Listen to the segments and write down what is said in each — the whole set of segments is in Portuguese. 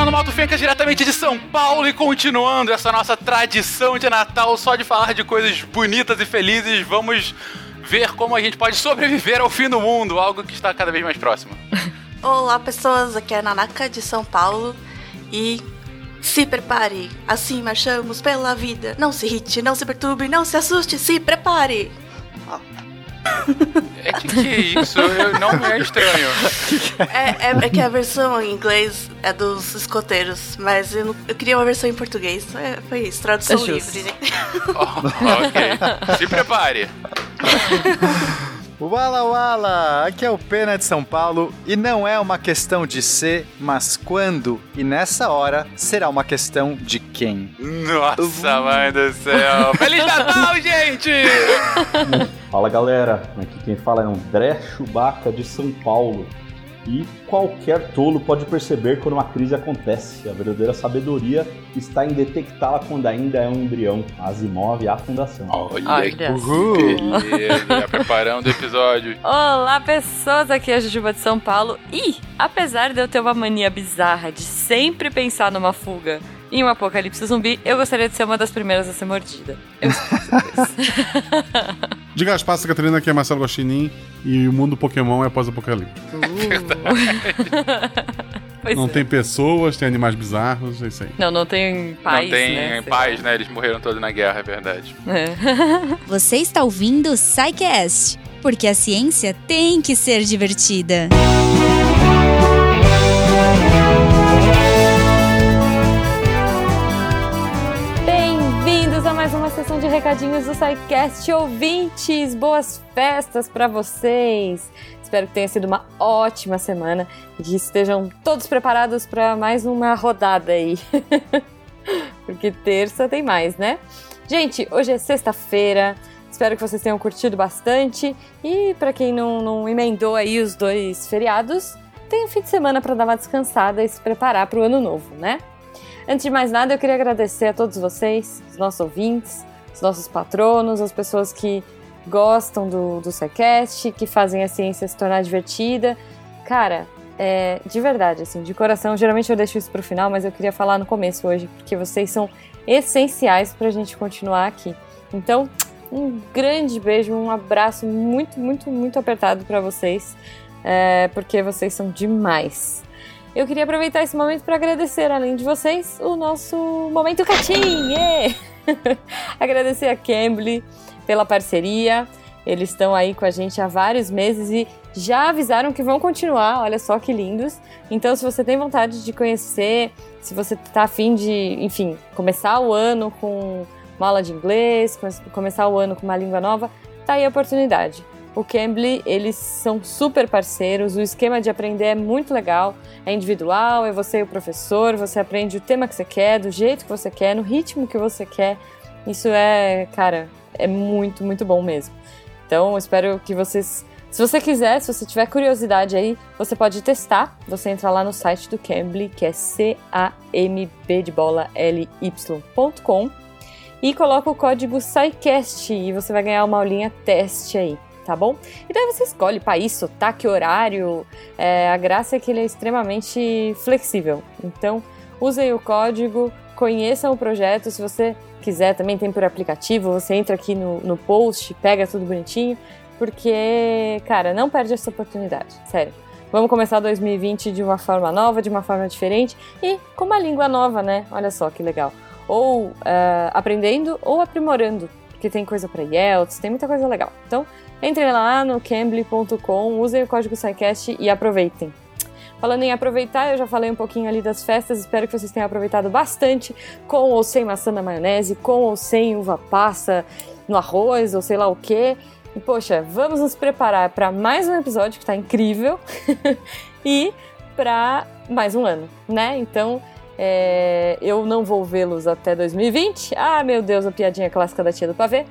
Fernando Malto Fencas, diretamente de São Paulo e continuando essa nossa tradição de Natal só de falar de coisas bonitas e felizes, vamos ver como a gente pode sobreviver ao fim do mundo, algo que está cada vez mais próximo. Olá, pessoas, aqui é a Nanaka de São Paulo e se prepare, assim marchamos pela vida. Não se irrite, não se perturbe, não se assuste, se prepare. É que, que isso? Eu, não é estranho. É, é, é, que a versão em inglês é dos escoteiros, mas eu, não, eu queria uma versão em português. É, foi isso, tradução é livre. Né? Oh, ok. Se prepare. Wala Wala! Aqui é o Pena de São Paulo e não é uma questão de ser, mas quando e nessa hora será uma questão de quem. Nossa, mãe do céu! Feliz Natal, gente! Fala galera, aqui quem fala é André Chubaca de São Paulo. E qualquer tolo pode perceber quando uma crise acontece. A verdadeira sabedoria está em detectá-la quando ainda é um embrião. Asimov e a fundação. Olha, Olha. que beleza. Já preparando o episódio. Olá, pessoas. Aqui é a Jujuba de São Paulo. E, apesar de eu ter uma mania bizarra de sempre pensar numa fuga em um apocalipse zumbi, eu gostaria de ser uma das primeiras a ser mordida. Eu Diga as passas, Catarina, aqui é Marcelo Guaxinim e o mundo Pokémon é pós-apocalipse. Uh. não é. tem pessoas, tem animais bizarros, é isso aí. Não, não tem paz, Não tem né? paz, né? Eles morreram todos na guerra, é verdade. É. Você está ouvindo o Psycast, porque a ciência tem que ser divertida. mais sessão de recadinhos do SciCast ouvintes. Boas festas para vocês. Espero que tenha sido uma ótima semana e que estejam todos preparados para mais uma rodada aí. Porque terça tem mais, né? Gente, hoje é sexta-feira. Espero que vocês tenham curtido bastante. E para quem não, não emendou aí os dois feriados, tem um fim de semana para dar uma descansada e se preparar para o ano novo, né? Antes de mais nada, eu queria agradecer a todos vocês, os nossos ouvintes, os nossos patronos, as pessoas que gostam do, do SciCast, que fazem a ciência se tornar divertida. Cara, é, de verdade, assim, de coração, geralmente eu deixo isso pro final, mas eu queria falar no começo hoje, porque vocês são essenciais pra gente continuar aqui. Então, um grande beijo, um abraço muito, muito, muito apertado para vocês, é, porque vocês são demais. Eu queria aproveitar esse momento para agradecer, além de vocês, o nosso Momento Catim! Yeah! agradecer a Cambly pela parceria. Eles estão aí com a gente há vários meses e já avisaram que vão continuar, olha só que lindos. Então, se você tem vontade de conhecer, se você está afim de, enfim, começar o ano com uma aula de inglês, começar o ano com uma língua nova, tá aí a oportunidade. O Cambly, eles são super parceiros, o esquema de aprender é muito legal, é individual, é você e o professor, você aprende o tema que você quer, do jeito que você quer, no ritmo que você quer. Isso é, cara, é muito, muito bom mesmo. Então, espero que vocês se você quiser, se você tiver curiosidade aí, você pode testar. Você entra lá no site do Cambly, que é C-A-M-B de bola L-Y.com e coloca o código SciCast e você vai ganhar uma aulinha teste aí tá bom? Então aí você escolhe país, sotaque, horário. É, a graça é que ele é extremamente flexível. Então, usem o código, conheçam o projeto. Se você quiser, também tem por aplicativo. Você entra aqui no, no post, pega tudo bonitinho. Porque, cara, não perde essa oportunidade, sério. Vamos começar 2020 de uma forma nova, de uma forma diferente e com uma língua nova, né? Olha só que legal. Ou uh, aprendendo ou aprimorando, porque tem coisa para IELTS, tem muita coisa legal. Então, Entrem lá no cambly.com, usem o código SciCast e aproveitem. Falando em aproveitar, eu já falei um pouquinho ali das festas, espero que vocês tenham aproveitado bastante, com ou sem maçã na maionese, com ou sem uva passa no arroz, ou sei lá o que. E poxa, vamos nos preparar para mais um episódio que está incrível e para mais um ano, né? Então, é, eu não vou vê-los até 2020. Ah, meu Deus, a piadinha clássica da tia do pavê.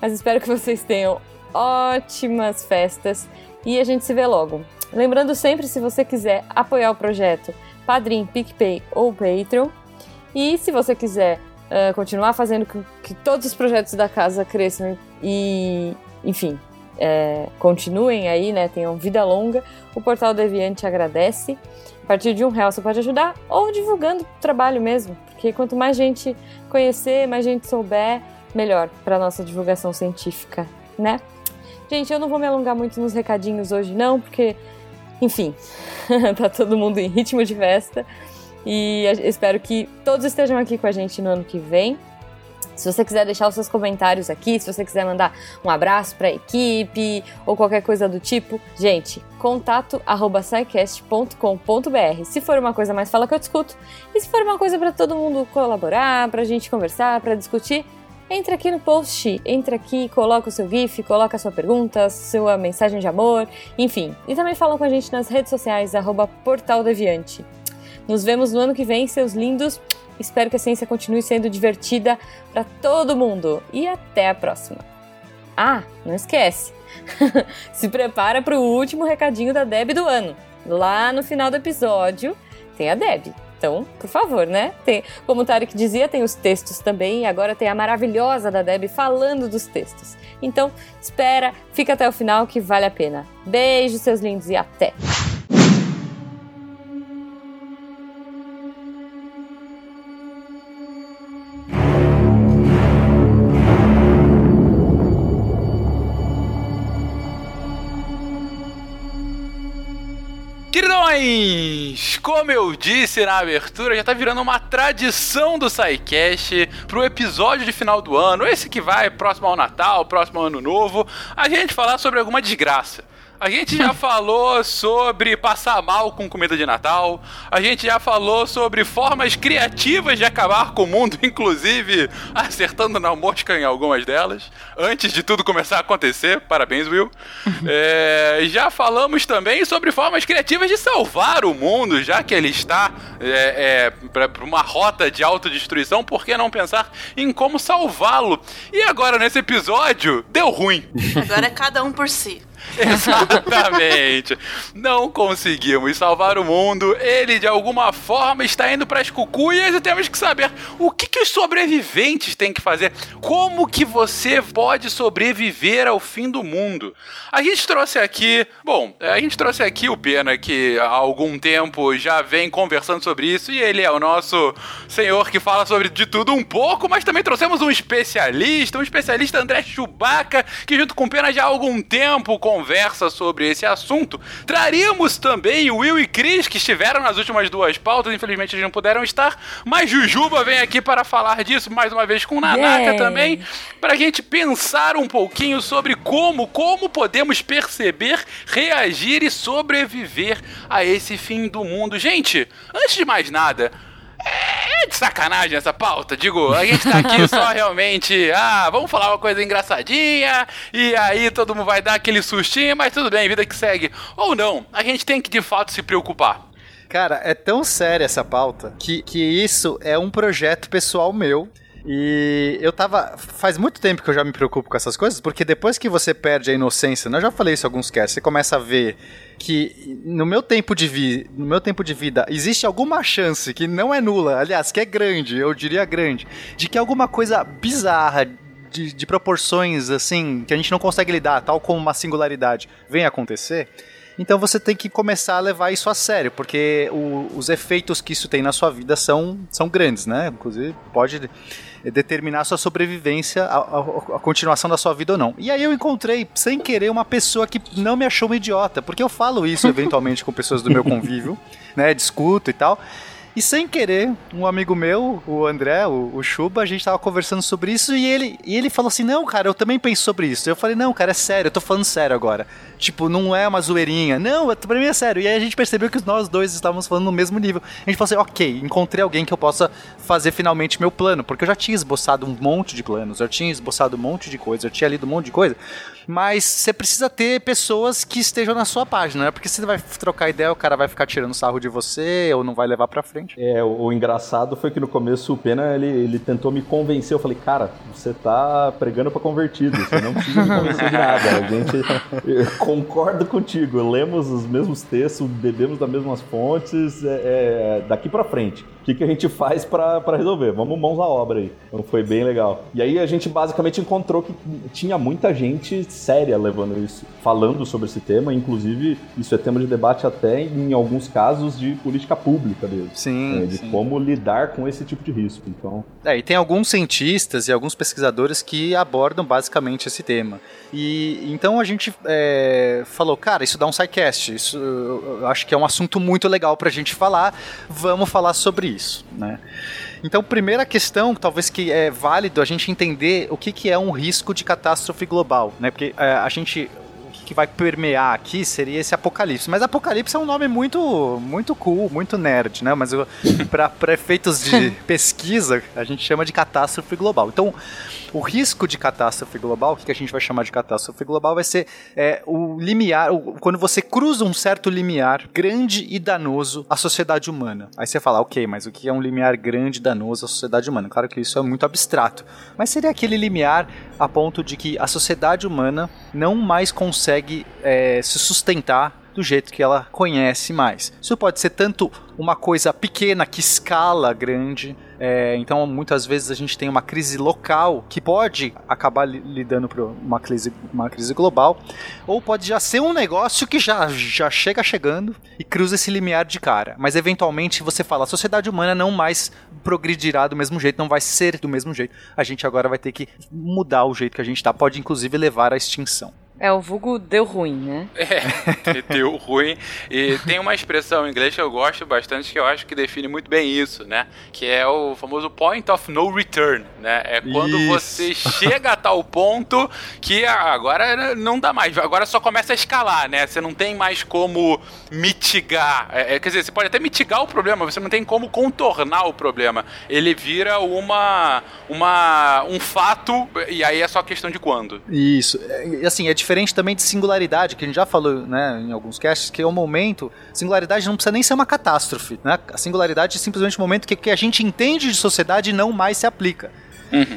Mas espero que vocês tenham ótimas festas e a gente se vê logo. Lembrando sempre, se você quiser apoiar o projeto, Padrim, PicPay ou Patreon. E se você quiser uh, continuar fazendo que, que todos os projetos da casa cresçam e, enfim, é, continuem aí, né? Tenham vida longa. O Portal Deviante agradece. A partir de um real você pode ajudar ou divulgando o trabalho mesmo, porque quanto mais gente conhecer, mais gente souber, melhor para nossa divulgação científica, né? Gente, eu não vou me alongar muito nos recadinhos hoje não, porque enfim, tá todo mundo em ritmo de festa. E espero que todos estejam aqui com a gente no ano que vem. Se você quiser deixar os seus comentários aqui, se você quiser mandar um abraço para a equipe ou qualquer coisa do tipo, gente, contato Se for uma coisa mais, fala que eu discuto. E se for uma coisa para todo mundo colaborar, para a gente conversar, para discutir, Entra aqui no post, entra aqui, coloca o seu GIF, coloca a sua pergunta, sua mensagem de amor, enfim. E também falam com a gente nas redes sociais, arroba portaldeviante. Nos vemos no ano que vem, seus lindos. Espero que a ciência continue sendo divertida para todo mundo. E até a próxima. Ah, não esquece. Se prepara para o último recadinho da Deb do ano. Lá no final do episódio tem a Deb. Então, por favor, né? Tem, como o Tarek dizia, tem os textos também, e agora tem a maravilhosa da Deb falando dos textos. Então, espera, fica até o final que vale a pena. Beijos, seus lindos, e até! Queridões, como eu disse na abertura, já tá virando uma tradição do SciCast pro episódio de final do ano, esse que vai próximo ao Natal, próximo ao Ano Novo, a gente falar sobre alguma desgraça. A gente já falou sobre passar mal com comida de Natal. A gente já falou sobre formas criativas de acabar com o mundo, inclusive acertando na mosca em algumas delas. Antes de tudo começar a acontecer. Parabéns, Will. é, já falamos também sobre formas criativas de salvar o mundo, já que ele está é, é, para uma rota de autodestruição. Por que não pensar em como salvá-lo? E agora, nesse episódio, deu ruim. Agora é cada um por si. Exatamente. Não conseguimos salvar o mundo. Ele, de alguma forma, está indo para as cucuias e temos que saber o que, que os sobreviventes têm que fazer. Como que você pode sobreviver ao fim do mundo? A gente trouxe aqui... Bom, a gente trouxe aqui o Pena, que há algum tempo já vem conversando sobre isso e ele é o nosso senhor que fala sobre de tudo um pouco, mas também trouxemos um especialista, um especialista André Chubaca, que junto com o Pena já há algum tempo conversa sobre esse assunto. Traríamos também o Will e Chris, que estiveram nas últimas duas pautas, infelizmente eles não puderam estar, mas Jujuba vem aqui para falar disso mais uma vez com Nanaka yeah. também, para a gente pensar um pouquinho sobre como, como podemos perceber, reagir e sobreviver a esse fim do mundo. Gente, antes de mais nada, é de sacanagem essa pauta. Digo, a gente tá aqui só realmente. Ah, vamos falar uma coisa engraçadinha. E aí todo mundo vai dar aquele sustinho, mas tudo bem, vida que segue. Ou não, a gente tem que de fato se preocupar. Cara, é tão séria essa pauta que, que isso é um projeto pessoal meu. E eu tava. Faz muito tempo que eu já me preocupo com essas coisas, porque depois que você perde a inocência, né, eu já falei isso em alguns casts, você começa a ver que no meu tempo de vida, no meu tempo de vida, existe alguma chance que não é nula, aliás, que é grande, eu diria grande, de que alguma coisa bizarra de, de, proporções assim que a gente não consegue lidar, tal como uma singularidade, venha acontecer, então você tem que começar a levar isso a sério, porque o, os efeitos que isso tem na sua vida são, são grandes, né? Inclusive, pode determinar a sua sobrevivência, a, a, a, continuação da sua vida ou não. E aí eu encontrei, sem querer, uma pessoa que não me achou idiota, porque eu falo isso eventualmente com pessoas do meu convívio, né? Discuto e tal. E sem querer, um amigo meu, o André, o, o Chuba, a gente tava conversando sobre isso e ele, e ele falou assim: Não, cara, eu também penso sobre isso. Eu falei: Não, cara, é sério, eu tô falando sério agora. Tipo, não é uma zoeirinha. Não, pra mim é sério. E aí a gente percebeu que nós dois estávamos falando no mesmo nível. A gente falou assim: Ok, encontrei alguém que eu possa fazer finalmente meu plano. Porque eu já tinha esboçado um monte de planos, eu tinha esboçado um monte de coisa, eu tinha lido um monte de coisa mas você precisa ter pessoas que estejam na sua página, né? Porque você vai trocar ideia, o cara vai ficar tirando sarro de você ou não vai levar pra frente. É, o, o engraçado foi que no começo o Pena, ele, ele tentou me convencer, eu falei, cara, você tá pregando pra convertido, você não precisa me convencer de nada, a gente concordo contigo, lemos os mesmos textos, bebemos das mesmas fontes, é, é, daqui pra frente. O que, que a gente faz para resolver? Vamos mãos à obra aí. Então foi bem legal. E aí a gente basicamente encontrou que tinha muita gente séria levando isso, falando sobre esse tema, inclusive isso é tema de debate até em alguns casos de política pública mesmo. Sim. É, de sim. como lidar com esse tipo de risco. Então, É, e tem alguns cientistas e alguns pesquisadores que abordam basicamente esse tema. E então a gente é, falou, cara, isso dá um sidecast, isso eu eu acho que é um assunto muito legal pra gente falar, vamos falar sobre isso, né? Então, primeira questão, talvez que é válido a gente entender o que, que é um risco de catástrofe global, né? Porque é, a gente que vai permear aqui seria esse apocalipse. Mas apocalipse é um nome muito muito cool, muito nerd, né? Mas para efeitos de pesquisa, a gente chama de catástrofe global. Então, o risco de catástrofe global, o que que a gente vai chamar de catástrofe global, vai ser é, o limiar, o- quando você cruza um certo limiar grande e danoso à sociedade humana. Aí você fala, ok, mas o que é um limiar grande e danoso à sociedade humana? Claro que isso é muito abstrato. Mas seria aquele limiar a ponto de que a sociedade humana não mais consegue é, se sustentar do jeito que ela conhece mais. Isso pode ser tanto uma coisa pequena que escala grande, é, então muitas vezes a gente tem uma crise local que pode acabar li- lidando para uma crise, uma crise global, ou pode já ser um negócio que já, já chega chegando e cruza esse limiar de cara. Mas eventualmente você fala, a sociedade humana não mais progredirá do mesmo jeito, não vai ser do mesmo jeito. A gente agora vai ter que mudar o jeito que a gente está, pode inclusive levar à extinção. É, o vulgo deu ruim, né? É, deu ruim. E tem uma expressão em inglês que eu gosto bastante que eu acho que define muito bem isso, né? Que é o famoso point of no return, né? É quando Isso. você chega a tal ponto que ah, agora não dá mais, agora só começa a escalar, né? Você não tem mais como mitigar. É, é, quer dizer, você pode até mitigar o problema, você não tem como contornar o problema. Ele vira uma, uma um fato e aí é só questão de quando. Isso. É, E assim, é diferente também de singularidade, que a gente já falou, né, em alguns casts, que é o momento. Singularidade não precisa nem ser uma catástrofe, né? A singularidade é simplesmente o momento que que a gente entende de sociedade não mais se aplica.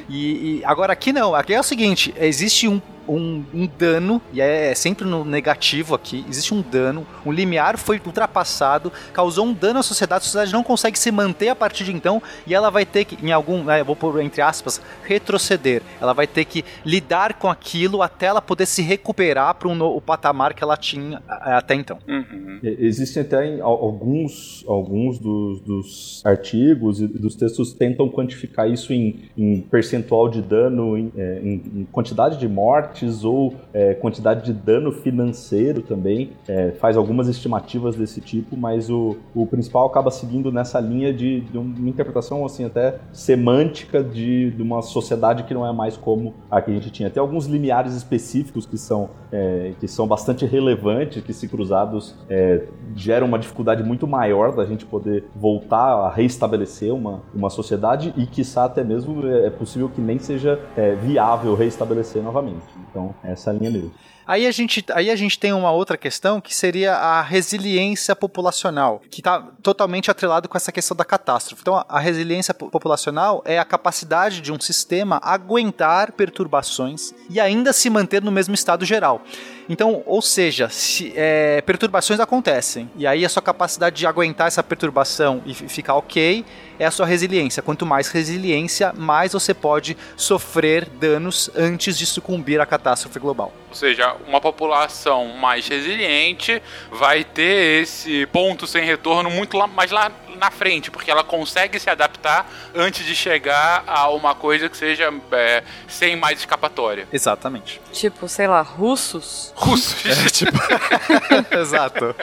E, e agora aqui não, aqui é o seguinte: existe um, um, um dano, e é sempre no negativo aqui, existe um dano, um limiar foi ultrapassado, causou um dano à sociedade, a sociedade não consegue se manter a partir de então, e ela vai ter que, em algum, né, vou pôr entre aspas, retroceder. Ela vai ter que lidar com aquilo até ela poder se recuperar para um o patamar que ela tinha até então. Uhum. Existem até alguns, alguns dos, dos artigos e dos textos tentam quantificar isso em, em percentual de dano, em, é, em- em quantidade de mortes ou é, quantidade de dano financeiro também. É, faz algumas estimativas desse tipo, mas o, o principal acaba seguindo nessa linha de, de uma interpretação assim até semântica de, de uma sociedade que não é mais como a que a gente tinha. Tem alguns limiares específicos que são, é, que são bastante relevantes, que se cruzados é, geram uma dificuldade muito maior da gente poder voltar a reestabelecer uma, uma sociedade e, quiçá, até mesmo é possível que nem seja é, viável reestabelecer novamente. Então, essa é a linha mesmo. Aí a, gente, aí a gente tem uma outra questão que seria a resiliência populacional, que está totalmente atrelado com essa questão da catástrofe. Então, a- resiliência po- populacional é a capacidade de um sistema aguentar perturbações e ainda se manter no mesmo estado geral. Então, ou seja, se, é, perturbações acontecem, e aí a sua capacidade de aguentar essa perturbação e fi- ficar ok é a sua resiliência. Quanto mais resiliência, mais você pode sofrer danos antes de sucumbir à catástrofe global. Ou seja, uma população mais resiliente vai ter esse ponto sem retorno muito mais lá na frente, porque ela consegue se adaptar antes de chegar a uma coisa que seja é, sem mais escapatória. Exatamente. Tipo, sei lá, russos? Russos. Exato.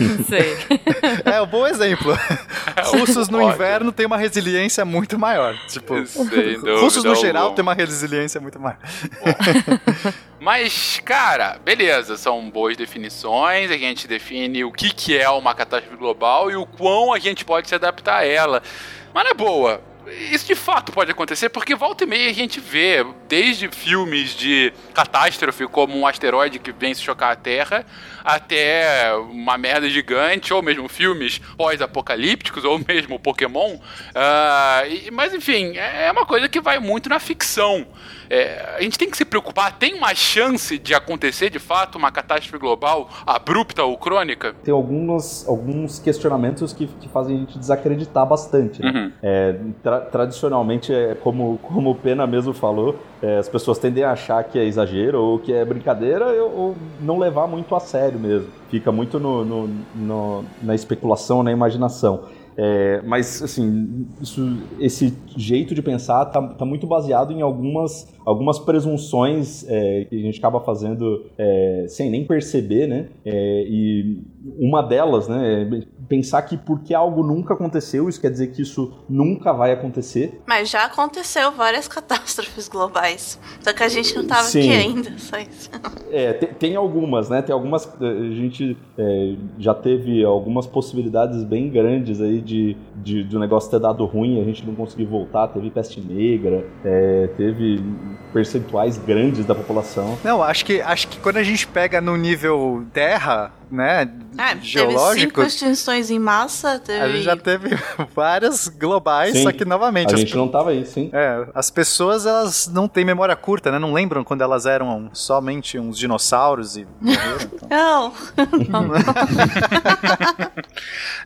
Não sei. É um bom exemplo. Russos no Ótimo. inverno têm uma resiliência muito maior. Tipo, dúvida russos no geral têm uma resiliência muito maior. Mas, cara, beleza, são boas definições, a gente define o que, que é uma catástrofe global e o quão a gente pode se adaptar a ela. Mas na boa, isso de fato pode acontecer, porque volta e meia a gente vê, desde filmes de catástrofe, como um asteroide que vem se chocar a Terra, até uma merda gigante, ou mesmo filmes pós-apocalípticos, ou mesmo Pokémon. Uh, e, mas enfim, é uma coisa que vai muito na ficção. É, a gente tem que se preocupar, tem uma chance de acontecer de fato uma catástrofe global abrupta ou crônica? Tem alguns, alguns questionamentos que, que fazem a gente desacreditar bastante. Né? Uhum. É, tra tradicionalmente, é, como, como o Pena mesmo falou, é, as pessoas tendem a achar que é exagero ou que é brincadeira ou, ou não levar muito a sério mesmo. Fica muito no, no, no, na especulação, na imaginação. É, mas, assim, isso, esse jeito de pensar tá, tá muito baseado em algumas, algumas presunções é, que a gente acaba fazendo é, sem nem perceber, né? É, e uma delas, né, é pensar que porque algo nunca aconteceu, isso quer dizer que isso nunca vai acontecer. Mas já aconteceu várias catástrofes globais. Só que a gente não estava aqui ainda, só isso. É, tem, tem, algumas, né? Tem algumas. A gente é, já teve algumas possibilidades bem grandes aí de, de, de o negócio ter dado ruim, a gente não conseguir voltar. Teve peste negra, é, teve percentuais grandes da população. Não, acho que, acho que quando a gente pega no nível terra, né, é, geológico... Teve cinco extinções em massa, teve... A gente já teve várias globais, sim, só que novamente... A gente as, não tava aí, sim. É, as pessoas, elas não têm memória curta, né, não lembram quando elas eram somente uns dinossauros e. Então. Não.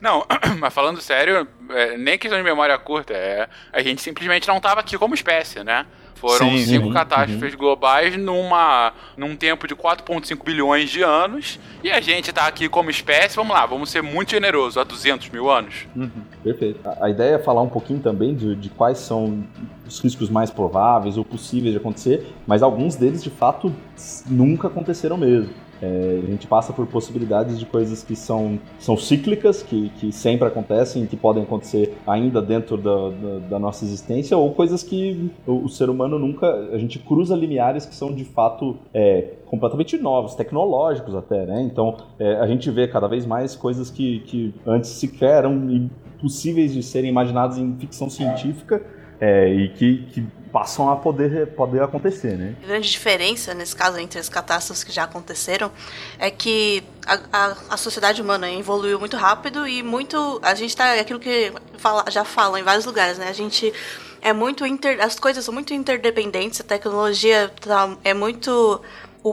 não, mas falando sério, é, nem questão de memória curta, é, a gente simplesmente não tava aqui como espécie, né? Foram sim, cinco sim, catástrofes uhum. globais numa, num tempo de 4,5 bilhões de anos. E a gente tá aqui como espécie, vamos lá, vamos ser muito generosos, há 200 mil anos. Uhum. Perfeito. A, a, ideia é falar um pouquinho também de, de quais são os riscos mais prováveis ou possíveis de acontecer, mas alguns deles, de fato, nunca aconteceram mesmo. É, a gente passa por possibilidades de coisas que são, são cíclicas, que, que sempre acontecem, que podem acontecer ainda dentro da, da, da nossa existência, ou coisas que o, o, ser humano nunca. A gente cruza limiares que são de fato é, completamente novos, tecnológicos até, né? Então é, a gente vê cada vez mais coisas que, que antes sequer eram impossíveis de serem imaginadas em ficção científica. É, e que, que passam a poder, poder acontecer, né? A grande diferença, nesse caso, entre as catástrofes que já aconteceram, é que a, a, a sociedade humana evoluiu muito rápido e muito... A gente tá... É aquilo que fala, já falam em vários lugares, né? A gente é muito... Inter, as coisas são muito interdependentes, a tecnologia tá, é muito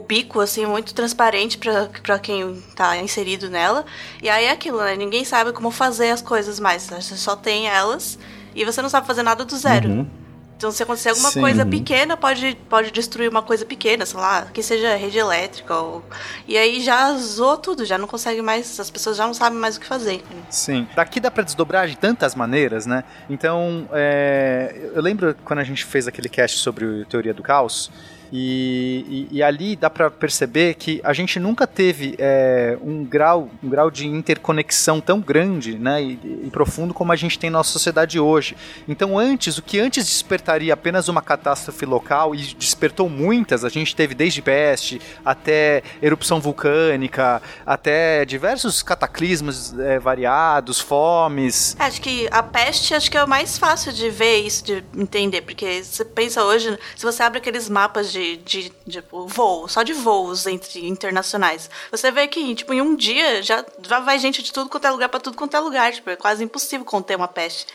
bico assim, muito transparente para quem está inserido nela. E aí é aquilo, né? Ninguém sabe como fazer as coisas mais. Você só tem elas e você não sabe fazer nada do zero. Uhum. Então, se acontecer alguma Sim. coisa pequena, pode, pode destruir uma coisa pequena, sei lá, que seja rede elétrica. Ou... E aí já zoou tudo, já não consegue mais, as pessoas já não sabem mais o que fazer. Sim. Daqui dá pra desdobrar de tantas maneiras, né? Então, é... eu lembro quando a gente fez aquele cast sobre teoria do caos. E, e, e ali dá para perceber que a gente nunca teve é, um, grau, um grau de interconexão tão grande né, e, e, profundo como a gente tem na nossa sociedade hoje. Então, antes, o que antes despertaria apenas uma catástrofe local e despertou muitas, a gente teve desde peste até erupção vulcânica, até diversos cataclismos é, variados, fomes. Acho que a peste acho que é o mais fácil de ver isso, de entender, porque você pensa hoje, se você abre aqueles mapas de de, de, de voo, só de voos entre internacionais. Você vê que, tipo, em um dia já, já vai gente de tudo quanto é lugar para tudo quanto é lugar. Tipo, é quase impossível conter uma peste.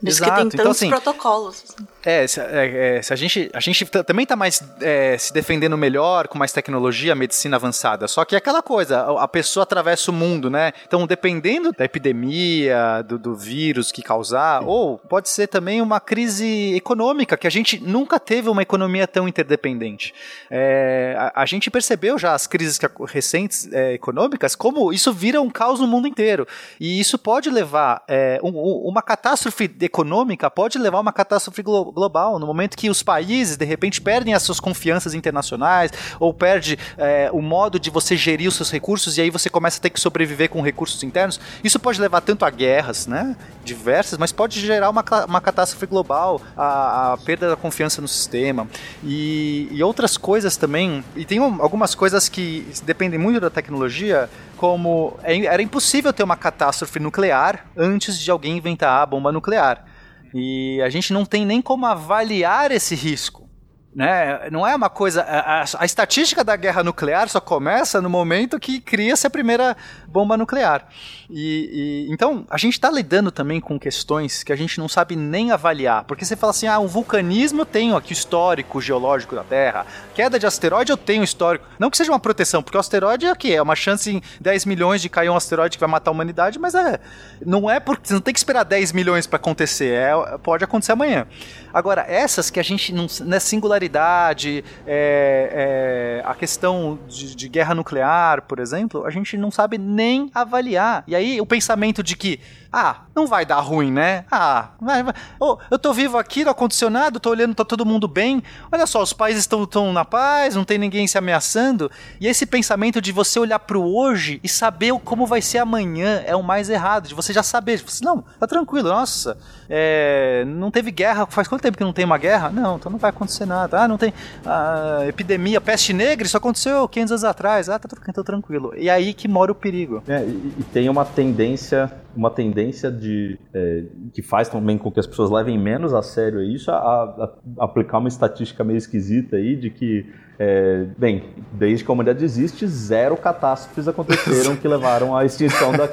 Por isso que tem então, tantos então, assim, protocolos. É, se, é, é, se a gente, a gente também está mais é, se defendendo melhor, com mais tecnologia, medicina avançada. Só que é aquela coisa, a pessoa atravessa o mundo, né? Então, dependendo da epidemia, do, do vírus que causar, ou pode ser também uma crise econômica, que a gente nunca teve uma economia tão interdependente. É, a, a, gente percebeu já as crises recentes é, econômicas, como isso vira um caos no mundo inteiro. E isso pode levar é, um, uma catástrofe econômica pode levar a uma catástrofe glo global, no momento que os países, de repente, perdem as suas confianças internacionais, ou perde é, o modo de você gerir os seus recursos, e aí você começa a ter que sobreviver com recursos internos. Isso pode levar tanto a guerras, né, diversas, mas pode gerar uma, uma catástrofe global, a, a perda da confiança no sistema, e, e outras coisas também, e tem um, algumas coisas que dependem muito da tecnologia, como é, era impossível ter uma catástrofe nuclear antes de alguém inventar a bomba nuclear. E a gente não tem nem como avaliar esse risco. Né? Não é uma coisa. A, a, a estatística da guerra nuclear só começa no momento que cria-se a primeira bomba nuclear. E, e então a gente está lidando também com questões que a gente não sabe nem avaliar. Porque você fala assim: ah, o vulcanismo eu tenho aqui histórico geológico da Terra, queda de asteroide eu tenho histórico. Não que seja uma proteção, porque o asteroide é o quê? É uma chance em 10 milhões de cair um asteroide que vai matar a humanidade, mas é. Não é porque. Você não tem que esperar 10 milhões para acontecer. É, pode acontecer amanhã. Agora, essas que a gente. Né, singularidade, é, é, a questão de, de guerra nuclear, por exemplo, a gente não sabe nem avaliar. E aí o pensamento de que, ah, não vai dar ruim, né? Ah, vai, vai. Oh, eu tô vivo aqui, não aconteceu nada, tô olhando, tá todo mundo bem. Olha só, os pais estão tão na paz, não tem ninguém se ameaçando. E esse pensamento de você olhar pro hoje e saber como vai ser amanhã é o mais errado, de você já saber. Você, não, tá tranquilo, nossa, é, não teve guerra, faz quanto tempo que não tem uma guerra? Não, então não vai acontecer nada. Ah, não tem ah, epidemia, peste negra, isso aconteceu 500 anos atrás. Ah, tá, tá tranquilo. E aí que mora o perigo. É, e, e tem uma tendência, uma tendência de é, que faz também com que as pessoas levem menos a sério isso, a, a, a aplicar uma estatística meio esquisita aí de que é, bem, desde que a humanidade existe, zero catástrofes aconteceram que levaram à extinção da,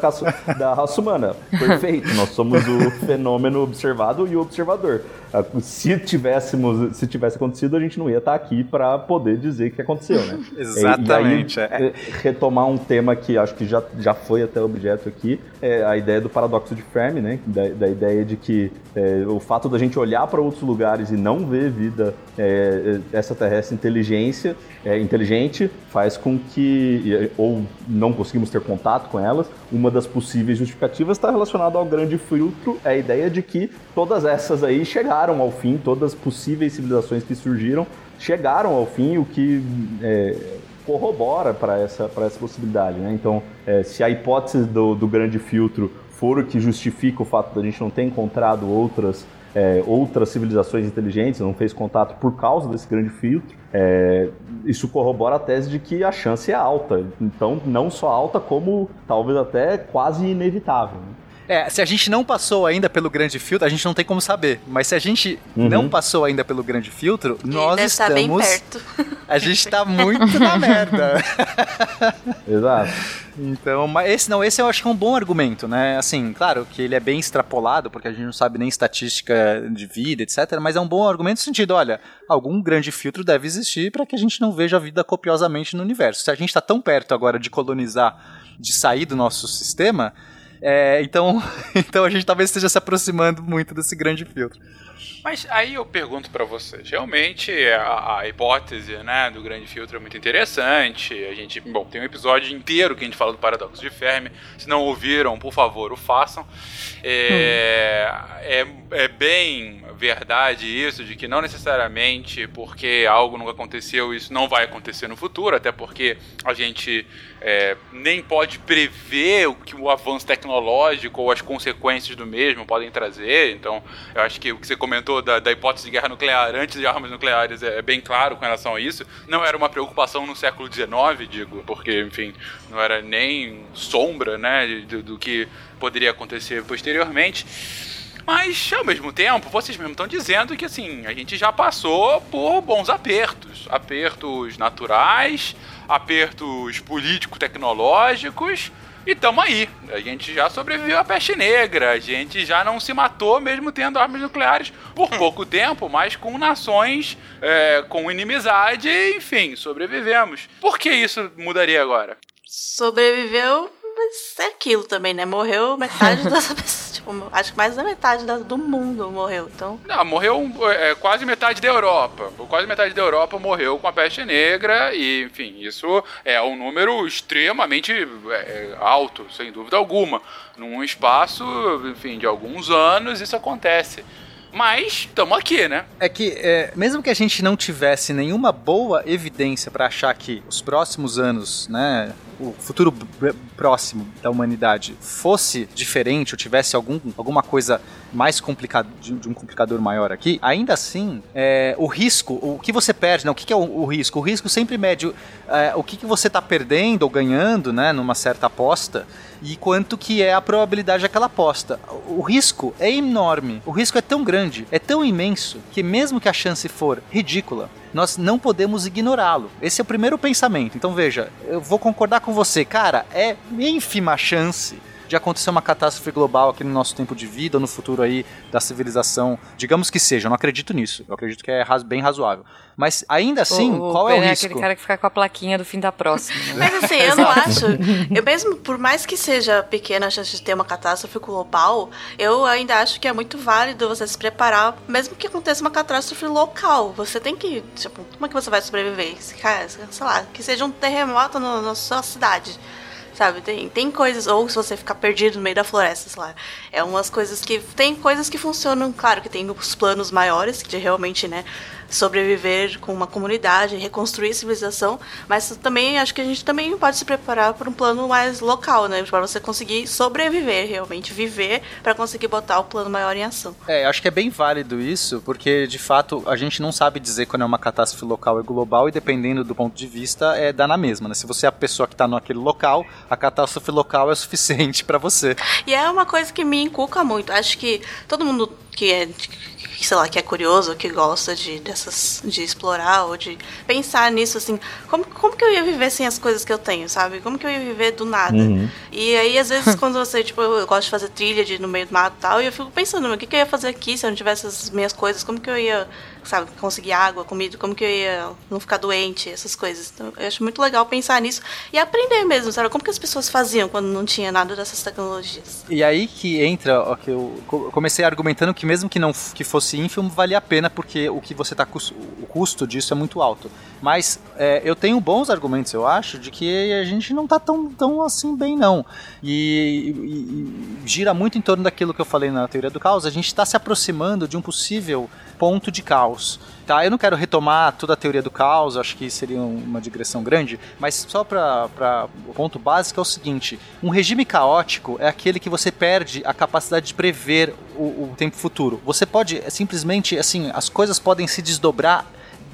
da raça humana. Perfeito, nós somos o fenômeno observado e o observador. Ah, se tivéssemos, se tivesse acontecido, a gente não ia estar aqui para poder dizer que aconteceu, né? Exatamente. E, aí, é. retomar um tema que acho que já, já foi até objeto aqui, é a ideia do paradoxo de Fermi, né? Da, da ideia de que é, o fato da gente olhar para outros lugares e não ver vida é, extraterrestre inteligência, é, inteligente faz com que, ou não conseguimos ter contato com elas, uma das possíveis justificativas está relacionada ao grande filtro, é a ideia de que todas essas aí chegaram ao fim, todas as possíveis civilizações que surgiram chegaram ao fim, o que é, corrobora para essa, essa possibilidade. Né? Então, é, se a hipótese do, do grande filtro for o que justifica o fato de a gente não ter encontrado outras é, outras civilizações inteligentes, não fez contato por causa desse grande filtro, é, isso corrobora a tese de que a chance é alta. Então, não só alta, como talvez até quase inevitável. Né? É, se a gente não passou ainda pelo grande filtro, a gente não tem como saber. Mas se a gente uhum. não passou ainda pelo grande filtro, nós deve estamos. bem perto. A gente está muito na merda. Exato. Então, mas esse não, esse eu acho que é um bom argumento, né? Assim, claro que ele é bem extrapolado, porque a gente não sabe nem estatística de vida, etc. Mas é um bom argumento no sentido, olha, algum grande filtro deve existir para que a gente não veja a vida copiosamente no universo. Se a gente está tão perto agora de colonizar, de sair do nosso sistema, é, então, então a gente talvez esteja se aproximando muito desse grande filtro. Mas aí eu pergunto para vocês, realmente a, a, hipótese né, do grande filtro é muito interessante. A gente, bom, tem um episódio inteiro que a gente fala do paradoxo de Fermi. Se não ouviram, por favor, o façam. É, hum. é, é bem verdade isso de que não necessariamente porque algo nunca aconteceu, isso não vai acontecer no futuro, até porque a gente é, nem pode prever o que o avanço tecnológico ou as consequências do mesmo podem trazer. Então, eu acho que o que você comentou da, da hipótese de guerra nuclear antes de armas nucleares é, é, bem claro com relação a isso. Não era uma preocupação no século XIX, digo, porque, enfim, não era nem sombra né, do, do que poderia acontecer posteriormente. Mas, ao mesmo tempo, vocês mesmos estão dizendo que, assim, a gente já passou por bons apertos. Apertos naturais, apertos político-tecnológicos, e tamo aí. A gente já sobreviveu à peste negra, a gente já não se matou mesmo tendo armas nucleares por pouco tempo, mas com nações é, com inimizade, enfim, sobrevivemos. Por que isso mudaria agora? Sobreviveu, mas é aquilo também, né? Morreu metade das pessoas tipo, acho que mais da metade da, do mundo morreu, então... Não, morreu é, quase metade da Europa. Quase metade da Europa morreu com a peste negra e, enfim, isso é um número extremamente é, alto, sem dúvida alguma. Num espaço, enfim, de alguns anos isso acontece. Mas estamos aqui, né? É que, é, mesmo que a gente não tivesse nenhuma boa evidência para achar que os próximos anos, né, o futuro próximo da humanidade fosse diferente ou tivesse algum, alguma coisa mais complicado, de, de um complicador maior aqui, ainda assim, é, o risco, o que você perde, né? O que, que é o, o risco? O risco sempre mede é, o que, que você está perdendo ou ganhando, né? Numa certa aposta e quanto que é a probabilidade daquela aposta. O risco é enorme, o risco é tão grande, é tão imenso, que mesmo que a chance for ridícula, nós não podemos ignorá-lo. Esse é o primeiro pensamento. Então veja, eu vou concordar com você, cara, é ínfima chance de acontecer uma catástrofe global aqui no nosso tempo de vida, no futuro aí da civilização, digamos que seja, eu não acredito nisso, eu acredito que é bem razoável. Mas ainda assim, O- o qual é o Ben risco? aquele cara que fica com a plaquinha do fim da próxima. né? Mas assim, eu não acho. Eu mesmo, por mais que seja pequena a chance de ter uma catástrofe global, eu ainda acho que é muito válido você se preparar, mesmo que aconteça uma catástrofe local. Você tem que. Tipo, como é que você vai sobreviver? Sei lá, que seja um terremoto no- na sua cidade. Sabe, tem, tem coisas, ou se você ficar perdido no meio da floresta, sei lá. É umas coisas que. Tem coisas que funcionam, claro que tem os planos maiores, que realmente, né, sobreviver com uma comunidade, reconstruir a civilização, mas também acho que a gente também pode se preparar para um plano mais local, né? Para você conseguir sobreviver, realmente, viver, para conseguir botar o plano maior em ação. É, acho que é bem válido isso, porque de fato a gente não sabe dizer quando é uma catástrofe local e global, e dependendo do ponto de vista, é dá na mesma, né? Se você é a pessoa que tá naquele local, a catástrofe local é o suficiente pra você. E é uma coisa que me inculca muito. Acho que todo mundo que é, que, sei lá, que é curioso, que gosta de dessas de explorar ou de pensar nisso assim, como, como que eu ia viver sem as coisas que eu tenho, sabe? Como que eu ia viver do nada? Uhum. E aí às vezes quando você, tipo, eu, gosto de fazer trilha de no meio do mato e tal, e eu fico pensando, o que que eu ia fazer aqui se eu não tivesse as minhas coisas? Como que eu ia, sabe, conseguir água, comida, como que eu ia não ficar doente, essas coisas. Então, eu acho muito legal pensar nisso e aprender mesmo, sabe? Como que as pessoas faziam quando não tinha nada dessas tecnologias? E aí que entra, ó, que eu co- comecei argumentando que mesmo que não que fosse ínfimo, valia a pena, porque o que você tá o custo disso é muito alto. Mas é, eu tenho bons argumentos, eu acho, de que a gente não tá tão, tão assim bem, não. E, e- e gira muito em torno daquilo que eu falei na teoria do caos, a gente está se aproximando de um possível ponto de caos. Tá, eu não quero retomar toda a teoria do caos, acho que seria uma digressão grande, mas só para o ponto básico é o seguinte: um regime caótico é aquele que você perde a capacidade de prever o, o tempo futuro. Você pode é, simplesmente, assim, as coisas podem se desdobrar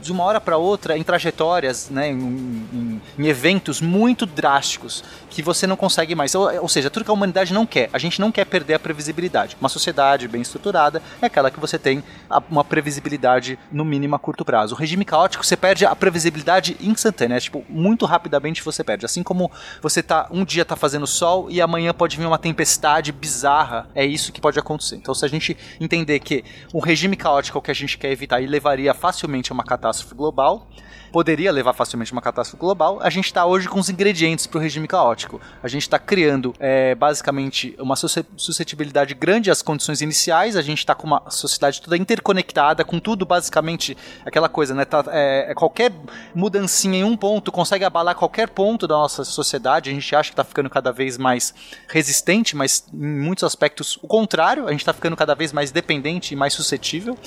de uma hora para outra em trajetórias, né, em, em- em eventos muito drásticos que você não consegue mais. Ou, ou seja, tudo que a humanidade não quer. A gente não quer perder a previsibilidade. Uma sociedade bem estruturada é aquela que você tem a- uma previsibilidade no mínimo a curto prazo. O regime caótico você perde a previsibilidade instantânea, é, tipo muito rapidamente você perde. Assim como você tá um dia tá fazendo sol e amanhã pode vir uma tempestade bizarra, é isso que pode acontecer. Então se a gente entender que o regime caótico é o que a gente quer evitar e levaria facilmente a uma catástrofe global, poderia levar facilmente a uma catástrofe global, a gente está hoje com os ingredientes para o regime caótico. A gente está criando é, basicamente uma susce- suscetibilidade grande às condições iniciais, a gente está com uma sociedade toda interconectada, com tudo basicamente aquela coisa, né? Tá, é, é qualquer mudancinha em um ponto consegue abalar qualquer ponto da nossa sociedade, a gente acha que está ficando cada vez mais resistente, mas em muitos aspectos o contrário, a gente está ficando cada vez mais dependente e mais suscetível.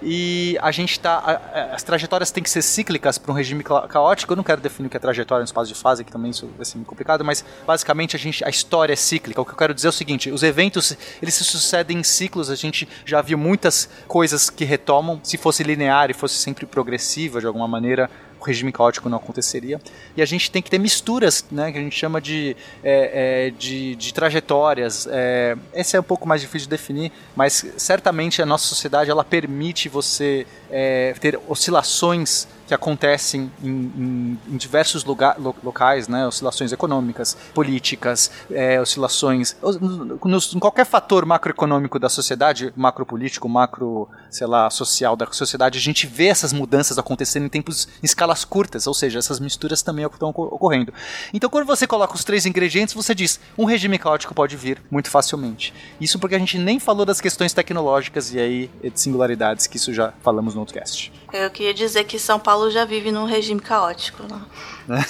E a gente está. As trajetórias têm que ser cíclicas para um regime ca- caótico. Eu não quero definir o que é trajetória no espaço de fase, que também isso vai ser complicado, mas basicamente a, gente, a história é cíclica. O que eu quero dizer é o seguinte: os eventos eles se sucedem em ciclos. A gente já viu muitas coisas que retomam. Se fosse linear e fosse sempre progressiva de alguma maneira, o regime caótico não aconteceria. E a gente tem que ter misturas, né, que a gente chama de, é, é, de, de trajetórias. É, esse é um pouco mais difícil de definir, mas certamente a nossa sociedade ela permite você é, ter oscilações que acontecem em, em- em diversos lugar, lo- locais, né? Oscilações econômicas, políticas, é, oscilações. os- nos- em qualquer fator macroeconômico da sociedade, macropolítico, macro, sei lá, social da sociedade, a gente vê essas mudanças acontecendo em tempos, em escalas curtas, ou seja, essas misturas também estão ocor- ocorrendo. Então, quando você coloca os três ingredientes, você diz: um regime caótico pode vir muito facilmente. Isso porque a gente nem falou das questões tecnológicas e aí de singularidades, que isso já falamos no outro cast. Eu queria dizer que São Paulo já vive num regime caótico. Né?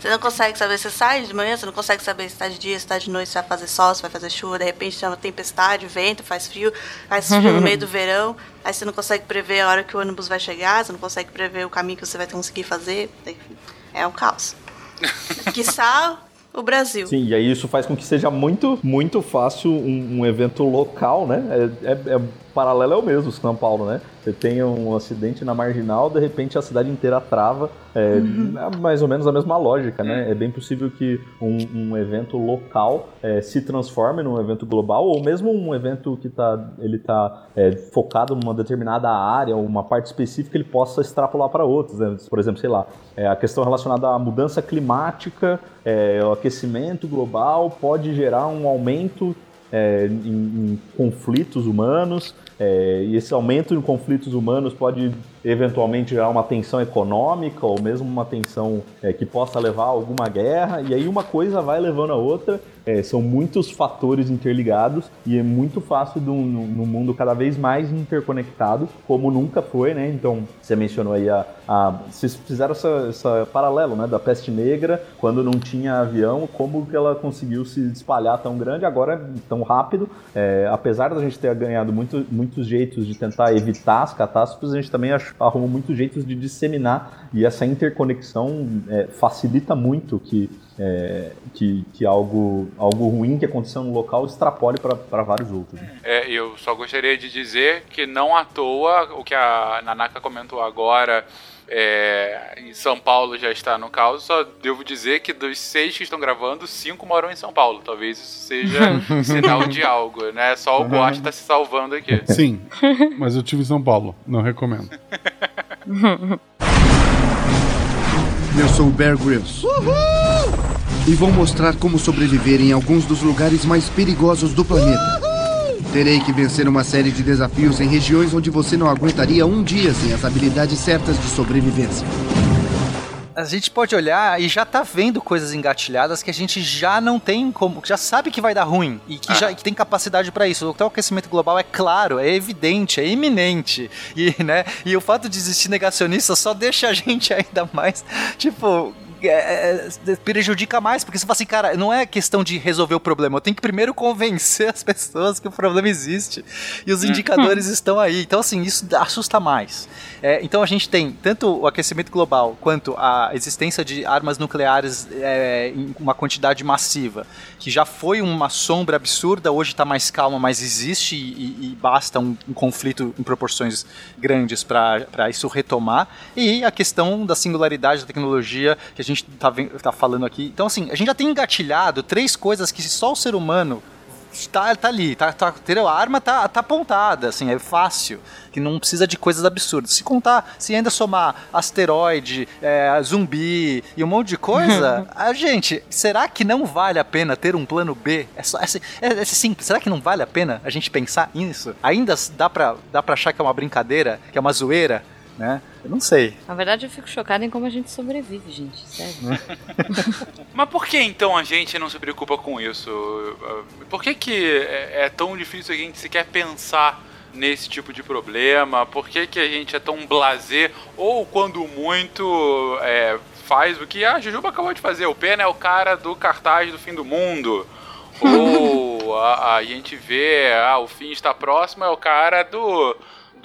você não consegue saber, você sai de manhã, você não consegue saber se está de dia, se está de noite, se vai fazer sol, se vai fazer chuva, de repente tem uma tempestade, vento, faz frio, faz frio no meio do verão, aí você não consegue prever a hora que o ônibus vai chegar, você não consegue prever o caminho que você vai conseguir fazer, enfim, é um caos. Quiçá o Brasil. Sim, e aí isso faz com que seja muito, muito fácil um, um evento local, né? É, é, é paralelo é o mesmo, São Paulo, né? Você tem um acidente na marginal, de repente a cidade inteira trava. É, uhum. é mais ou menos a mesma lógica, né? É bem possível que um, um evento local é, se transforme num evento global, ou mesmo um evento que tá, ele tá é, focado numa determinada área, uma parte específica, ele possa extrapolar para outros. Né? Por exemplo, sei lá, é, a questão relacionada à mudança climática, é, o aquecimento global pode gerar um aumento é, em, em, conflitos humanos, é, e esse aumento em conflitos humanos pode eventualmente gerar uma tensão econômica ou mesmo uma tensão é, que possa levar a alguma guerra, e aí uma coisa vai levando a outra. É, são muitos fatores interligados e é muito fácil no, no, mundo cada vez mais interconectado, como nunca foi, né? Então, você mencionou aí a. a vocês fizeram essa, essa paralelo, né? Da peste negra, quando não tinha avião, como que ela conseguiu se espalhar tão grande, agora tão rápido. É, apesar da gente ter ganhado muito, muitos jeitos de tentar evitar as catástrofes, a gente também achou arrumam muitos jeitos de disseminar e essa interconexão é, facilita muito que, é, que, que, algo, algo ruim que aconteceu no local extrapole para vários outros. Né? É, eu só gostaria de dizer que não à toa o que a Nanaka comentou agora é, em São Paulo já está no caos. Só devo dizer que dos seis que estão gravando, cinco moram em São Paulo. Talvez isso seja sinal de algo, né? Só o Guache está se salvando aqui. Sim, mas eu tive em São Paulo. Não recomendo. Eu sou o Bear Grylls. Uhul! E vou mostrar como sobreviver em alguns dos lugares mais perigosos do planeta. Terei que vencer uma série de desafios em regiões onde você não aguentaria um dia sem as habilidades certas de sobrevivência. A gente pode olhar e já tá vendo coisas engatilhadas que a gente já não tem como, já sabe que vai dar ruim e que ah. já que tem capacidade para isso. O aquecimento global é claro, é evidente, é iminente. E, né, e o fato de existir negacionista só deixa a gente ainda mais, tipo, é, é, prejudica mais, porque você fala assim, cara, não é questão de resolver o problema, eu tenho que primeiro convencer as pessoas que o problema existe e os indicadores estão aí. Então, assim, isso assusta mais. É, então, a gente tem tanto o aquecimento global quanto a existência de armas nucleares é, em uma quantidade massiva, que já foi uma sombra absurda, hoje está mais calma, mas existe e, e basta um, um, conflito em proporções grandes para isso retomar. E a questão da singularidade da tecnologia que a gente tá, tá falando aqui. Então, assim, a gente já tem engatilhado três coisas que só o ser humano tá, tá ali, tá, tá, entendeu? A arma tá, tá apontada, assim, é fácil, que não precisa de coisas absurdas. Se contar, se ainda somar asteroide, é, zumbi e um monte de coisa, a gente, será que não vale a pena ter um plano B? É, só, é, é, é simples, será que não vale a pena a gente pensar nisso? Ainda dá pra, dá pra achar que é uma brincadeira, que é uma zoeira? Né? Eu não sei. Na verdade, eu fico chocado em como a gente sobrevive, gente. Sério. Mas por que então a gente não se preocupa com isso? Por que, que é, é tão difícil a gente sequer pensar nesse tipo de problema? Por que, que a gente é tão blazer? Ou quando muito é, faz o que a Jujuba acabou de fazer? O Pena é o cara do cartaz do fim do mundo. Ou a, a gente vê, ah, o fim está próximo, é o cara do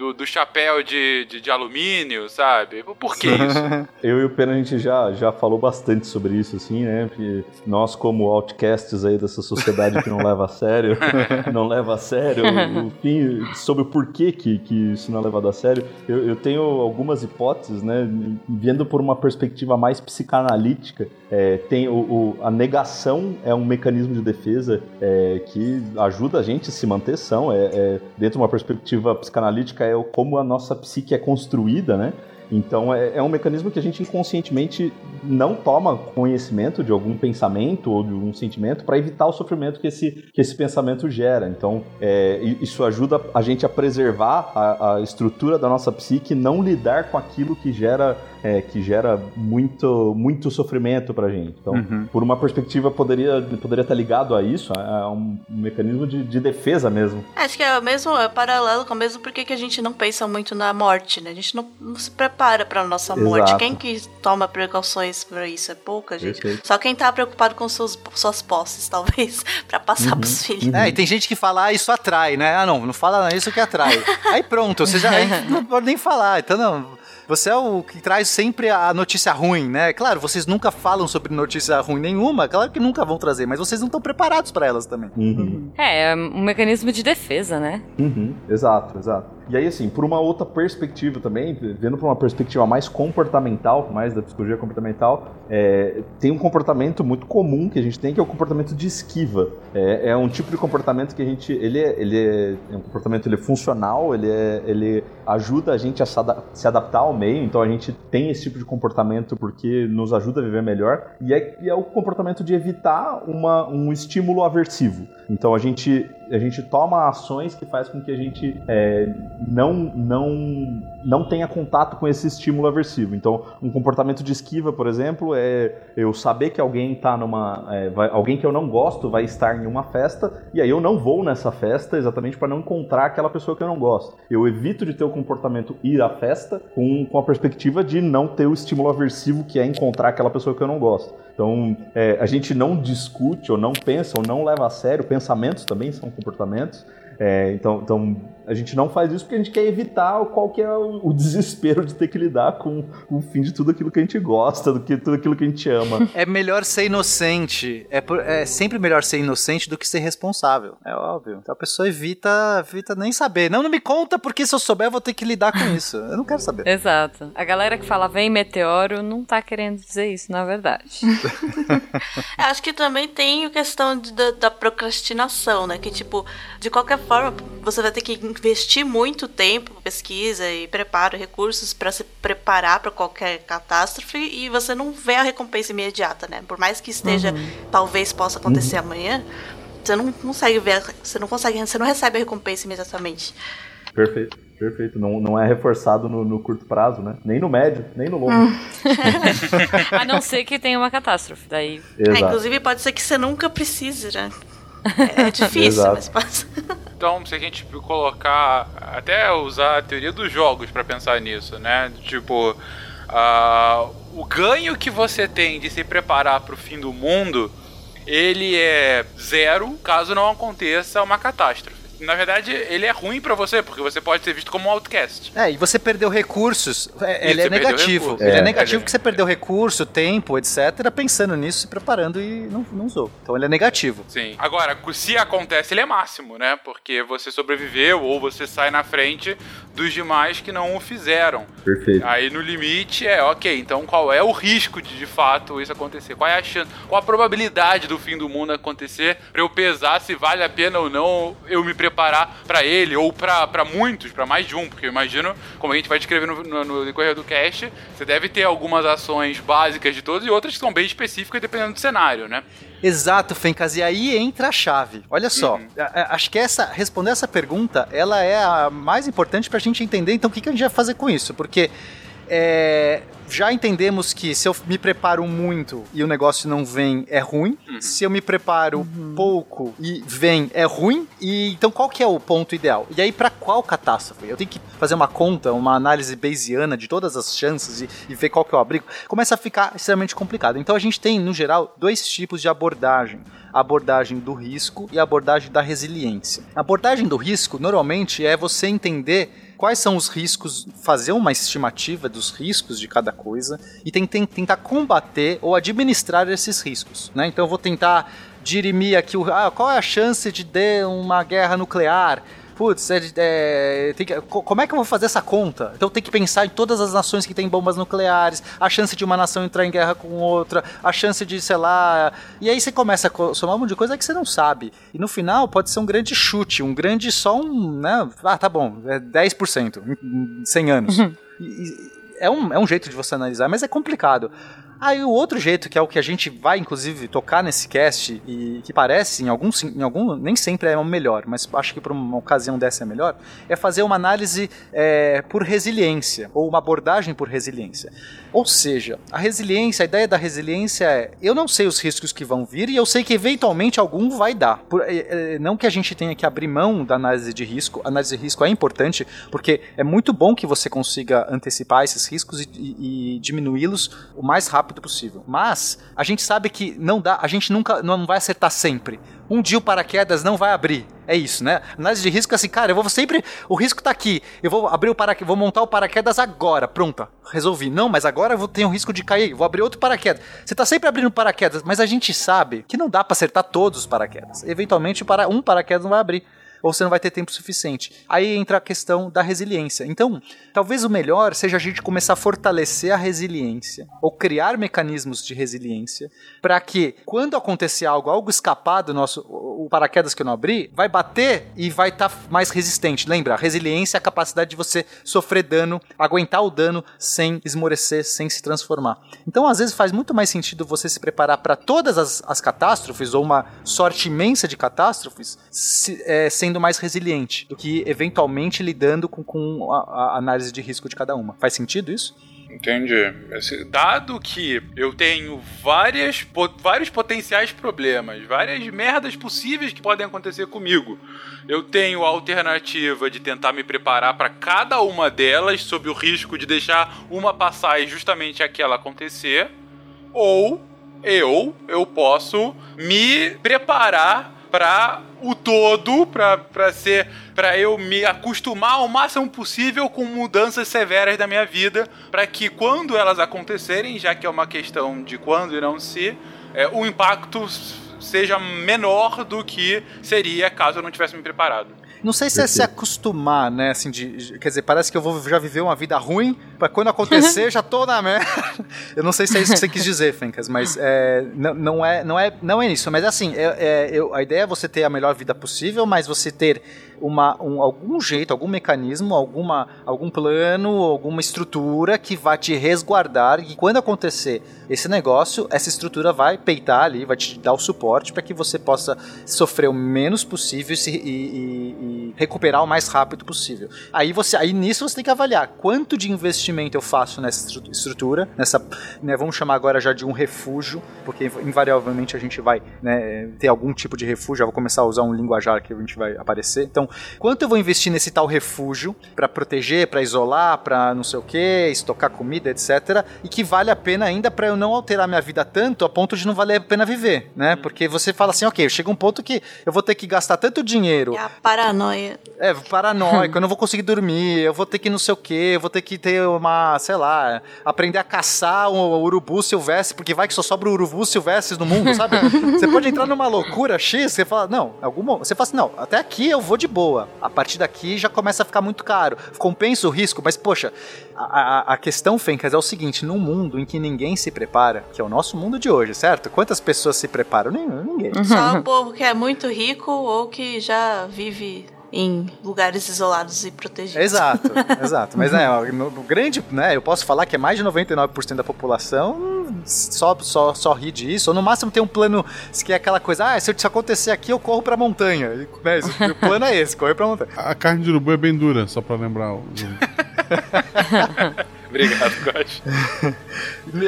do, do chapéu de, de, de, alumínio, sabe? Por que isso? Eu e o Pena, a gente já, já falou bastante sobre isso, assim, né? Porque nós, como outcasts aí dessa sociedade que não leva a sério, não leva a sério, enfim, sobre o porquê que, que isso não é levado a sério, eu, eu tenho algumas hipóteses, né? Vendo por uma perspectiva mais psicanalítica, é, tem o, o, a negação é um mecanismo de defesa é, que ajuda a gente a se manter são, é, é dentro de uma perspectiva psicanalítica é como a nossa psique é construída, né? Então é, é, um mecanismo que a gente inconscientemente não toma conhecimento de algum pensamento ou de um sentimento para evitar o sofrimento que esse, que esse pensamento gera. Então é, isso ajuda a gente a preservar a, a estrutura da nossa psique, não lidar com aquilo que gera é, que gera muito, muito sofrimento pra gente. Então, uhum. por uma perspectiva, poderia, poderia estar ligado a isso, a um, um mecanismo de, de, defesa mesmo. Acho que é o mesmo, é paralelo com o mesmo porque que a gente não pensa muito na morte, né? A gente não, não se prepara pra nossa morte. Exato. Quem que toma precauções para isso? É pouca gente. Perfeito. Só quem tá preocupado com seus, suas posses, talvez, para passar uhum. pros filhos. Uhum. É, e tem gente que fala, ah, isso atrai, né? Ah, não, não fala isso que atrai. aí pronto, você já aí não pode nem falar. Então, não você é o que traz sempre a notícia ruim, né? Claro, vocês nunca falam sobre notícia ruim nenhuma, claro que nunca vão trazer, mas vocês não estão preparados para elas também. Uhum. É, é um mecanismo de defesa, né? Uhum. Exato, exato. E aí, assim, por uma outra perspectiva também, vendo por uma perspectiva mais comportamental, mais da psicologia comportamental, é, tem um comportamento muito comum que a gente tem, que é o comportamento de esquiva. É, é um tipo de comportamento que a gente, ele é, ele é, é um comportamento ele é funcional, ele, é, ele ajuda a gente a se adaptar ao meio, então a gente tem esse tipo de comportamento porque nos ajuda a viver melhor, e é, é o comportamento de evitar uma, um estímulo aversivo. Então a gente a gente toma ações que faz com que a gente é, não, não, não tenha contato com esse estímulo aversivo. Então, um comportamento de esquiva, por exemplo, é eu saber que alguém está numa. É, vai, alguém que eu não gosto vai estar em uma festa, e aí eu não vou nessa festa exatamente para não encontrar aquela pessoa que eu não gosto. Eu evito de ter o comportamento ir à festa com, com a perspectiva de não ter o estímulo aversivo que é encontrar aquela pessoa que eu não gosto. Então, é, a gente não discute ou não pensa ou não leva a sério, pensamentos também são comportamentos. É, então, então, a gente não faz isso porque a gente quer evitar qual que é o, o desespero de ter que lidar com, com, o fim de tudo aquilo que a gente gosta, do que tudo aquilo que a gente ama. É melhor ser inocente. É, por, é sempre melhor ser inocente do que ser responsável. É óbvio. Então a pessoa evita, evita nem saber. Não, não me conta porque se eu souber eu vou ter que lidar com isso. Eu não quero saber. Exato. A galera que fala vem meteoro não tá querendo dizer isso, na verdade. Acho que também tem a questão de, da, da procrastinação, né? Que tipo, de qualquer forma, você vai ter que investir muito tempo, pesquisa e preparo, recursos para se preparar para qualquer catástrofe e você não vê a recompensa imediata, né? Por mais que esteja, uhum. talvez possa acontecer uhum. amanhã, você não consegue ver, você não consegue, você não recebe a recompensa imediatamente. Perfeito. Perfeito. Não, não é reforçado no, no, curto prazo, né? Nem no médio, nem no longo. Hum. a não ser que tenha uma catástrofe. Daí... É, inclusive, pode ser que você nunca precise, né? É, é difícil, mas passa. Então, se a gente colocar, até usar a teoria dos jogos para pensar nisso, né? Tipo, uh, o ganho que você tem de se preparar para o fim do mundo, ele é zero caso não aconteça uma catástrofe na verdade, ele é ruim para você, porque você pode ser visto como um outcast. É, e você perdeu recursos. É, ele é negativo. Ele é, é negativo porque você perdeu recurso, tempo, etc., pensando nisso, se preparando e não, não usou. Então ele é negativo. Sim. Agora, se acontece, ele é máximo, né? Porque você sobreviveu ou você sai na frente dos demais que não o fizeram. Perfeito. Aí no limite é, ok, então qual é o risco de de fato isso acontecer? Qual é a chance, qual a probabilidade do fim do mundo acontecer para eu pesar se vale a pena ou não eu me preparar para ele ou para muitos, para mais de um, porque eu imagino, como a gente vai descrever no, no, no decorrer do cast, você deve ter algumas ações básicas de todos e outras que são bem específicas dependendo do cenário, né? Exato, Fencas, e aí entra a chave. Olha só, uhum. acho que essa responder essa pergunta, ela é a mais importante para a gente entender, então, o que, que a gente vai fazer com isso, porque é, já entendemos que se eu me preparo muito e o negócio não vem, é ruim. Uhum. Se eu me preparo uhum. pouco e vem, é ruim. E então qual que é o ponto ideal? E aí para qual catástrofe? Eu tenho que fazer uma conta, uma análise bayesiana de todas as chances e, e ver qual que é o abrigo. Começa a ficar extremamente complicado. Então a gente tem, no geral, dois tipos de abordagem a abordagem do risco e a abordagem da resiliência. A abordagem do risco, normalmente, é você entender quais são os riscos, fazer uma estimativa dos riscos de cada coisa e tentar combater ou administrar esses riscos. Né? Então eu vou tentar dirimir aqui o, ah, qual é a chance de ter uma guerra nuclear putz, é, é, que, como é que eu vou fazer essa conta? Então tem que pensar em todas as nações que têm bombas nucleares, a chance de uma nação entrar em guerra com outra, a chance de, sei lá. E aí você começa a somar um monte de coisa que você não sabe. E no final pode ser um grande chute, um grande só um. Né? Ah, tá bom, é 10% em 100 anos. Uhum. é um, é um jeito de você analisar, mas é complicado. Aí o outro jeito, que é o que a gente vai, inclusive, tocar nesse cast, e que parece, em algum, em algum nem sempre é o melhor, mas acho que para uma ocasião dessa é melhor, é fazer uma análise é, por resiliência, ou uma abordagem por resiliência. Ou seja, a resiliência, a ideia da resiliência é, eu não sei os riscos que vão vir, e eu sei que eventualmente algum vai dar. Por, é, é, não que a gente tenha que abrir mão da análise de risco, a análise de risco é importante, porque é muito bom que você consiga antecipar esses riscos e, e, e diminuí-los o mais rápido rápido possível. Mas a gente sabe que não dá, a gente nunca não vai acertar sempre. Um dia o paraquedas não vai abrir. É isso, né? Análise de risco é assim, cara, eu vou sempre. O risco tá aqui. Eu vou abrir o paraquedas, vou montar o paraquedas agora. Pronto, resolvi. Não, mas agora eu vou ter um risco de cair. Vou abrir outro paraquedas. Você tá sempre abrindo paraquedas, mas a gente sabe que não dá para acertar todos os paraquedas. Eventualmente, um paraquedas não vai abrir ou você não vai ter tempo suficiente. Aí entra a questão da resiliência. Então, talvez o melhor seja a gente começar a fortalecer a resiliência ou criar mecanismos de resiliência para que quando acontecer algo, algo escapar do nosso o paraquedas que eu não abri, vai bater e vai estar tá mais resistente. Lembra, resiliência é a capacidade de você sofrer dano, aguentar o dano sem esmorecer, sem se transformar. Então, às vezes faz muito mais sentido você se preparar para todas as, as, catástrofes ou uma sorte imensa de catástrofes, se, é, sem sendo mais resiliente do que eventualmente lidando com, com a, a análise de risco de cada uma. Faz sentido isso? Entendi. Dado que eu tenho várias, vários potenciais problemas, várias merdas possíveis que podem acontecer comigo, eu tenho a alternativa de tentar me preparar para cada uma delas, sob o risco de deixar uma passar e justamente aquela acontecer, ou eu, eu posso me preparar para o todo, para ser para eu me acostumar ao máximo possível com mudanças severas da minha vida, para que quando elas acontecerem, já que é uma questão de quando e não se, é, o impacto seja menor do que seria caso eu não tivesse me preparado. Não sei se é se acostumar, né? Assim, de, quer dizer, parece que eu vou já viver uma vida ruim, pra quando acontecer já tô na merda. Eu não sei se é isso que você quis dizer, Fencas, mas é, não, não, é, não, é, não é isso. Mas assim, é, é, eu, a ideia é você ter a melhor vida possível, mas você ter uma, um, algum jeito, algum mecanismo, alguma, algum plano, alguma estrutura que vai te resguardar e quando acontecer esse negócio, essa estrutura vai peitar ali, vai te dar o suporte para que você possa sofrer o menos possível e, e, e, recuperar o mais rápido possível. Aí você, aí nisso você tem que avaliar quanto de investimento eu faço nessa estrutura, nessa, né, vamos chamar agora já de um refúgio, porque invariavelmente a gente vai né, ter algum tipo de refúgio. Eu vou começar a usar um linguajar que a gente vai aparecer. Então quanto eu vou investir nesse tal refúgio para proteger, para isolar, para não sei o que, estocar comida, etc. E que vale a pena ainda para eu não alterar minha vida tanto a ponto de não valer a pena viver, né? Uhum. Porque você fala assim, ok, chega um ponto que eu vou ter que gastar tanto dinheiro. É a paranoia. É, paranoico, eu não vou conseguir dormir, eu vou ter que não sei o que, eu vou ter que ter uma, sei lá, aprender a caçar um urubu silvestre, porque vai que só sobra urubu silvestres no mundo, sabe? você pode entrar numa loucura X, você fala, não, algum você fala assim, não, até aqui eu vou de boa boa. A partir daqui já começa a ficar muito caro. Compensa o risco, mas poxa, a, a, a questão, Fencas, é o seguinte: num mundo em que ninguém se prepara, que é o nosso mundo de hoje, certo? Quantas pessoas se preparam? Ninguém. Só o povo que é muito rico ou que já vive em lugares isolados e protegidos. Exato, exato. Mas né, o grande, né, eu posso falar que é mais de 99% da população só, só, só ri disso, ou no máximo tem um plano que é aquela coisa, ah, se isso acontecer aqui, eu corro pra montanha. Né, o plano é esse, correr pra montanha. A carne de urubu é bem dura, só pra lembrar. O... Obrigado, Gosh.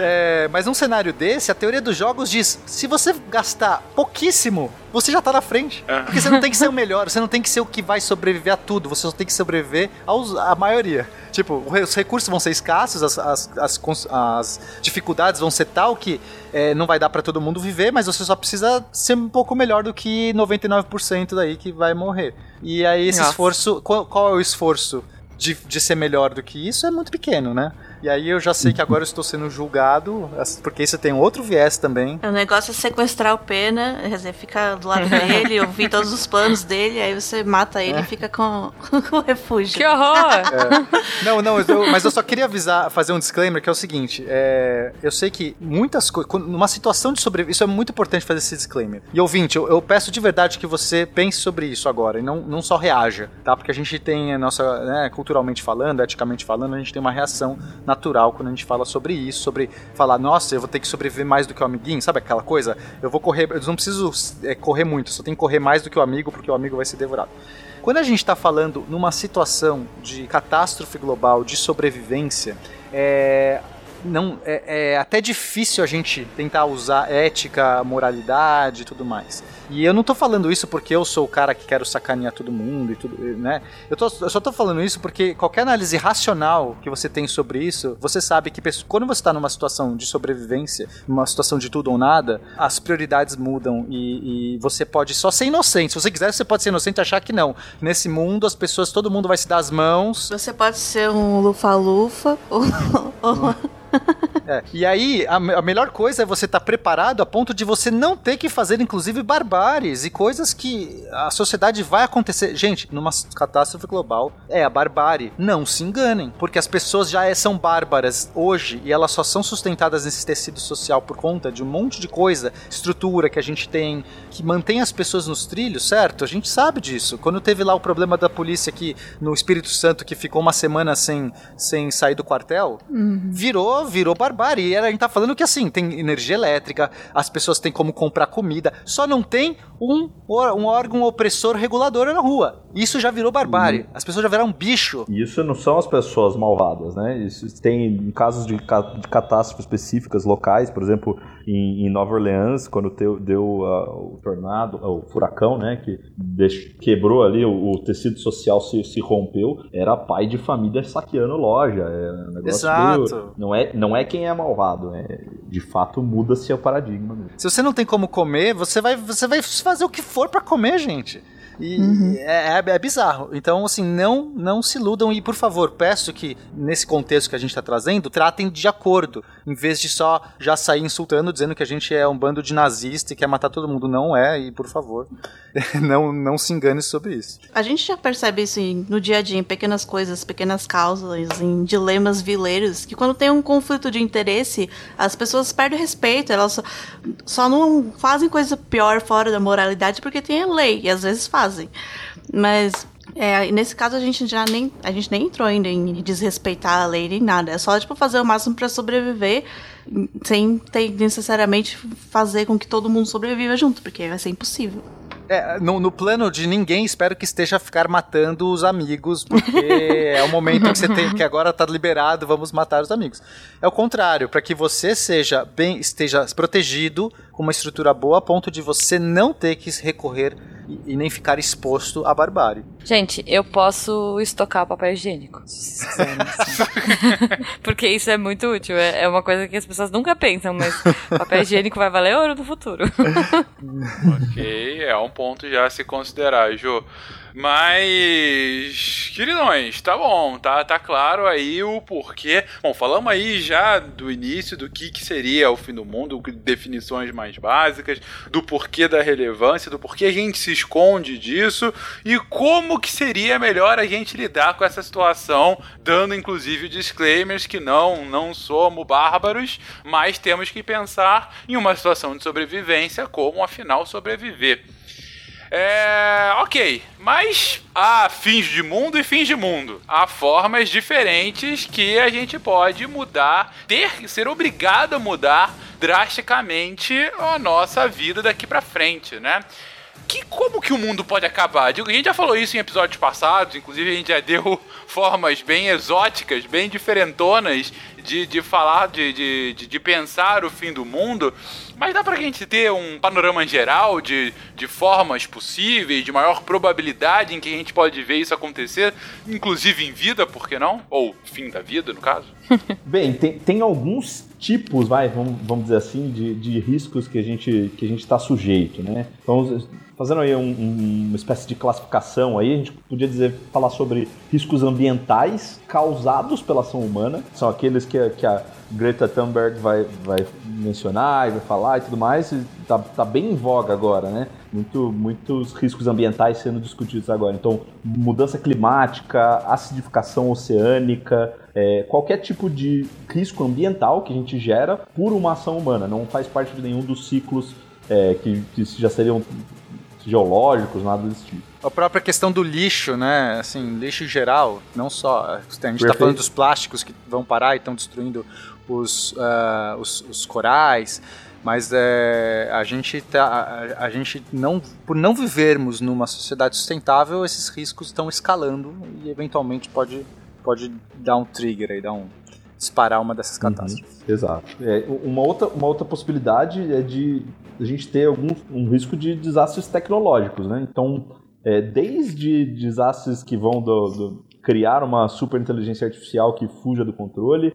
é, mas num cenário desse, a teoria dos jogos diz: se você gastar pouquíssimo, você já tá na frente. É. Porque você não tem que ser o melhor, você não tem que ser o que vai sobreviver a tudo, você só tem que sobreviver aos, à maioria. Tipo, os recursos vão ser escassos, as, as, as, as dificuldades vão ser tal que é, não vai dar para todo mundo viver, mas você só precisa ser um pouco melhor do que 99% daí que vai morrer. E aí esse Nossa. esforço, qual, qual é o esforço? De, de ser melhor do que isso é muito pequeno, né? E aí eu já sei que agora eu estou sendo julgado, porque isso tem outro viés também. O negócio é sequestrar o Pena, quer dizer, ficar do lado dele, ouvir todos os planos dele, aí você mata ele é. e fica com, com o refúgio. Que horror! É. Não, não, eu, mas eu só queria avisar, fazer um disclaimer, que é o seguinte, é, eu sei que muitas coisas, numa situação de sobrevivência, isso é muito importante fazer esse disclaimer. E ouvinte, eu, eu, peço de verdade que você pense sobre isso agora, e não, não só reaja, tá? Porque a gente tem a nossa, né, culturalmente falando, eticamente falando, a gente tem uma reação na natural quando a gente fala sobre isso, sobre falar, nossa, eu vou ter que sobreviver mais do que o amiguinho, sabe aquela coisa? Eu vou correr, eu não preciso é, correr muito, só tenho que correr mais do que o amigo, porque o amigo vai ser devorado. Quando a gente está falando numa situação de catástrofe global, de sobrevivência, é, não é, é até difícil a gente tentar usar ética, moralidade e tudo mais. E eu não tô falando isso porque eu sou o cara que quero sacanear todo mundo e tudo, né? Eu, tô, eu só tô falando isso porque qualquer análise racional que você tem sobre isso, você sabe que quando você está numa situação de sobrevivência, numa situação de tudo ou nada, as prioridades mudam e, e você pode só ser inocente. Se você quiser, você pode ser inocente e achar que não. Nesse mundo, as pessoas, todo mundo vai se dar as mãos. Você pode ser um lufa-lufa ou, ou é. E aí, a, a, melhor coisa é você estar tá preparado a ponto de você não ter que fazer, inclusive, barbáries e coisas que a sociedade vai acontecer. Gente, numa catástrofe global, é a barbárie. Não se enganem, porque as pessoas já é, são bárbaras hoje e elas só são sustentadas nesse tecido social por conta de um monte de coisa, estrutura que a gente tem, que mantém as pessoas nos trilhos, certo? A gente sabe disso. Quando teve lá o problema da polícia aqui no Espírito Santo, que ficou uma semana sem, sem sair do quartel, uhum. virou virou, barbárie. E a gente tá falando que assim, tem energia elétrica, as pessoas têm como comprar comida, só não tem um, um órgão opressor regulador na rua. Isso já virou barbárie. Uhum. As pessoas já viraram bicho. Isso não são as pessoas malvadas, né? Isso tem casos de, de catástrofes específicas locais, por exemplo, em, em Nova Orleans, quando teu, deu uh, o tornado, uh, o furacão, né, que quebrou ali, o, o, tecido social se, se rompeu, era pai de família saqueando loja. É um negócio Exato. Meio, não, é, não é quem é malvado, é, de fato muda-se o paradigma. Mesmo. Se você não tem como comer, você vai, você vai fazer o que for para comer, gente. E uhum. é, é, é, bizarro. Então, assim, não, não se iludam e, por favor, peço que, nesse contexto que a gente está trazendo, tratem de acordo, em vez de só já sair insultando, dizendo que a gente é um bando de nazista e quer matar todo mundo. Não é, e por favor, não, não se engane sobre isso. A gente já percebe isso no dia a dia, em pequenas coisas, pequenas causas, em dilemas vileiros, que quando tem um conflito de interesse, as pessoas perdem o respeito, elas só, só não fazem coisa pior fora da moralidade porque tem a lei, e às vezes fazem fazem. Mas é, nesse caso a gente já nem a gente nem entrou ainda em desrespeitar a lei nem nada. É só tipo fazer o máximo para sobreviver sem ter necessariamente fazer com que todo mundo sobreviva junto, porque vai ser impossível. É, no, no, plano de ninguém, espero que esteja a ficar matando os amigos, porque é o momento que você tem que agora tá liberado, vamos matar os amigos. É o contrário, para que você seja bem, esteja protegido com uma estrutura boa a ponto de você não ter que recorrer e, e nem ficar exposto à barbárie. Gente, eu posso estocar papel higiênico. Porque isso é muito útil. É, é uma coisa que as pessoas nunca pensam, mas papel higiênico vai valer ouro no futuro. ok, é um ponto já a se considerar, Jô. Mas, queridões, tá bom, tá, tá claro aí o porquê. Bom, falamos aí já do início do que, que seria o fim do mundo, definições mais básicas, do porquê da relevância, do porquê a gente se esconde disso e como que seria melhor a gente lidar com essa situação, dando inclusive disclaimers que não, não somos bárbaros, mas temos que pensar em uma situação de sobrevivência, como afinal sobreviver. É. Ok. Mas há fins de mundo e fins de mundo. Há formas diferentes que a gente pode mudar, ter, ser obrigado a mudar drasticamente a nossa vida daqui para frente, né? Que como que o mundo pode acabar? Digo, a gente já falou isso em episódios passados, inclusive a gente já deu formas bem exóticas, bem diferentonas de, de falar, de, de, de, pensar o fim do mundo, mas dá pra gente ter um panorama geral de, de formas possíveis, de maior probabilidade em que a gente pode ver isso acontecer, inclusive em vida, por que não? Ou fim da vida, no caso? Bem, tem, tem alguns tipos, vai, vamos, vamos dizer assim, de, de riscos que a gente que a gente está sujeito, né? Então, fazendo aí um, um, uma espécie de classificação aí, a gente podia dizer falar sobre riscos ambientais causados pela ação humana, são aqueles que, que a Greta Thunberg vai, vai mencionar e vai falar e tudo mais, e tá, tá bem em voga agora, né? Muito, muitos riscos ambientais sendo discutidos agora. Então, mudança climática, acidificação oceânica, é, qualquer tipo de risco ambiental que a gente gera por uma ação humana, não faz parte de nenhum dos ciclos é, que, que já seriam geológicos, nada desse tipo. A própria questão do lixo, né? Assim, lixo geral, não só. A gente está falando dos plásticos que vão parar e estão destruindo os, uh, os, os, corais, mas é, a gente tá, a, a, gente não, por não vivermos numa sociedade sustentável, esses riscos estão escalando e eventualmente pode, pode dar um trigger aí, dar um disparar uma dessas catástrofes. Uhum, exato. É, uma, outra, uma outra possibilidade é de a gente ter algum um risco de desastres tecnológicos, né? Então, é, desde desastres que vão do, do criar uma super inteligência artificial que fuja do controle,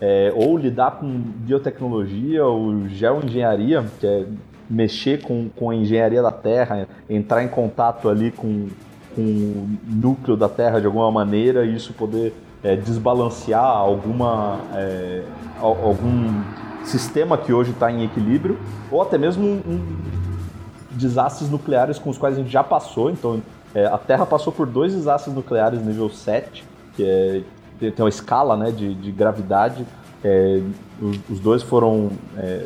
é, ou lidar com biotecnologia ou geoengenharia, que é mexer com, com a engenharia da Terra, entrar em contato ali com, com o núcleo da Terra de alguma maneira e isso poder é, desbalancear alguma, é, algum sistema que hoje está em equilíbrio, ou até mesmo um, um, desastres nucleares com os quais a gente já passou. Então, é, a Terra passou por dois desastres nucleares nível 7, que é, tem uma escala né, de, de gravidade. É, os, os, dois foram é,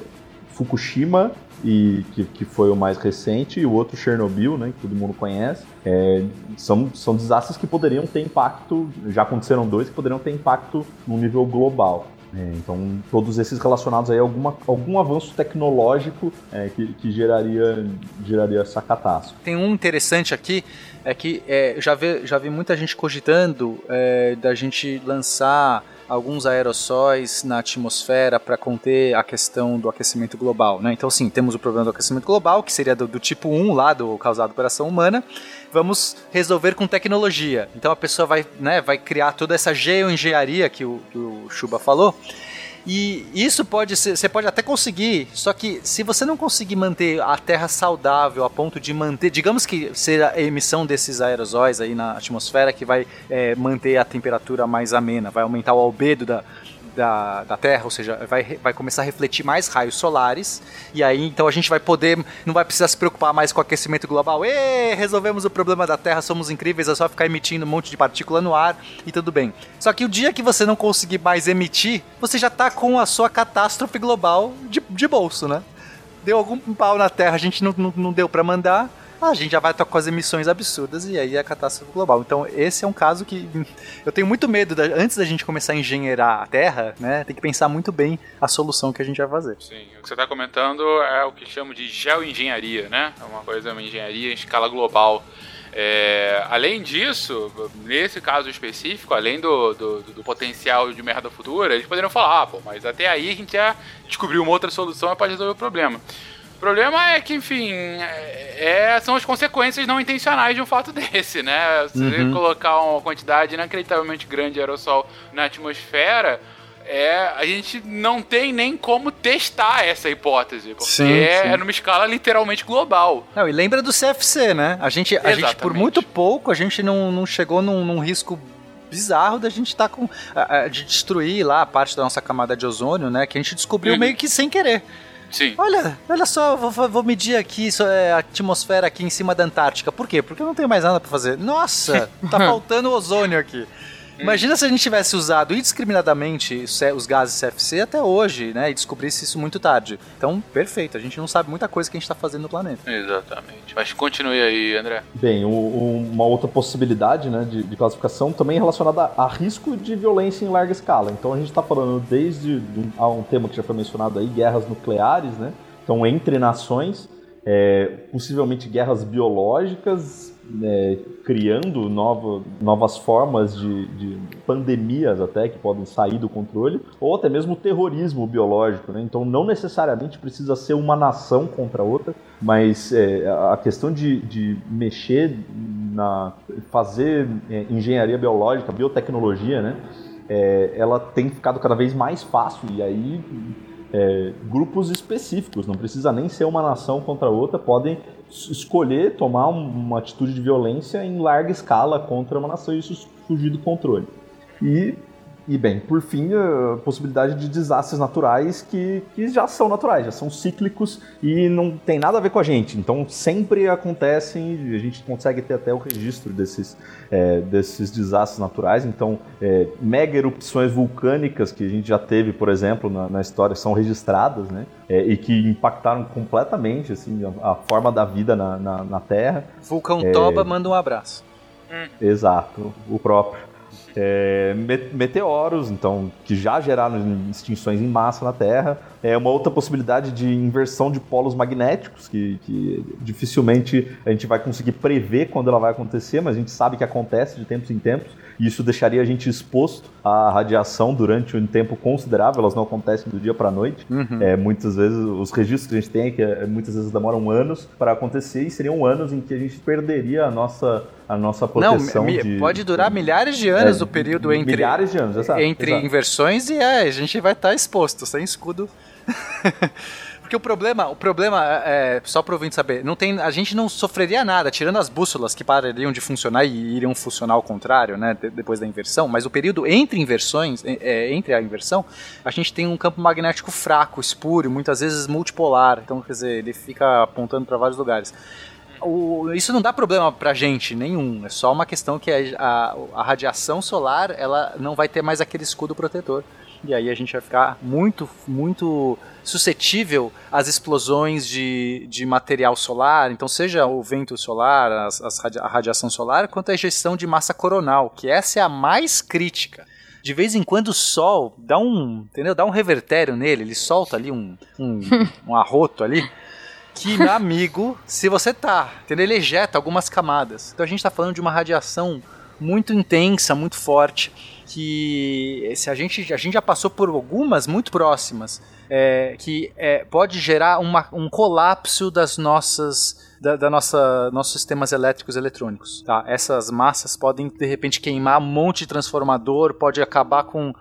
Fukushima, e que, que foi o mais recente, e o outro Chernobyl, né, que todo mundo conhece. É, são, são desastres que poderiam ter impacto, já aconteceram dois, que poderiam ter impacto no nível global. É, então, todos esses relacionados aí a alguma, algum avanço tecnológico é, que, que geraria, geraria essa catástrofe. Tem um interessante aqui, é que é, já, vi, já vi muita gente cogitando é, da gente lançar alguns aerossóis na atmosfera para conter a questão do aquecimento global. Né? Então, sim, temos o problema do aquecimento global, que seria do, do tipo 1 lá, do causado por ação humana, vamos resolver com tecnologia. Então a pessoa vai, né, vai criar toda essa geoengenharia que o, que o Chuba falou. E isso pode ser, você pode até conseguir, só que se você não conseguir manter a Terra saudável a ponto de manter, digamos que seja a emissão desses aerosóis aí na atmosfera que vai é, manter a temperatura mais amena, vai aumentar o albedo da, da, da Terra, ou seja, vai, vai começar a refletir mais raios solares, e aí então a gente vai poder, não vai precisar se preocupar mais com o aquecimento global. Ê, resolvemos o problema da Terra, somos incríveis, é só ficar emitindo um monte de partícula no ar e tudo bem. Só que o dia que você não conseguir mais emitir, você já tá com a sua catástrofe global de, de bolso, né? Deu algum pau na Terra, a gente não, não, não deu para mandar, a gente já vai estar com as emissões absurdas e aí é a catástrofe global. Então, esse é um caso que eu tenho muito medo, da, antes da gente começar a engenheirar a Terra, né, tem que pensar muito bem a solução que a gente vai fazer. Sim, o que você está comentando é o que chamo de geoengenharia, né? É uma coisa, uma engenharia em escala global. É, além disso, nesse caso específico, além do, do, do, potencial de merda futura, eles poderiam falar, ah, pô, mas até aí a gente já descobriu uma outra solução para resolver o problema. O problema é que, enfim, é, é, são as consequências não intencionais de um fato desse, né? Se uhum. colocar uma quantidade inacreditavelmente grande de aerossol na atmosfera, é, a gente não tem nem como testar essa hipótese, porque sim, é, sim. é numa escala literalmente global. Não, e lembra do CFC, né? A gente, a gente por muito pouco, a gente não, não chegou num, num risco bizarro da gente estar tá com. de destruir lá a parte da nossa camada de ozônio, né? Que a gente descobriu uhum. meio que sem querer. Sim. Olha, olha só, vou, vou medir aqui isso é a atmosfera aqui em cima da Antártica. Por quê? Porque eu não tenho mais nada para fazer. Nossa, tá faltando ozônio aqui. Imagina se a gente tivesse usado indiscriminadamente os gases CFC até hoje, né? E descobrisse isso muito tarde. Então, perfeito. A gente não sabe muita coisa que a gente está fazendo no planeta. Exatamente. Mas continue aí, André. Bem, o, uma outra possibilidade né, de, de, classificação também é relacionada a, a, risco de violência em larga escala. Então, a gente está falando desde a um tema que já foi mencionado aí, guerras nucleares, né? Então, entre nações, é, possivelmente guerras biológicas, é, criando nova, novas formas de, de, pandemias até que podem sair do controle, ou até mesmo terrorismo biológico. Né? Então não necessariamente precisa ser uma nação contra outra, mas é, a questão de, de, mexer na fazer é, engenharia biológica, biotecnologia, né? É, ela tem ficado cada vez mais fácil e aí é, grupos específicos, não precisa nem ser uma nação contra outra, podem escolher tomar uma atitude de violência em larga escala contra uma nação e isso fugir do controle. E e bem, por fim, a possibilidade de desastres naturais que, que já são naturais, já são cíclicos e não tem nada a ver com a gente. Então sempre acontecem, a gente consegue ter até o registro desses, é, desses desastres naturais. Então, é, mega erupções vulcânicas que a gente já teve, por exemplo, na, na história, são registradas, né? É, e que impactaram completamente assim, a, a forma da vida na, na, na Terra. Vulcão Toba manda um abraço. Exato, o próprio. É, me- meteoros, então, que já geraram extinções em massa na Terra. É uma outra possibilidade de inversão de polos magnéticos, que, que dificilmente a gente vai conseguir prever quando ela vai acontecer, mas a gente sabe que acontece de tempos em tempos. E isso deixaria a gente exposto à radiação durante um tempo considerável, elas não acontecem do dia para a noite. É, muitas vezes, os registros que a gente tem é que é, muitas vezes demoram anos para acontecer e seriam anos em que a gente perderia a nossa, a nossa Não, proteção. mi- de, pode durar milhares de anos É, o período entre, milhares de anos, exato, entre exato. inversões e é, a gente vai estar exposto, sem escudo. Porque o problema, o problema é, só para ouvinte saber, não tem, a gente não sofreria nada, tirando as bússolas que parariam de funcionar e iriam funcionar ao contrário, né, de- depois da inversão, mas o período entre inversões, é, é, entre a inversão, a gente tem um campo magnético fraco, espúrio, muitas vezes multipolar, então quer dizer, ele fica apontando para vários lugares. O- isso não dá problema pra gente nenhum. É só uma questão que a, a- a radiação solar ela não vai ter mais aquele escudo protetor. E aí a gente vai ficar muito, muito suscetível às explosões de, de material solar. Então, seja o vento solar, as- as radia- a radiação solar, quanto a ejeção de massa coronal, que essa é a mais crítica. De vez em quando o Sol dá um, entendeu? Dá um revertério nele, ele solta ali um, um, um arroto ali que, meu amigo, se você tá, entendeu? Ele ejeta algumas camadas. Então a gente tá falando de uma radiação muito intensa, muito forte, que se a gente, a gente já passou por algumas muito próximas, é, que é, pode gerar uma- um colapso das nossas da, da nossa nossos sistemas elétricos e eletrônicos, tá? Essas massas podem de repente queimar um monte de transformador, pode acabar com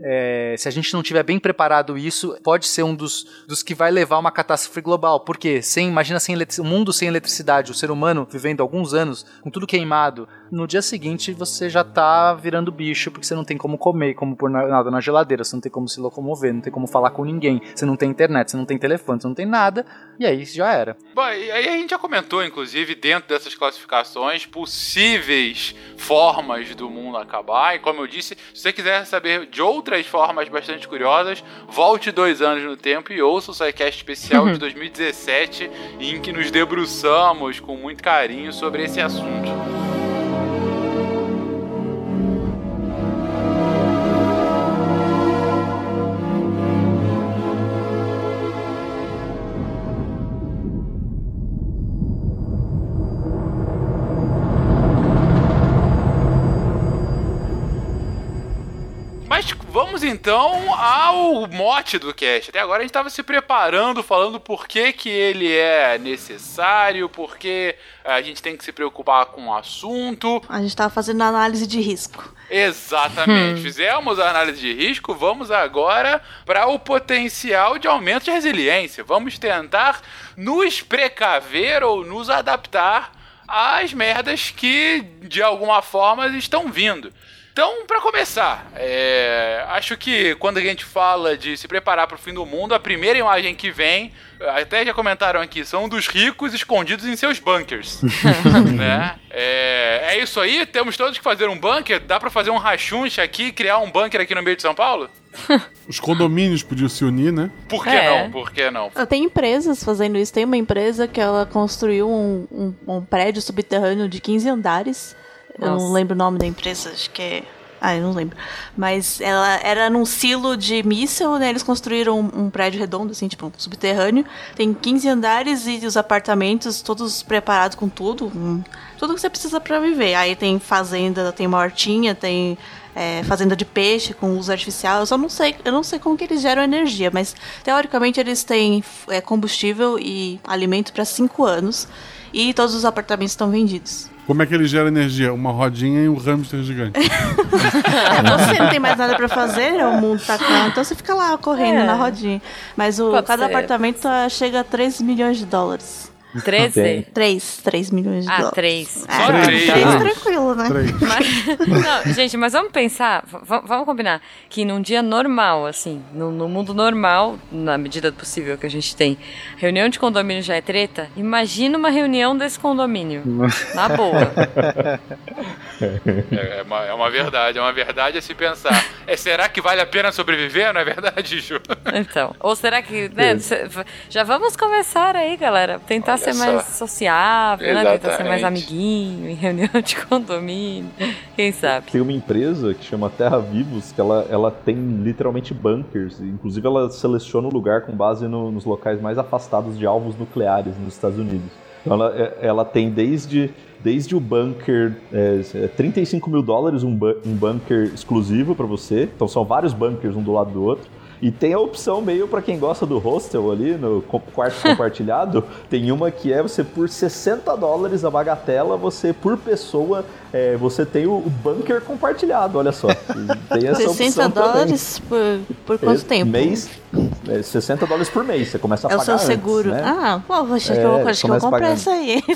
é, se a gente não tiver bem preparado isso, pode ser um dos, dos que vai levar a uma catástrofe global. Porque sem, imagina sem um mundo sem eletricidade, o ser humano vivendo alguns anos com tudo queimado, no dia seguinte você já tá virando bicho, porque você não tem como comer, como pôr na- nada na geladeira, você não tem como se locomover, não tem como falar com ninguém, você não tem internet, você não tem telefone, você não tem nada, e aí já era. Bom, e aí a gente já comentou, inclusive, dentro dessas classificações, possíveis formas do mundo acabar. E como eu disse, se você quiser saber de outras formas bastante curiosas, volte dois anos no tempo e ouça o SciCast especial de 2017, em que nos debruçamos com muito carinho sobre esse assunto. Ao mote do cast. Até agora a gente estava se preparando, falando por que, que ele é necessário, por que a gente tem que se preocupar com o assunto. A gente tava fazendo análise de risco. Exatamente. Fizemos a análise de risco, vamos agora para o potencial de aumento de resiliência. Vamos tentar nos precaver ou nos adaptar às merdas que de alguma forma estão vindo. Então, para começar, é, acho que quando a gente fala de se preparar para o fim do mundo, a primeira imagem que vem, até já comentaram aqui, são dos ricos escondidos em seus bunkers. né? é, é isso aí, temos todos que fazer um bunker. Dá para fazer um rachuncha aqui, e criar um bunker aqui no meio de São Paulo? Os condomínios podiam se unir, né? Por que É. não? Por que não? Tem empresas fazendo isso. Tem uma empresa que ela construiu um, um, um prédio subterrâneo de 15 andares. Eu Nossa. não lembro o nome da empresa, acho que é. Ah, eu não lembro. Mas ela era num silo de míssil, né? Eles construíram um, um prédio redondo, assim, tipo, um subterrâneo. Tem 15 andares e os apartamentos todos preparados com tudo. tudo que você precisa pra viver. Aí tem fazenda, tem uma hortinha, tem é, fazenda de peixe com uso artificial. Eu só não sei, eu não sei como que eles geram energia, mas teoricamente eles têm é, combustível e alimento para cinco anos e todos os apartamentos estão vendidos. Como é que ele gera energia? Uma rodinha e um hamster gigante. Então, se você não tem mais nada pra fazer, o mundo tá calmo, então você fica lá correndo É. na rodinha. Mas o, Pode cada ser. apartamento ah, chega a 3 milhões de dólares. 13? 3, 3 milhões de Ah, dólares. 3. É, Só três. três tranquilo, né? Mas, não, gente, mas vamos pensar, vamos combinar que num dia normal, assim, no, no mundo normal, na medida do possível que a gente tem, reunião de condomínio já é treta. Imagina uma reunião desse condomínio. Na boa. É, é uma, é uma verdade, é uma verdade a se pensar. É, será que vale a pena sobreviver? Não é verdade, Ju? Então, ou será que, né, já vamos começar aí, galera, tentar Olha ser só. mais sociável, né, tentar ser mais amiguinho, em reunião de condomínio, quem sabe. Tem uma empresa que chama Terra Vivos, que ela, ela tem literalmente bunkers. Inclusive, ela seleciona o lugar com base no- nos locais mais afastados de alvos nucleares nos Estados Unidos. Então, ela, é- ela tem desde, desde o bunker, é, é 35 mil dólares, um, bu- um bunker exclusivo para você. Então, são vários bunkers um do lado do outro. E tem a opção meio para quem gosta do hostel ali, no quarto compartilhado, tem uma que é você por 60 dólares a bagatela, você por pessoa, é, você tem o, bunker compartilhado, olha só. Tem essa 60 opção dólares por, por quanto É, tempo? Mês, é, 60 dólares por mês, você começa a É o pagar seu antes, seguro. né? Ah, pô, acho que É, eu, acho que eu vou começa comprar pagando. essa aí.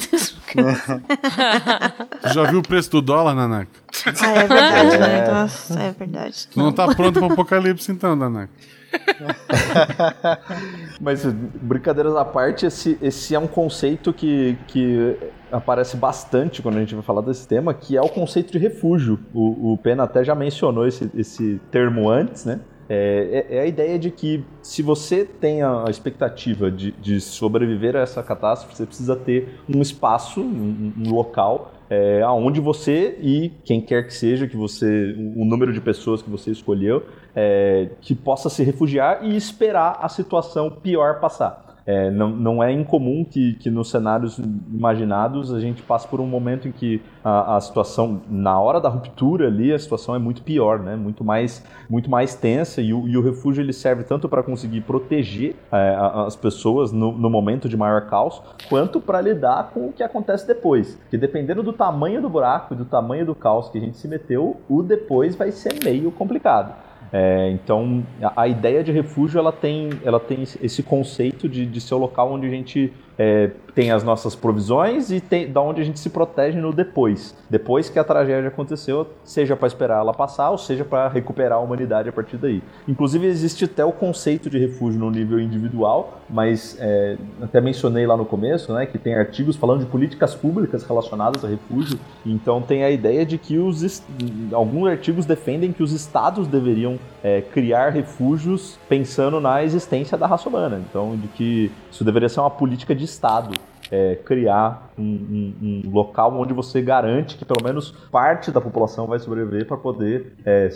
Tu já viu o preço do dólar, Nanaka? ah, é verdade, né? Nossa, é verdade. Tu não tá pronto pro apocalipse então, Nanaka. Mas brincadeiras à parte, esse, esse é um conceito que, que aparece bastante quando a gente vai falar desse tema, que é o conceito de refúgio. O, o Pena até já mencionou esse, esse termo antes, né? É, é- é a ideia de que se você tem a expectativa de, de sobreviver a essa catástrofe, você precisa ter um espaço, um, um local é, aonde você e quem quer que seja que você, o número de pessoas que você escolheu, é, que possa se refugiar e esperar a situação pior passar. É, não, não é incomum que, que nos cenários imaginados a gente passe por um momento em que a, a situação, na hora da ruptura ali, a situação é muito pior, né? muito, mais, muito mais tensa e o, e o refúgio ele serve tanto para conseguir proteger é, as pessoas no, no momento de maior caos, quanto para lidar com o que acontece depois. Porque dependendo do tamanho do buraco e do tamanho do caos que a gente se meteu, o depois vai ser meio complicado. É, então, a, a ideia de refúgio ela tem, ela tem esse- conceito de, de ser o local onde a gente é, tem as nossas provisões e tem, da onde a gente se protege no depois. Depois que a tragédia aconteceu, seja para esperar ela passar ou seja para recuperar a humanidade a partir daí. Inclusive, existe até o conceito de refúgio no nível individual, mas é, até mencionei lá no começo né, que tem artigos falando de políticas públicas relacionadas a refúgio. Então, tem a ideia de que os alguns artigos defendem que os estados deveriam é, criar refúgios pensando na existência da raça humana. Então, de que isso deveria ser uma política de Estado. é, criar um, um- um local onde você garante que pelo menos parte da população vai sobreviver para poder é,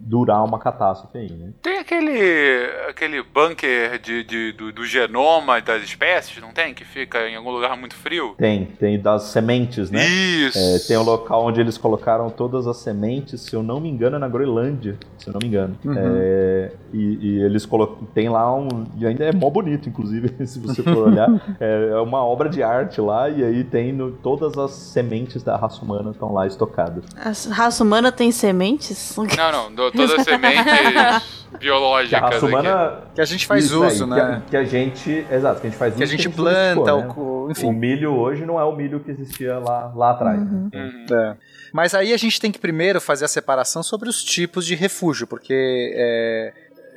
durar uma catástrofe aí, né? Tem aquele, aquele bunker de, de- do, do genoma das espécies, não tem? Que fica em algum lugar muito frio? Tem, tem das sementes, né? Isso. É, tem um local onde eles colocaram todas as sementes, se eu não me engano, é na Groenlândia, se eu não me engano. Uhum. É, e, e eles colocam. Tem lá um. E ainda é mó bonito, inclusive, se você for olhar. É, é uma obra de arte lá, e aí tem no- todas as sementes da raça humana estão lá estocadas. A raça humana tem sementes? Não, não, do- todas as sementes Que a biológicas raça aqui. humana. Que a gente faz Isso aí, uso, que né? a- Que a, gente. Exato, que a gente faz Que a uso gente domesticou, planta, né? o co- enfim. O milho hoje não é o milho que existia lá, lá atrás. né? Uhum. É. Mas aí a gente tem que primeiro fazer a separação sobre os tipos de refúgio, porque é,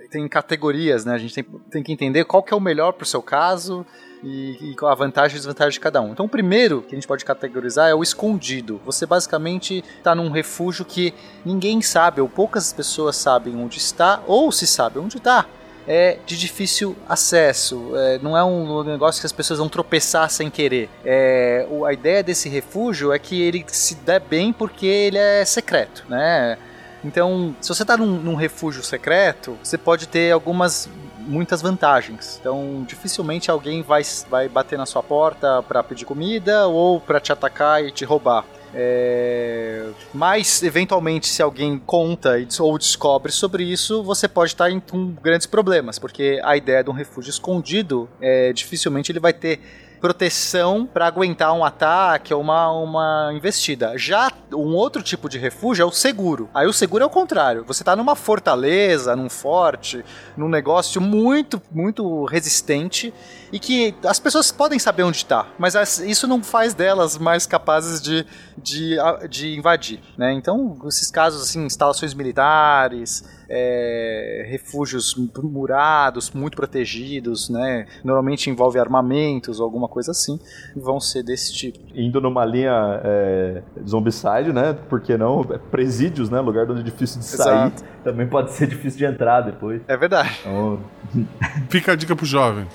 tem categorias, né? A gente tem, tem que entender qual que é o melhor para o seu caso e, e a vantagem e desvantagem de cada um. Então, o primeiro que a gente pode categorizar é o escondido. Você basicamente está num refúgio que ninguém sabe, ou poucas pessoas sabem onde está, ou se sabe onde está. É de difícil acesso, é, não é um negócio que as pessoas vão tropeçar sem querer. É, a ideia desse refúgio é que ele se dê bem porque ele é secreto, né? Então, se você está num, num refúgio secreto, você pode ter algumas muitas vantagens. Então, dificilmente alguém vai, vai bater na sua porta para pedir comida ou para te atacar e te roubar. É, Mas, eventualmente, se alguém conta ou descobre sobre isso, você pode estar em com grandes problemas, porque a ideia de um refúgio escondido, é, dificilmente ele vai ter proteção para aguentar um ataque ou uma, uma investida. Já um outro tipo de refúgio é o seguro. Aí o seguro é o contrário. Você tá numa fortaleza, num forte, num negócio muito, muito resistente e que as pessoas podem saber onde está, mas as- isso não faz delas mais capazes de, de, de invadir. Né? Então, esses casos, assim, instalações militares, é, refúgios murados, muito protegidos, né? Normalmente envolve armamentos ou alguma coisa assim, vão ser desse tipo. Indo numa linha é, zombicide, né? Por que não? Presídios, né? Lugar onde é difícil de sair. Exato. Também pode ser difícil de entrar depois. É verdade. Então, Fica a dica pro jovem.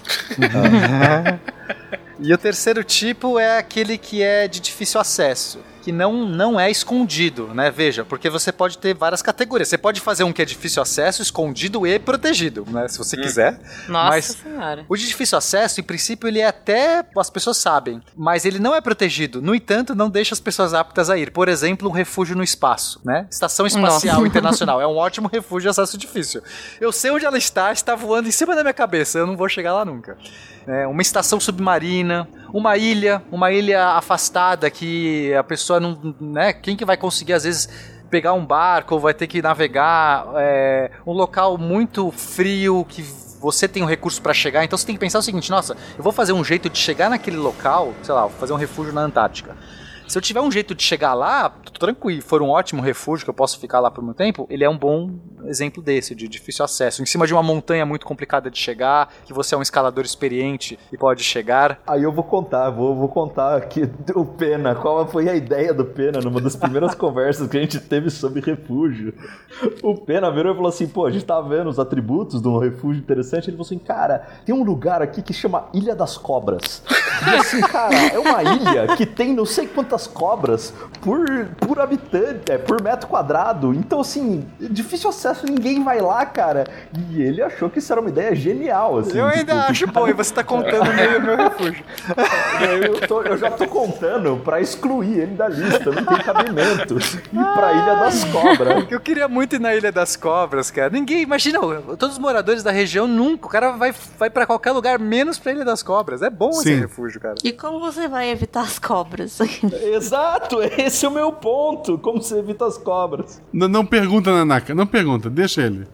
E o terceiro tipo é aquele que é de difícil acesso, que não, não é escondido, né? Veja, porque você pode ter várias categorias. Você pode fazer um que é difícil acesso, escondido e protegido, né? Se você quiser. Nossa Mas senhora. o de difícil acesso, em princípio, ele é até. As pessoas sabem, mas ele não é protegido. No entanto, não deixa as pessoas aptas a ir. Por exemplo, um refúgio no espaço, né? Estação Espacial Nossa. Internacional. É um ótimo refúgio de acesso difícil. Eu sei onde ela está, está voando em cima da minha cabeça. Eu não vou chegar lá nunca. É, uma estação submarina, uma ilha, uma ilha afastada que a pessoa não. Né? Quem que vai conseguir, às vezes pegar um barco ou vai ter que navegar, é, um local muito frio que você tem um recurso para chegar, então você tem que pensar o seguinte, nossa, eu vou fazer um jeito de chegar naquele local, sei lá, vou fazer um refúgio na Antártica. Se eu tiver um jeito de chegar lá, tô tranquilo, for um ótimo refúgio que eu posso ficar lá por muito tempo, ele é um bom exemplo desse, de difícil acesso. Em cima de uma montanha muito complicada de chegar, que você é um escalador experiente e pode chegar. Aí eu vou contar, vou, vou contar aqui o Pena, qual foi a ideia do Pena numa das primeiras conversas que a gente teve sobre refúgio. O Pena virou e falou assim: pô, a gente tava vendo os atributos de um refúgio interessante. Ele falou assim: cara, tem um lugar aqui que chama Ilha das Cobras. E assim, cara, é uma ilha que tem não sei quantas cobras por, por habitante, é, por metro quadrado. Então, assim, difícil acesso, ninguém vai lá, cara. E ele achou que isso era uma ideia genial, assim. eu ainda tipo, acho, pô, e você tá contando meio meu refúgio. eu, tô- eu já tô contando pra excluir ele da lista, não tem cabimento. E pra Ilha das Cobras. Eu queria muito ir na Ilha das Cobras, cara. Ninguém, imagina, todos os moradores da região nunca, o cara vai, vai para qualquer lugar, menos pra Ilha das Cobras. É bom esse Sim. refúgio, cara. E como você vai evitar as cobras? Exato, esse é o meu ponto. Como você evita as cobras? N- não pergunta, Nanaka, não pergunta, deixa ele.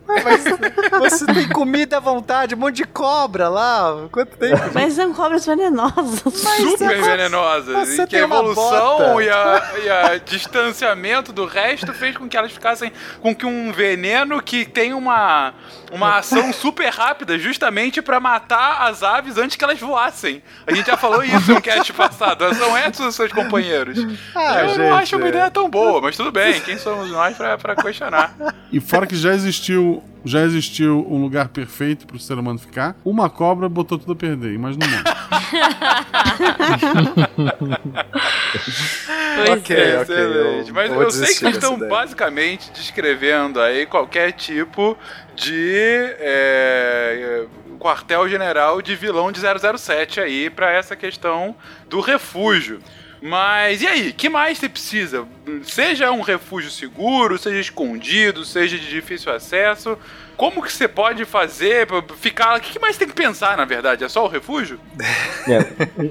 Você tem comida à vontade, um monte de cobra lá. Quanto tempo? Mas são cobras venenosas. Super venenosas. você E que a evolução e a, e a distanciamento do resto fez com que elas ficassem com que um veneno que tem uma, uma ação super rápida justamente pra matar as aves antes que elas voassem. A gente já falou isso um cast passado. São esses os seus companheiros. Ah, Eu gente, não acho uma é. ideia tão boa, mas tudo bem. Quem somos nós pra questionar? E fora que já existiu, já existiu um lugar perfeito pro ser humano ficar, uma cobra botou tudo a perder, imagina o mundo. Ok, é. ok. Eu Mas eu sei que dessa estão ideia. basicamente descrevendo aí qualquer tipo de é, quartel-general de vilão de 007 aí pra essa questão do refúgio. Mas e aí, que mais você precisa? Seja um refúgio seguro, seja escondido, seja de difícil acesso. Como que você pode fazer pra ficar? O que mais tem que pensar, na verdade? É só o refúgio? É,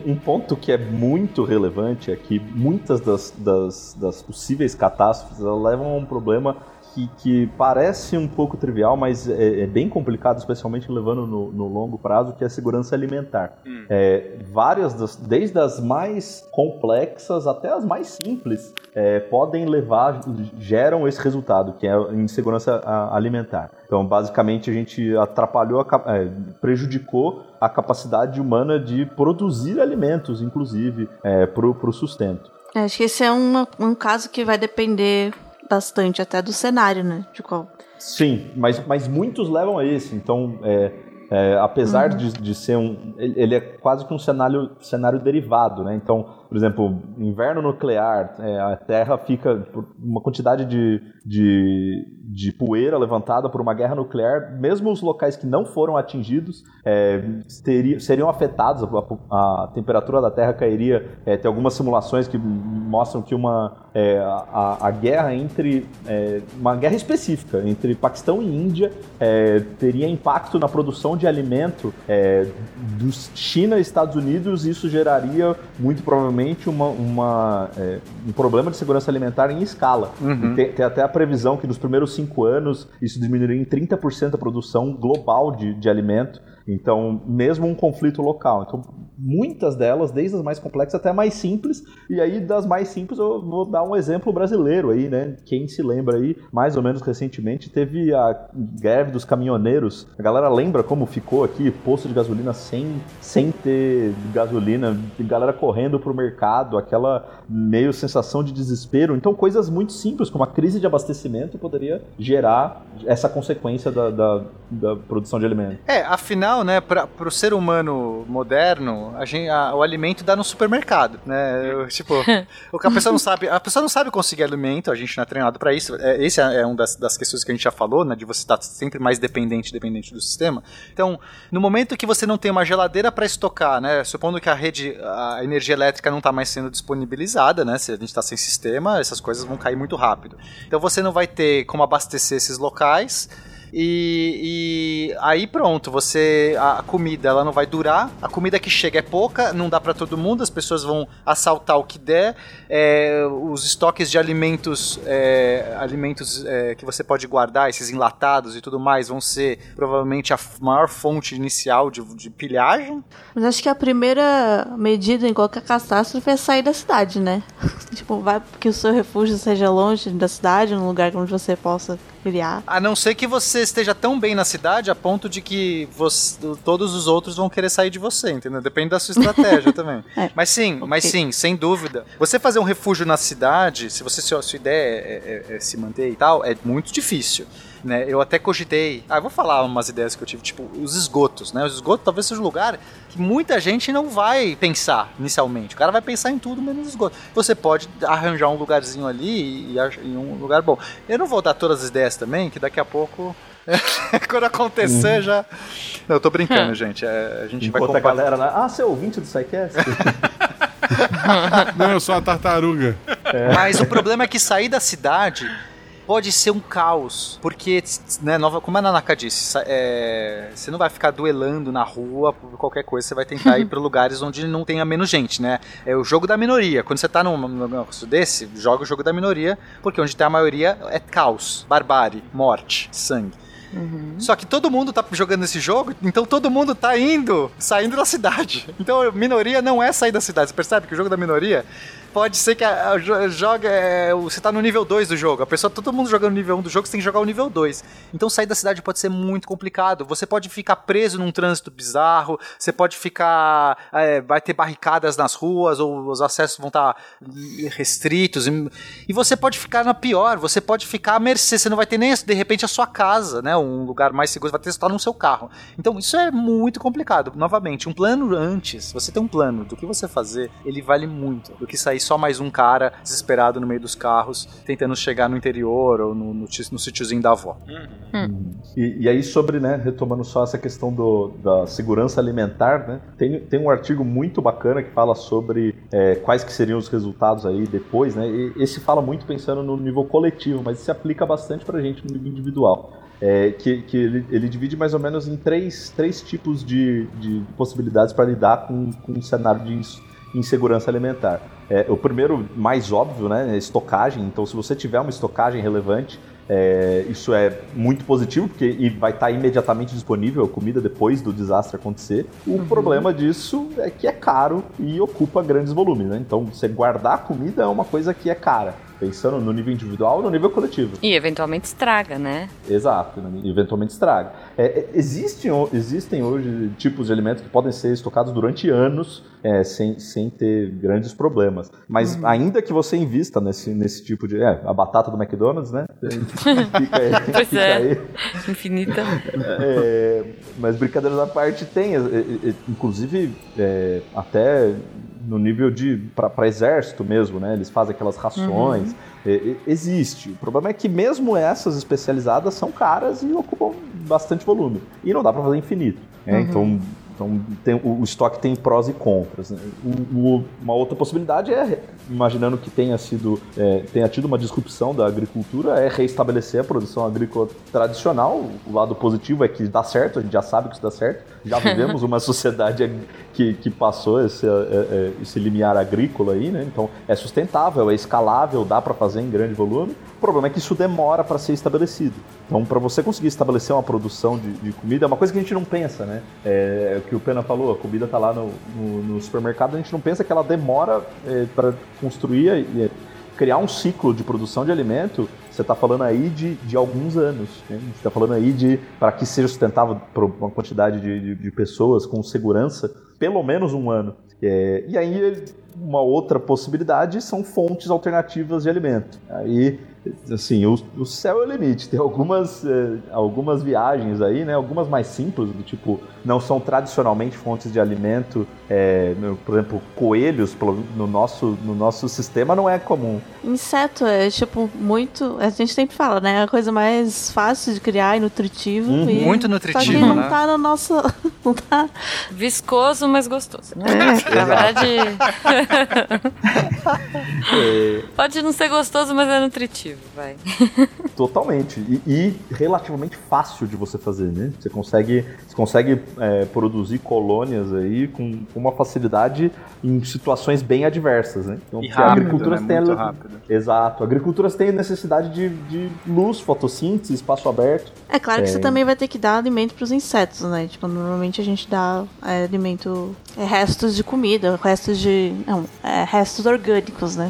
um, ponto que é muito relevante é que muitas das, das, das possíveis catástrofes levam a um problema que, que parece um pouco trivial, mas é, é bem complicado, especialmente levando no, no longo prazo, que é a segurança alimentar. É, várias, das, desde as mais complexas até as mais simples, é, podem levar, geram esse resultado, que é a insegurança alimentar. Então, basicamente, a gente atrapalhou, a é, prejudicou a capacidade humana de produzir alimentos, inclusive, é, para o sustento. É, Acho que esse é uma- um caso que vai depender bastante até do cenário, né? De qual. Sim, mas, mas muitos levam a esse. Então, é, é, apesar de, de ser um. Ele é quase que um cenário, cenário derivado, né? Então, por exemplo, inverno nuclear, é, a Terra fica por uma quantidade de, de, de poeira levantada por uma guerra nuclear, mesmo os locais que não foram atingidos é, teria- seriam afetados, a, a temperatura da Terra cairia. É, tem algumas simulações que mostram que uma, é, a, a guerra entre. é, uma guerra específica entre Paquistão e Índia é, teria impacto na produção de alimento é, dos China e Estados Unidos, e isso geraria muito provavelmente uma, uma, um problema de segurança alimentar em escala. E tem, tem até a previsão que nos primeiros cinco anos isso diminuiria em 30% a produção global de, de alimento. Então, mesmo um conflito local. Então, muitas delas, desde as mais complexas até mais simples. E aí, das mais simples, eu vou dar um exemplo brasileiro aí, né? Quem se lembra aí, mais ou menos recentemente, teve a greve dos caminhoneiros. A galera lembra como ficou aqui, posto de gasolina sem, sem ter gasolina, galera correndo pro mercado, aquela meio sensação de desespero. Então, coisas muito simples, como a crise de abastecimento, poderia gerar essa consequência da, da, da produção de alimentos. É, afinal, né, para o ser humano moderno, a gente, a, o alimento dá no supermercado, né? Eu, tipo, o que a pessoa não sabe, a pessoa não sabe conseguir alimento, a gente não é treinado para isso. É, esse é, é uma das, das questões que a gente já falou, né, de você estar sempre mais dependente, dependente do sistema. Então, no momento que você não tem uma geladeira para estocar, né, supondo que a rede, a energia elétrica não está mais sendo disponibilizada, né, se a gente está sem sistema, essas coisas vão cair muito rápido. Então, você não vai ter como abastecer esses locais e, e, aí pronto, você a comida ela não vai durar, a comida que chega é pouca, não dá para todo mundo, as pessoas vão assaltar o que der, é, os estoques de alimentos, é, alimentos é, que você pode guardar, esses enlatados e tudo mais, vão ser provavelmente a maior fonte inicial de, de pilhagem. Mas acho que a primeira medida em qualquer catástrofe é sair da cidade, né? tipo, vai que o seu refúgio seja longe da cidade, num lugar onde você possa A não ser que você esteja tão bem na cidade a ponto de que você, todos os outros vão querer sair de você, entendeu? Depende da sua estratégia também. É. Mas sim, okay. mas sim, sem dúvida. Você fazer um refúgio na cidade, se você se sua ideia é, é, é se manter e tal, é muito difícil né? Eu até cogitei. Ah, eu vou falar umas ideias que eu tive, tipo, os esgotos, né? Os esgotos talvez seja um lugar que muita gente não vai pensar inicialmente. O cara vai pensar em tudo menos esgoto. Você pode arranjar um lugarzinho ali e, e um lugar bom. Eu não vou dar todas as ideias também, que daqui a pouco. Quando acontecer, uhum. já. Não, eu tô brincando, gente. É, a gente Enquanto vai compartilhar. a galera lá. Ah, você é ouvinte do SciCast? não, eu sou a tartaruga. É. Mas o problema é que sair da cidade pode ser um caos, porque, né, nova, como a Nanaka disse, é, você não vai ficar duelando na rua por qualquer coisa, você vai tentar ir para lugares onde não tenha menos gente, né? É o jogo da minoria. Quando você tá num negócio desse, joga o jogo da minoria, porque onde tem a maioria é caos, barbárie, morte, sangue. Uhum. Só que todo mundo tá jogando esse jogo, então todo mundo tá indo, saindo da cidade. Então minoria não é sair da cidade. Você percebe que o jogo da minoria pode ser que a, a, joga, é, você tá no nível 2 do jogo. A pessoa, todo mundo jogando no nível 1 do jogo, você tem que jogar o nível 2. Então sair da cidade pode ser muito complicado. Você pode ficar preso num trânsito bizarro, você pode ficar. É, vai ter barricadas nas ruas, ou os acessos vão estar tá restritos. E, e, você pode ficar na pior, você pode ficar à mercê, você não vai ter nem de repente a sua casa, né? Um lugar mais seguro, vai ter estar no seu carro. Então isso é muito complicado. Novamente, um plano antes, você tem um plano do que você fazer, ele vale muito do que sair só mais um cara desesperado no meio dos carros, tentando chegar no interior ou no, no, no sítiozinho da avó. Uhum. E, e, aí, sobre, né, retomando só essa questão do, da segurança alimentar, né, tem, tem um artigo muito bacana que fala sobre é, quais que seriam os resultados aí depois, né, e esse fala muito pensando no nível coletivo, mas se aplica bastante pra gente no nível individual. É, que, que ele, ele, divide mais ou menos em três, três tipos de, de possibilidades para lidar com, com um cenário de insegurança alimentar. É, o primeiro, mais óbvio, né, é estocagem. Então, se você tiver uma estocagem relevante, é, isso é muito positivo, porque e vai estar imediatamente disponível a comida depois do desastre acontecer. O uhum. problema disso é que é caro e ocupa grandes volumes. Né? Então, você guardar comida é uma coisa que é cara. Pensando no nível individual e no nível coletivo. E eventualmente estraga, né? Exato, eventualmente estraga. É, é, existem, existem hoje tipos de alimentos que podem ser estocados durante anos é, sem, sem ter grandes problemas. Mas uhum. ainda que você invista nesse, nesse tipo de. É, a batata do McDonald's, né? fica aí, pois fica é. Aí. Infinita. É, mas brincadeiras à parte, tem. É, é, inclusive, até no nível de para exército mesmo, né? Eles fazem aquelas rações. Uhum. É, existe. O problema é que mesmo essas especializadas são caras e ocupam bastante volume. E não dá para fazer infinito. Né? Uhum. Então então, tem, o, o, estoque tem prós e contras. Né? O, o, uma outra possibilidade é, imaginando que tenha sido, é, tenha tido uma disrupção da agricultura, é reestabelecer a produção agrícola tradicional. O lado positivo é que dá certo, a gente já sabe que isso dá certo. Já vivemos uma sociedade que, que passou esse, é, é, esse limiar agrícola aí, né? Então, é sustentável, é escalável, dá para fazer em grande volume. O problema é que isso demora para ser estabelecido. Então, para você conseguir estabelecer uma produção de, de, comida, é uma coisa que a gente não pensa, né? É, que o Pena falou, a comida tá lá no, no, no supermercado, a gente não pensa que ela demora é, para construir é, criar um ciclo de produção de alimento. Você está falando aí de, de alguns anos. Né? Você está falando aí de para que seja sustentável para uma quantidade de, de, de pessoas com segurança, pelo menos um ano. É, e aí uma outra possibilidade são fontes alternativas de alimento. Aí assim, o, o céu é o limite. Tem algumas, eh, algumas viagens aí, né? Algumas mais simples, do tipo, não são tradicionalmente fontes de alimento. É, no, por exemplo, coelhos no nosso, no nosso sistema não é comum. Inseto é, tipo, muito. A gente sempre fala, né? É a coisa mais fácil de criar e nutritivo. Uhum. E, muito nutritivo. Só que não né? tá no nosso. Não tá. Viscoso, mas gostoso. Né? É, Na verdade. é. Pode não ser gostoso, mas é nutritivo, vai. Totalmente. E, e, relativamente fácil de você fazer, né? Você consegue, você consegue é, produzir colônias aí com, com, uma facilidade em situações bem adversas, né? Então, e rápido, agriculturas né? Muito têm rápido. Exato. Agriculturas têm necessidade de, de luz, fotossíntese, espaço aberto. É claro que é... você também vai ter que dar alimento para os insetos, né? Tipo, normalmente a gente dá é, alimento, é, restos de comida, restos de. Não, é, restos orgânicos, né?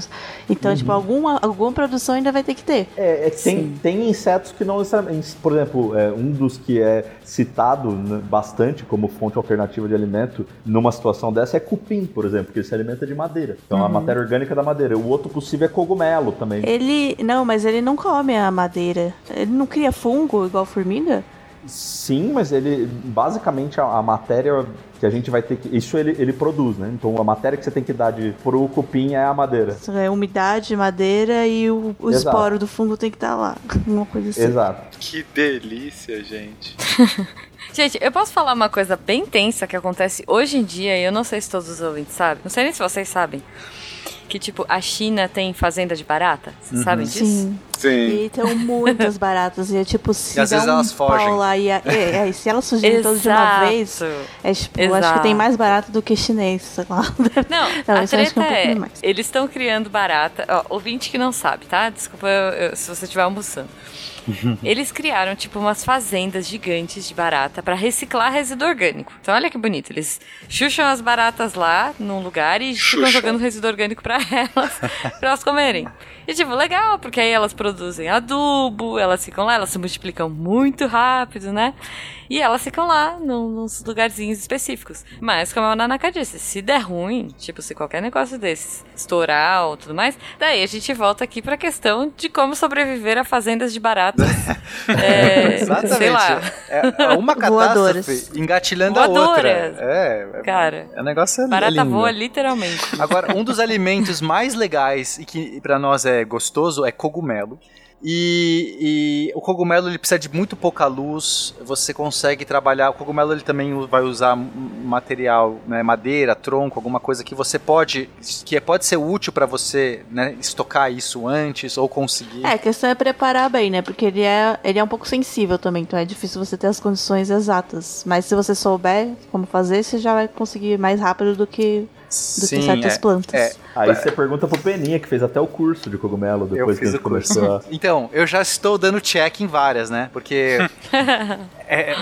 Então, uhum. tipo, alguma, alguma produção ainda vai ter que ter. É, é tem, tem insetos que não necessariamente. Por exemplo, é, um dos que é citado bastante como fonte alternativa de alimento numa situação dessa é cupim, por exemplo, que ele se alimenta de madeira. Então, uhum. a matéria orgânica da madeira. O outro possível é cogumelo também. Ele. Não, mas ele não come a madeira. Ele não cria fungo igual formiga? Sim, mas ele basicamente a, a, matéria que a gente vai ter que. Isso ele, ele produz, né? Então a matéria que você tem que dar de, pro cupim é a madeira. É umidade, madeira e o, o esporo do fungo tem que estar tá lá. Uma coisa assim. Exato. Que delícia, gente. gente, eu posso falar uma coisa bem tensa que acontece hoje em dia, e eu não sei se todos os ouvintes sabem. Não sei nem se vocês sabem que, tipo, a China tem fazenda de barata? Vocês uhum. sabem disso? Sim. Sim. E tem muitas baratas. E é tipo, se e às vezes um elas fogem. lá e, é, é, se elas surgirem todas de uma vez, é tipo, eu acho que tem mais barata do que chinês, sei lá. Não, não a treta é, é eles estão criando barata. Ó, ouvinte que não sabe, tá? Desculpa eu, eu, se você estiver almoçando. Eles criaram, tipo, umas fazendas gigantes de barata para reciclar resíduo orgânico. Então, olha que bonito. Eles chucham as baratas lá num lugar e ficam jogando resíduo orgânico para elas, para elas comerem. E, tipo, legal, porque aí elas produzem adubo, elas ficam lá, elas se multiplicam muito rápido, né? E elas ficam lá, num, nos lugarzinhos específicos. Mas, como a Nanaka disse, se der ruim, tipo, se qualquer negócio desses estourar ou tudo mais, daí a gente volta aqui pra questão de como sobreviver a fazendas de é, Exatamente. Sei lá. É, é uma catástrofe engatilhando a outra. É, é, Cara, é um negócio barata lindo. voa literalmente. Agora, um dos alimentos mais legais e que para nós é gostoso é cogumelo. E, e, o cogumelo ele precisa de muito pouca luz. Você consegue trabalhar. O cogumelo ele também vai usar material, né, madeira, tronco, alguma coisa que você pode, que pode ser útil para você, né, estocar isso antes ou conseguir. É, a questão é preparar bem, né? Porque ele é, ele é um pouco sensível também, então é difícil você ter as condições exatas. Mas se você souber como fazer, você já vai conseguir mais rápido do que do Sim, que certas é, plantas. É. Aí você pergunta pro Peninha, que fez até o curso de cogumelo depois que a gente começou. Então, eu já estou dando check em várias, né? Porque. é,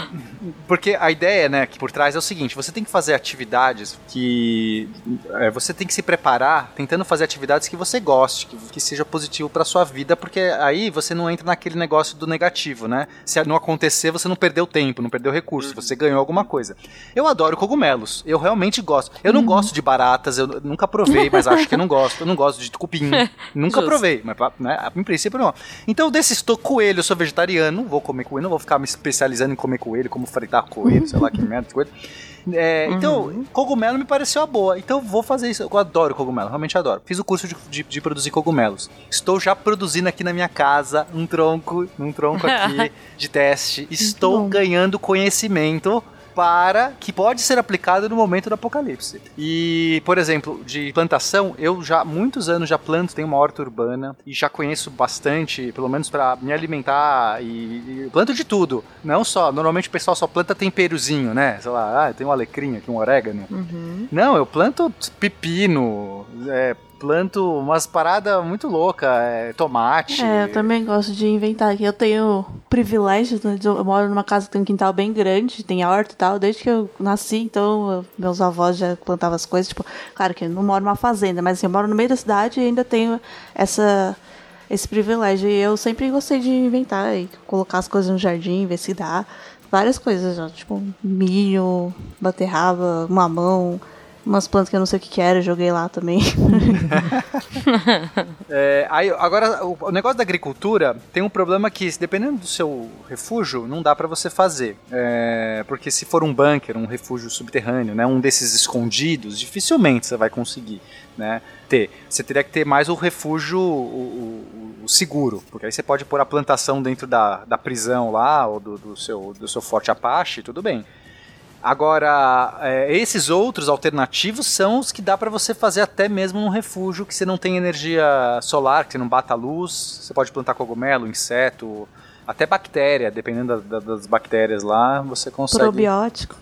porque a ideia, né, que por trás é o seguinte: você tem que fazer atividades que. É, você tem que se preparar tentando fazer atividades que você goste, que, que seja positivo para sua vida, porque aí você não entra naquele negócio do negativo, né? Se não acontecer, você não perdeu tempo, não perdeu recurso, uhum. você ganhou alguma coisa. Eu adoro cogumelos, eu realmente gosto. Eu não uhum. gosto de baratas, eu nunca provei, mas acho que não gosto. Eu não gosto de cupim. nunca Justo. provei, mas né, em princípio não. Então, desse estou coelho, eu sou vegetariano, não vou comer coelho, não vou ficar me especializando em comer coelho, como fritar coelho, sei lá que merda, coelho. É, uhum. Então, cogumelo me pareceu a boa. Então, vou fazer isso. Eu adoro cogumelo, realmente adoro. Fiz o curso de, de, de, produzir cogumelos. Estou já produzindo aqui na minha casa um tronco, um tronco aqui de teste. Estou ganhando conhecimento para que pode ser aplicado no momento do apocalipse. E, por exemplo, de plantação, eu já há muitos anos já planto, tenho uma horta urbana e já conheço bastante, pelo menos para me alimentar e, e, planto de tudo. Não só, normalmente o pessoal só planta temperozinho, né? Sei lá, ah, tem um alecrim aqui, um orégano. Uhum. Não, eu planto pepino, é, planto umas paradas muito loucas, é, tomate. É, eu também gosto de inventar. Eu tenho privilégio, né, eu moro numa casa que tem um quintal bem grande, tem horta e tal, desde que eu nasci, então eu- meus avós já plantavam as coisas, tipo, claro que eu não moro numa fazenda, mas assim, eu moro no meio da cidade e ainda tenho essa esse privilégio. E eu sempre gostei de inventar e colocar as coisas no jardim, ver se dá. Várias coisas, ó, tipo milho, beterraba, mamão, umas plantas que eu não sei o que que era, eu joguei lá também. É, aí, agora, o, o negócio da agricultura tem um problema que, dependendo do seu refúgio, não dá pra você fazer. É, porque se for um bunker, um refúgio subterrâneo, né, um desses escondidos, dificilmente você vai conseguir né, ter. Você teria que ter mais o refúgio o, o- o seguro, porque aí você pode pôr a plantação dentro da, da prisão lá, ou do, do seu, do seu forte Apache, tudo bem. Agora, é, esses outros alternativos são os que dá pra você fazer até mesmo num refúgio que você não tem energia solar, que você não bata a luz. Você pode plantar cogumelo, inseto, até bactéria, dependendo da- da- das bactérias lá, você consegue. Probiótico.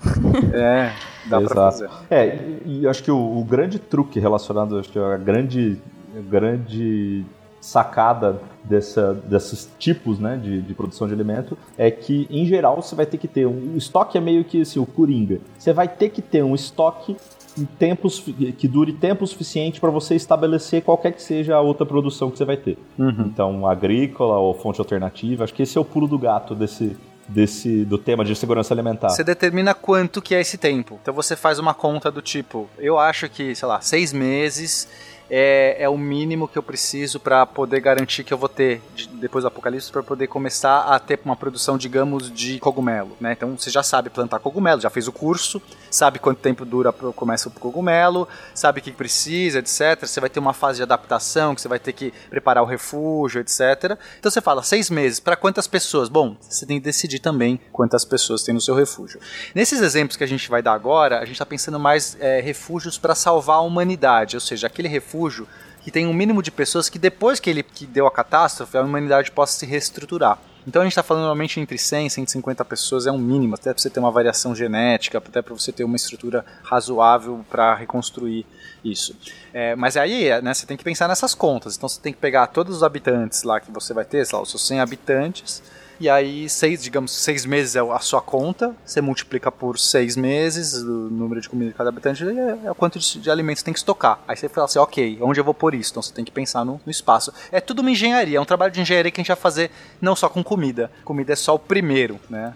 É, dá pra Exato. fazer. É, e, e eu acho que o, o grande truque relacionado, acho que a grande, a grande sacada dessa, desses tipos né, de, de produção de alimento é que, em geral, você vai ter que ter um. O estoque é meio que assim, o coringa. Você vai ter que ter um estoque em tempos, que dure tempo suficiente para você estabelecer qualquer que seja a outra produção que você vai ter. Então, agrícola ou fonte alternativa, acho que esse é o pulo do gato desse, desse do tema de segurança alimentar. Você determina quanto que é esse tempo. Então você faz uma conta do tipo, eu acho que, sei lá, seis meses é, é o mínimo que eu preciso para poder garantir que eu vou ter, de- depois do apocalipse, para poder começar a ter uma produção, digamos, de cogumelo. Né? Então você já sabe plantar cogumelo, já fez o curso, sabe quanto tempo dura para começa o cogumelo, sabe o que precisa, etc. Você vai ter uma fase de adaptação, que você vai ter que preparar o refúgio, etc. Então você fala, seis meses, para quantas pessoas? Bom, você tem que decidir também quantas pessoas tem no seu refúgio. Nesses exemplos que a gente vai dar agora, a gente está pensando mais é, refúgios para salvar a humanidade, ou seja, aquele refúgio que tem um mínimo de pessoas que depois que ele que deu a catástrofe, a humanidade possa se reestruturar. Então a gente está falando normalmente entre 100 e 150 pessoas, é um mínimo, até para você ter uma variação genética, até para você ter uma estrutura razoável para reconstruir isso. É, mas aí né, você tem que pensar nessas contas, então você tem que pegar todos os habitantes lá que você vai ter, sei lá, os seus 100 habitantes, e aí, seis, digamos, seis meses é a sua conta, você multiplica por seis meses o número de comida de cada habitante, e é, é o quanto de, de alimentos tem que estocar. Aí você fala assim, ok, onde eu vou pôr isso? Então você tem que pensar no, no espaço. É tudo uma engenharia, é um trabalho de engenharia que a gente vai fazer não só com comida. Comida é só o primeiro, né?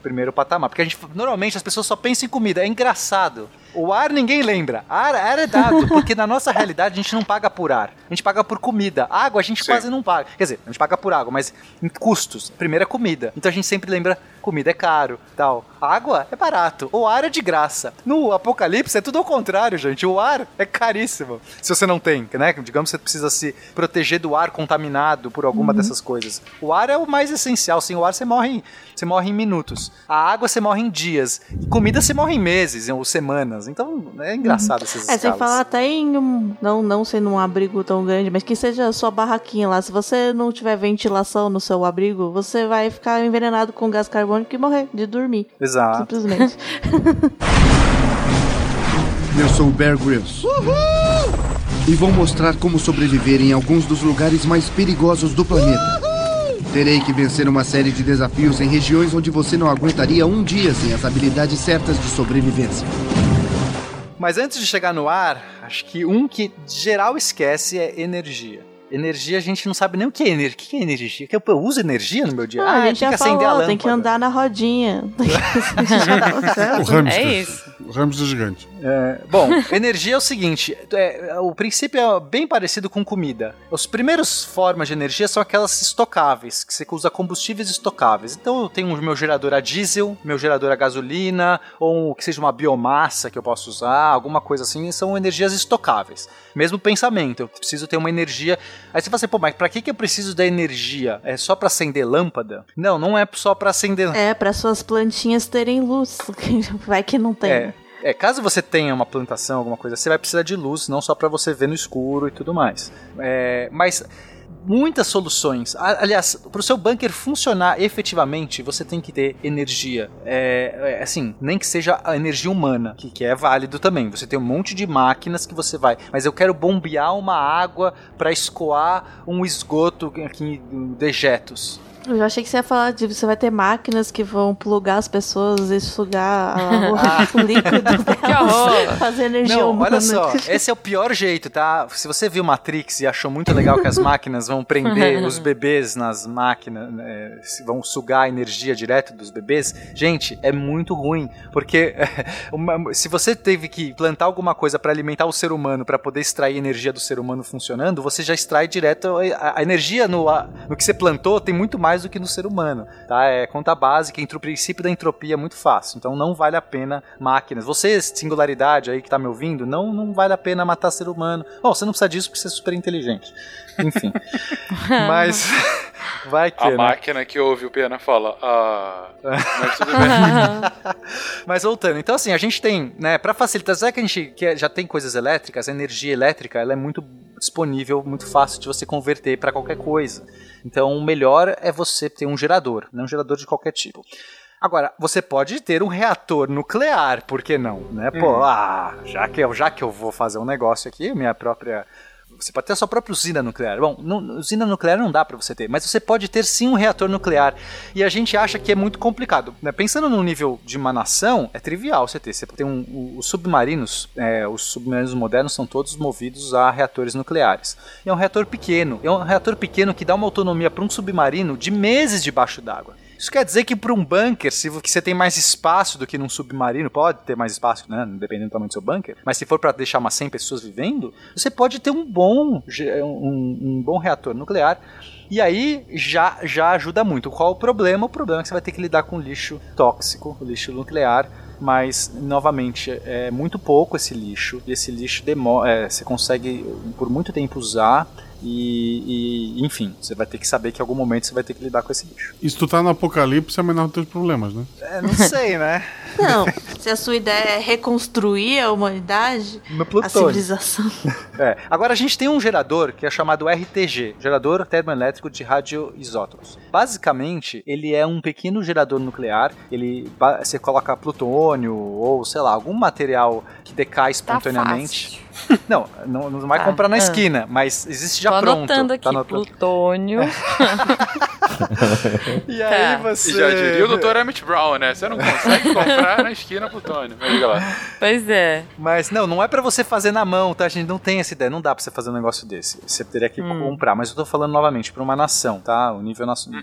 Primeiro patamar. Porque a gente, normalmente as pessoas só pensam em comida. É engraçado. O ar ninguém lembra. Ar, ar é dado, porque na nossa realidade a gente não paga por ar. A gente paga por comida. Água a gente Sim. quase não paga. Quer dizer, a gente paga por água, mas em custos. Primeiro é comida. Então a gente sempre lembra comida é caro, tal. Água é barato. O ar é de graça. No apocalipse é tudo ao contrário, gente. O ar é caríssimo. Se você não tem, né? Digamos que você precisa se proteger do ar contaminado por alguma dessas coisas. O ar é o mais essencial. Sem o ar você morre em, você morre em minutos. A água você morre em dias. E comida você morre em meses ou semanas. Então é engraçado essas É, sem falar até em um. Não, não sendo um abrigo tão grande, mas que seja a sua barraquinha lá. Se você não tiver ventilação no seu abrigo, você vai ficar envenenado com gás carbônico e morrer de dormir. Exato. Simplesmente. Eu sou o Bear Grylls. E vou mostrar como sobreviver em alguns dos lugares mais perigosos do planeta. Terei que vencer uma série de desafios em regiões onde você não aguentaria um dia sem as habilidades certas de sobrevivência. Mas antes de chegar no ar, acho que um que geral esquece é energia. Energia, a gente não sabe nem o que é energia. O que é energia? Que eu, eu uso energia no meu dia? Ah, a gente tem já que acender a falou, lâmpada. tem que andar na rodinha. O hamster. É isso. O hamster gigante. É, bom, energia é o seguinte: é, o princípio é bem parecido com comida. As primeiras formas de energia são aquelas estocáveis, que você usa combustíveis estocáveis. Então eu tenho o meu gerador a diesel, meu gerador a gasolina, ou que seja uma biomassa que eu posso usar, alguma coisa assim, são energias estocáveis. Mesmo pensamento, eu preciso ter uma energia. Aí você fala assim, pô, mas pra que, que eu preciso da energia? É só pra acender lâmpada? Não, não é só pra acender É, para suas plantinhas terem luz. Vai que não tem. É, é, caso você tenha uma plantação, alguma coisa, você vai precisar de luz, não só para você ver no escuro e tudo mais. É, mas muitas soluções. Aliás, para o seu bunker funcionar efetivamente, você tem que ter energia. É, é, assim, nem que seja a energia humana, que, que é válido também. Você tem um monte de máquinas que você vai. Mas eu quero bombear uma água para escoar um esgoto aqui, dejetos. Eu já achei que você ia falar de você vai ter máquinas que vão plugar as pessoas e sugar a- o líquido delas, fazer energia Não, humana. olha só, esse é o pior jeito, tá? Se você viu Matrix e achou muito legal que as máquinas vão prender os bebês nas máquinas, né, vão sugar a energia direto dos bebês, gente, é muito ruim, porque uma- se você teve que plantar alguma coisa para alimentar o ser humano, para poder extrair energia do ser humano funcionando, você já extrai direto a, a energia no, a- no que você plantou tem muito mais do que no ser humano, tá? É conta básica, entre o princípio da entropia é muito fácil, então não vale a pena máquinas. Você, singularidade aí que tá me ouvindo, não, não vale a pena matar ser humano. Bom, você não precisa disso porque você é super inteligente. Enfim. Mas vai que, A né? máquina que ouve o Pena fala, ah, mas tudo bem. Mas voltando, então assim, a gente tem, né, para facilitar, já que a gente quer- já tem coisas elétricas, a energia elétrica, ela é muito disponível, muito fácil de você converter para qualquer coisa. Então, o melhor é você ter um gerador, não um gerador de qualquer tipo. Agora, você pode ter um reator nuclear, por que não? Né? Pô, ah, já que, eu, já que eu vou fazer um negócio aqui, minha própria. Você pode ter a sua própria usina nuclear. Bom, usina nuclear não dá para você ter, mas você pode ter sim um reator nuclear. E a gente acha que é muito complicado. né? Pensando no nível de uma nação, é trivial você ter. Você tem um, o- os submarinos, é, os submarinos modernos são todos movidos a reatores nucleares. E é um reator pequeno. É um reator pequeno que dá uma autonomia para um submarino de meses debaixo d'água. Isso quer dizer que para um bunker, se você tem mais espaço do que num submarino, pode ter mais espaço, né, dependendo do tamanho do seu bunker, mas se for para deixar umas 100 pessoas vivendo, você pode ter um bom, um, um bom reator nuclear. E aí já, já ajuda muito. Qual o problema? O problema é que você vai ter que lidar com lixo tóxico, lixo nuclear. Mas, novamente, é muito pouco esse lixo. E esse lixo demo é, você consegue por muito tempo usar. E, e, enfim, você vai ter que saber que em algum momento você vai ter que lidar com esse lixo. E se tu tá no apocalipse, é menor dos teus problemas, né? É, não sei, né? Não, se a sua ideia é reconstruir a humanidade, a civilização. É. Agora a gente tem um gerador que é chamado RTG, gerador termoelétrico de radioisótopos. Basicamente, ele é um pequeno gerador nuclear. Ele você coloca plutônio ou sei lá algum material que decai espontaneamente. Não, não, não vai Tá. comprar na Ah. esquina, mas existe já Tô pronto. anotando aqui, Tá anotando. plutônio. E aí Tá. você. Já diria o Dr. Emmett Brown, né? Você não consegue comprar na esquina plutônio. Mas diga lá. Pois é. Mas não, não é pra você fazer na mão, tá? A gente não tem essa ideia. Não dá pra você fazer um negócio desse. Você teria que Hum. comprar. Mas eu tô falando novamente pra uma nação, tá? O nível nacional.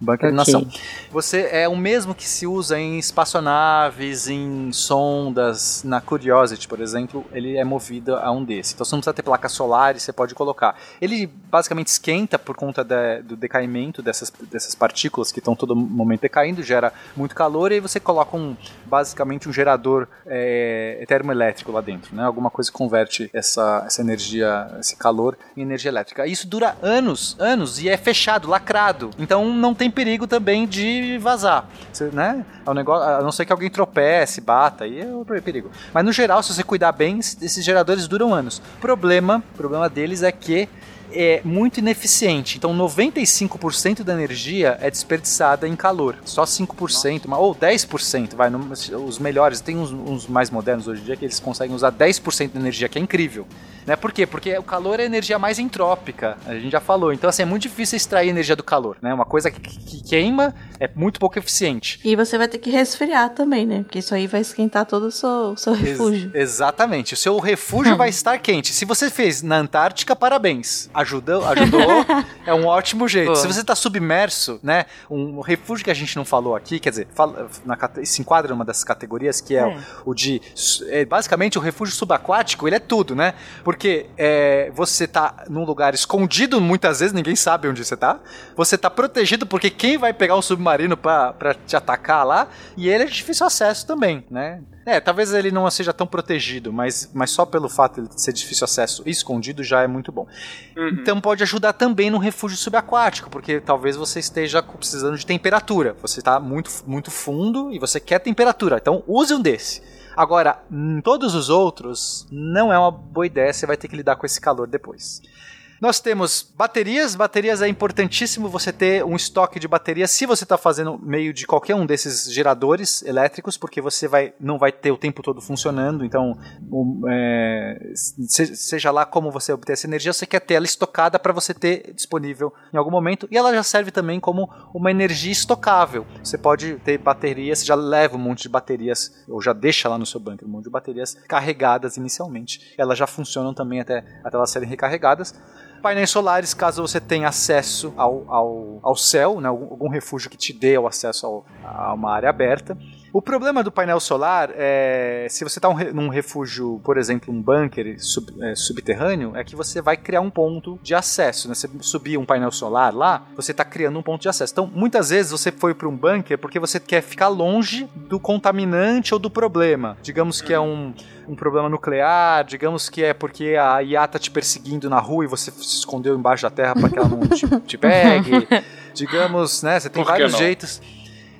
Bunker de Ok. nação. Você é o mesmo que se usa em espaçonaves, em sondas, na Curiosity, por exemplo. Ele é movido a um desse. Então você não precisa ter placas solares, você pode colocar. Ele basicamente esquenta por conta da- do decaimento dessas, dessas partículas que estão todo momento decaindo, gera muito calor e aí você coloca um basicamente um gerador é, termoelétrico lá dentro, né? Alguma coisa que converte essa, essa energia, esse calor em energia elétrica. Isso dura anos, anos e é fechado, lacrado. Então não tem perigo também de vazar, Você, né? É um negócio, a não ser que alguém tropece, bata, aí é o perigo. Mas no geral, se você cuidar bem, esses geradores duram anos. Problema, problema deles é que é muito ineficiente. Então 95% da energia é desperdiçada em calor. Só 5%, mas- ou 10%, vai, no- os melhores, tem uns, uns mais modernos hoje em dia que eles conseguem usar 10% da energia, que é incrível. Né? Por quê? Porque o calor é a energia mais entrópica, a gente já falou. Então assim, é muito difícil extrair energia do calor, né? Uma coisa que, que queima é muito pouco eficiente. E você vai ter que resfriar também, né? Porque isso aí vai esquentar todo o seu, o seu Ex- refúgio. exatamente. O seu refúgio vai estar quente. Se você fez na Antártica, parabéns. Ajudou, ajudou. é um ótimo jeito. Se você está submerso, né? Um refúgio que a gente não falou aqui, quer dizer, fala- na se enquadra numa dessas categorias que é, É. o de é, basicamente o refúgio subaquático. Ele é tudo, né? Porque é, você tá num lugar escondido, muitas vezes ninguém sabe onde você tá. Você tá protegido porque quem vai pegar um submarino pra te atacar lá? E ele é de difícil acesso também, né? É, talvez ele não seja tão protegido, mas, mas só pelo fato de ser difícil acesso e escondido já é muito bom. Então pode ajudar também no refúgio subaquático, porque talvez você esteja precisando de temperatura. Você está muito, muito fundo e você quer temperatura. Então use um desse. Agora, em todos os outros, não é uma boa ideia, você vai ter que lidar com esse calor depois. Nós temos baterias. Baterias é importantíssimo você ter um estoque de baterias se você está fazendo meio de qualquer um desses geradores elétricos, porque você vai, não vai ter o tempo todo funcionando. Então, é, seja lá como você obter essa energia, você quer ter ela estocada para você ter disponível em algum momento. E ela já serve também como uma energia estocável. Você pode ter baterias, já leva um monte de baterias, ou já deixa lá no seu bunker um monte de baterias carregadas inicialmente. Elas já funcionam também até, até elas serem recarregadas painéis solares caso você tenha acesso ao, ao, ao céu, né, algum, refúgio que te dê o acesso ao, a uma área aberta. O problema do painel solar é se você está um, num refúgio, por exemplo, um bunker sub, é, subterrâneo, é que você vai criar um ponto de acesso. Né? Você subir um painel solar lá, você está criando um ponto de acesso. Então, muitas vezes você foi para um bunker porque você quer ficar longe do contaminante ou do problema. Digamos que é um um problema nuclear, digamos que é porque a IA tá te perseguindo na rua e você se escondeu embaixo da terra para que ela não te, te pegue. digamos, né? Você tem vários não? jeitos.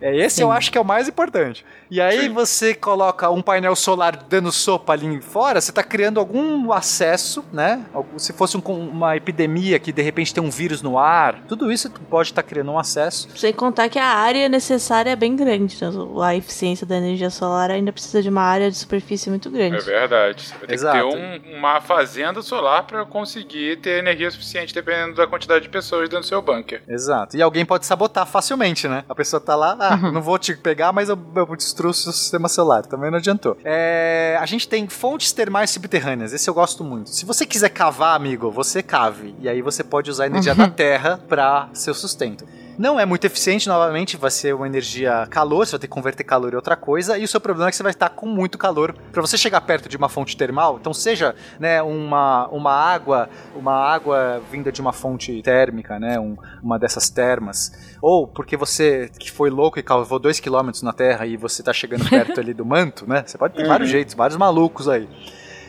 É, esse Sim. eu acho que é o mais importante. E aí Sim. você coloca um painel solar dando sopa ali fora, você está criando algum acesso, né? Se fosse um, uma epidemia que de repente tem um vírus no ar, tudo isso pode estar tá criando um acesso. Sem contar que a área necessária é bem grande. Então a eficiência da energia solar ainda precisa de uma área de superfície muito grande. É verdade. Você vai ter Exato. que ter um, uma fazenda solar para conseguir ter energia suficiente, dependendo da quantidade de pessoas dentro do seu bunker. Exato. E alguém pode sabotar facilmente, né? A pessoa tá lá, ah, não vou te pegar, mas eu, eu destruo o seu sistema celular. Também não adiantou. É, a gente tem fontes termais subterrâneas. Esse eu gosto muito. Se você quiser cavar, amigo, você cave. E aí você pode usar a energia da terra para seu sustento. Não é muito eficiente, novamente, vai ser uma energia calor, você vai ter que converter calor em outra coisa, e o seu problema é que você vai estar com muito calor. Para você chegar perto de uma fonte termal, então seja né, uma, uma água, uma água vinda de uma fonte térmica, né, um, uma dessas termas, ou porque você que foi louco e cavou 2 km na Terra e você está chegando perto ali do manto, né? Você pode ter uhum. vários jeitos, vários malucos aí.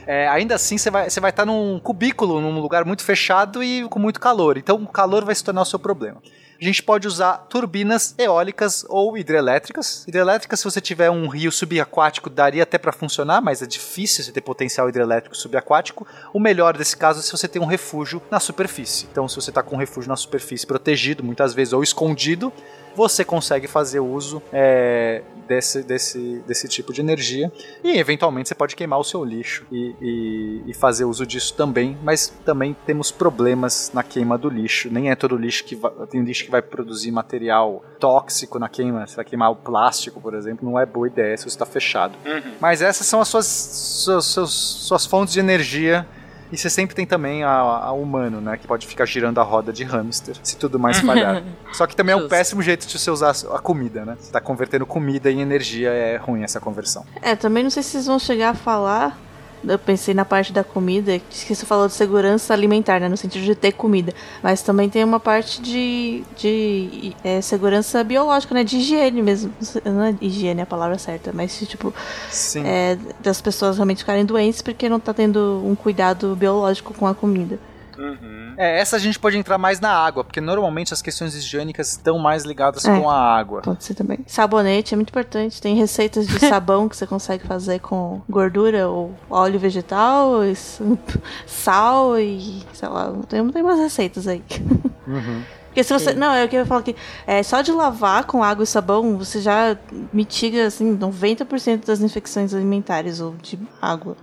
É, ainda assim você vai, você vai estar num cubículo, num lugar muito fechado e com muito calor. Então o calor vai se tornar o seu problema a gente pode usar turbinas eólicas ou hidrelétricas. Hidrelétricas, se você tiver um rio subaquático, daria até para funcionar, mas é difícil você ter potencial hidrelétrico subaquático. O melhor desse caso é se você tem um refúgio na superfície. Então, se você está com um refúgio na superfície protegido, muitas vezes ou escondido, você consegue fazer uso é, desse, desse, desse tipo de energia e eventualmente você pode queimar o seu lixo e, e, e, fazer uso disso também, mas também temos problemas na queima do lixo. Nem é todo lixo que vai, tem lixo que vai produzir material tóxico na queima. Você vai queimar o plástico, por exemplo, não é boa ideia se você está fechado. Uhum. Mas essas são as suas, suas, suas, suas fontes de energia e você sempre tem também a, a, humano, né? Que pode ficar girando a roda de hamster, se tudo mais falhar. Só que também é um péssimo jeito de você usar a comida, né? Você tá convertendo comida em energia, é ruim essa conversão. É, também não sei se vocês vão chegar a falar eu pensei na parte da comida, que você falou de segurança alimentar, né, no sentido de ter comida, mas também tem uma parte de, de é, segurança biológica, né, de higiene mesmo. Não é higiene a palavra certa, mas tipo, é, das pessoas realmente ficarem doentes porque não tá tendo um cuidado biológico com a comida. Uhum. É, essa a gente pode entrar mais na água, porque normalmente as questões higiênicas estão mais ligadas é, com a água. Pode ser também. Sabonete é muito importante. Tem receitas de sabão que você consegue fazer com gordura ou óleo vegetal, sal e sei lá, tem, tem umas receitas aí. Uhum. Porque se você. Sim. Não, é o que eu falo que é, só de lavar com água e sabão, você já mitiga assim, 90% das infecções alimentares ou de água.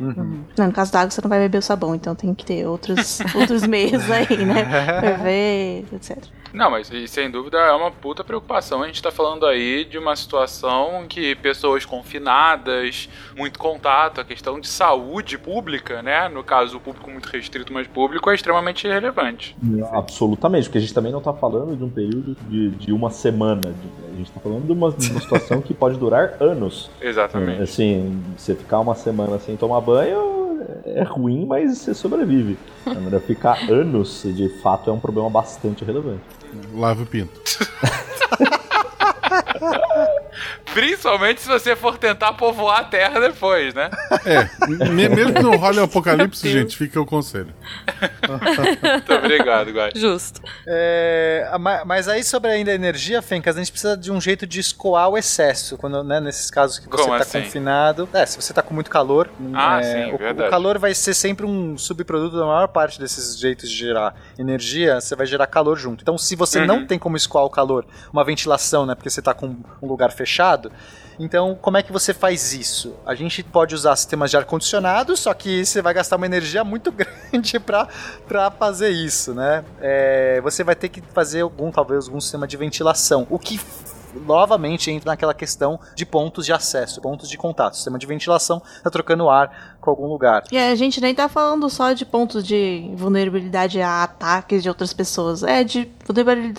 Uhum. Não, no caso da água você não vai beber o sabão, então tem que ter outros, outros meios aí, né? Ferver, etc. Não, mas sem dúvida é uma puta preocupação. A gente tá falando aí de uma situação que pessoas confinadas, muito contato, a questão de saúde pública, né? No caso, o público muito restrito, mas público, é extremamente relevante. Absolutamente, porque a gente também não tá falando de um período de, de uma semana. A gente tá falando de uma, de uma situação que pode durar anos. Exatamente. Assim, você ficar uma semana sem tomar banho é ruim, mas você sobrevive. Agora, ficar anos, de fato, é um problema bastante relevante. Lava o pinto. Principalmente se você for tentar povoar a Terra depois, né? É, me- mesmo que não role o apocalipse, gente, fica o conselho. Muito obrigado, Guai. Justo. É, ma- mas aí sobre ainda a energia, Fencas, a gente precisa de um jeito de escoar o excesso, quando, né, nesses casos que você está assim? confinado. É, se você está com muito calor, Ah, é, sim, o, verdade. o calor vai ser sempre um subproduto da maior parte desses jeitos de gerar energia, você vai gerar calor junto. Então, se você Uhum. não tem como escoar o calor, uma ventilação, né, porque você está com um lugar fechado, então, como é que você faz isso? A gente pode usar sistemas de ar-condicionado, só que você vai gastar uma energia muito grande para fazer isso, né? É, você vai ter que fazer algum, talvez, algum sistema de ventilação. O que novamente entra naquela questão de pontos de acesso, pontos de contato. O sistema de ventilação está trocando ar com algum lugar. E a gente nem tá falando só de pontos de vulnerabilidade a ataques de outras pessoas. É de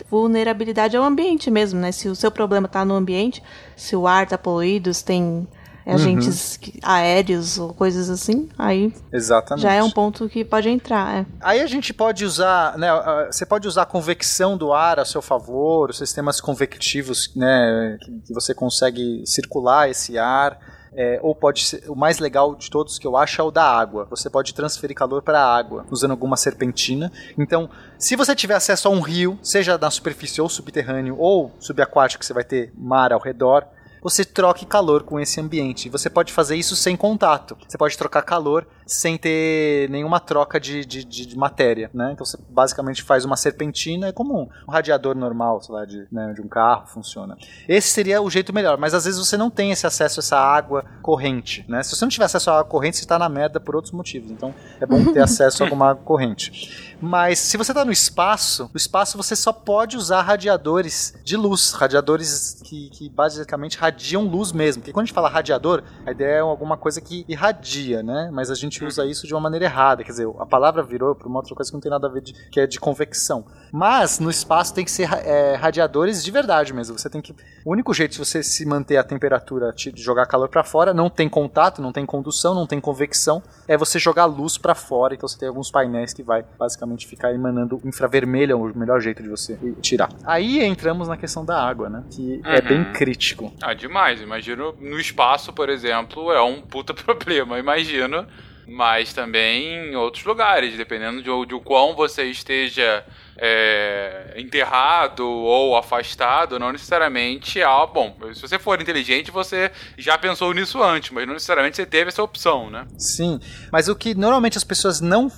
vulnerabilidade- ao ambiente mesmo, né? Se o seu problema tá no ambiente, se o ar tá poluído, se tem agentes que- aéreos ou coisas assim, aí Exatamente. já é um ponto que pode entrar. é. Aí a gente pode usar, né, você pode usar a convecção do ar a seu favor, os sistemas convectivos, né, que, que você consegue circular esse ar. é, ou pode ser, o mais legal de todos que eu acho é o da água. Você pode transferir calor para a água usando alguma serpentina. Então, se você tiver acesso a um rio, seja na superfície ou subterrâneo ou subaquático, você vai ter mar ao redor, você troque calor com esse ambiente. Você pode fazer isso sem contato. Você pode trocar calor sem ter nenhuma troca de, de, de- de matéria, né? Então você basicamente faz uma serpentina, é como um, um radiador normal, sei lá, de, né, de um carro, funciona. Esse seria o jeito melhor, mas às vezes você não tem esse acesso a essa água corrente, né? Se você não tiver acesso à água corrente, você está na merda por outros motivos. Então é bom ter acesso a alguma água corrente. Mas se você está no espaço, no espaço você só pode usar radiadores de luz, radiadores que, que basicamente radiam luz mesmo. Porque quando a gente fala radiador, a ideia é alguma coisa que irradia, né? Mas a gente usa isso de uma maneira errada. Quer dizer, a palavra virou para uma outra coisa que não tem nada a ver, de, que é de convecção. Mas no espaço tem que ser é, radiadores de verdade mesmo. Você tem que. O único jeito de você se manter a temperatura, de jogar calor para fora, não tem contato, não tem condução, não tem convecção, é você jogar luz para fora. Então você tem alguns painéis que vai basicamente ficar emanando infravermelho, é o melhor jeito de você tirar. Aí entramos na questão da água, né? Que é Uhum. bem crítico. Ah, demais. Imagino no espaço, por exemplo, é um puta problema, imagino. Mas também em outros lugares, dependendo de, de o quão você esteja é, enterrado ou afastado, não necessariamente. Ah, bom, se você for inteligente, você já pensou nisso antes, mas não necessariamente você teve essa opção, né? Sim, mas o que normalmente as pessoas não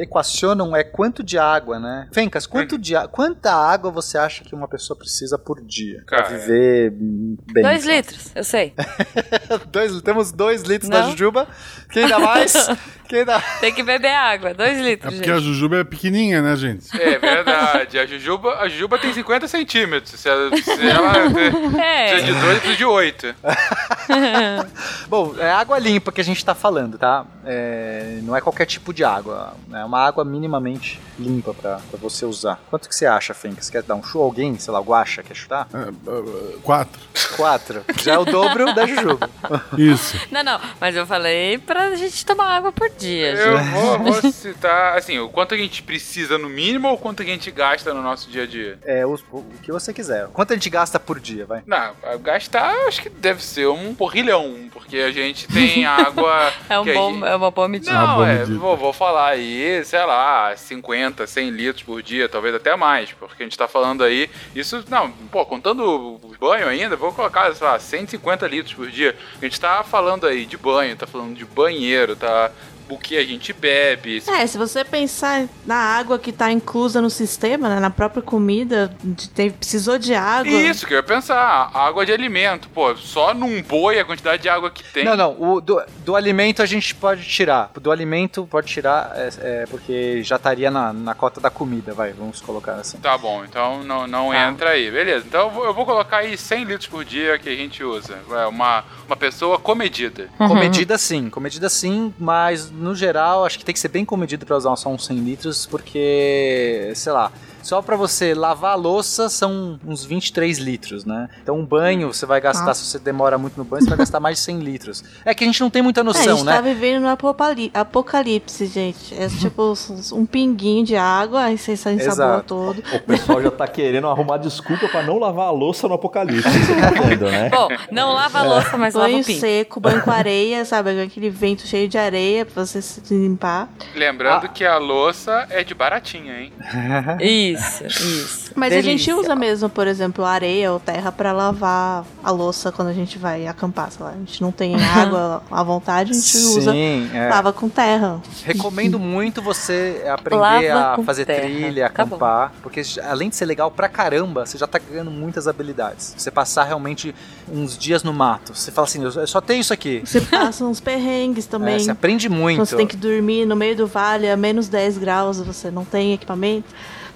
equacionam é quanto de água, né? Fencas, quanto de a- quanta água você acha que uma pessoa precisa por dia pra Cara. viver hum, bem? Dois litros, eu sei. Dois- temos dois litros da Não? Jujuba. Quem dá mais? Quem dá? Tem que beber água, dois É litros, porque a gente. Jujuba é pequenininha, né, gente? É verdade. A Jujuba, a Jujuba tem 50 centímetros. Se ela, se ela precisa É. de 2, precisa de 8. Bom, é água limpa que a gente tá falando, tá? É, não é qualquer tipo de água. É uma água minimamente limpa pra, pra você usar. Quanto que você acha, Fencas? Quer dar um show? Alguém, sei lá, o Guaxa, quer chutar? É, é, quatro. Quatro. Já é o dobro da Jujuba. Isso. Não, não, mas eu falei pra gente tomar água por dia, gente. Eu vou, vou citar, assim, o quanto a gente precisa no mínimo ou o quanto a gente gasta no nosso dia a dia? É, o, o que você quiser. Quanto a gente gasta por dia, vai? Não, gastar acho que deve ser um porrilhão, porque a gente tem água. É, um bom, gente- é uma boa medida. Não, boa é, medida. vou, vou falar aí, sei lá, 50, 100 litros por dia, talvez até mais, porque a gente tá falando aí, isso, não, pô, contando o banho ainda, vou colocar, sei lá, 150 litros por dia. A gente tá falando aí de banho, tá falando de banheiro, tá o que a gente bebe. É, se você pensar na água que tá inclusa no sistema, né, na própria comida, de ter- precisou de água. Isso que eu ia pensar, água de alimento, pô, só num boi a quantidade de água que tem. Não, não. O, do, do alimento a gente pode tirar. Do alimento pode tirar, é, é, porque já estaria na, na cota da comida, vai. Vamos colocar assim. Tá bom, então não, não Tá. entra aí. Beleza, então eu vou, eu vou colocar aí 100 litros por dia que a gente usa. É uma, uma pessoa comedida. Comedida sim, comedida sim, mas no geral acho que tem que ser bem comedido pra usar só uns 100 litros, porque, sei lá, só pra você lavar a louça são uns 23 litros, né? Então um banho você vai gastar, Ah. se você demora muito no banho, você vai gastar mais de 100 litros. É que a gente não tem muita É, a noção, gente né? tá vivendo no apocali- apocalipse, gente. É tipo um pinguinho de água, aí você sai sabor todo. O pessoal já tá querendo arrumar desculpa pra não lavar a louça no apocalipse. Você tá vendo, né? Bom, não lava a louça, mas lava Banho o pinto. seco, banho com areia, sabe? Aquele vento cheio de areia pra você se limpar. Lembrando Ah. que a louça é de baratinha, hein? Isso, isso. Mas a gente Delícia. usa mesmo, por exemplo, areia ou terra pra lavar a louça quando a gente vai acampar, sei lá. A gente não tem água à vontade, a gente usa. Sim, é. Lava com terra. Recomendo muito você aprender Lava a fazer terra. trilha, Tá acampar, porque além de ser legal pra caramba, você já tá ganhando muitas habilidades. Você passar realmente uns dias no mato. Você fala assim, eu só tenho isso aqui. Você passa uns perrengues também. É, você aprende muito. Quando você tem que dormir no meio do vale a menos 10 graus, você não tem equipamento.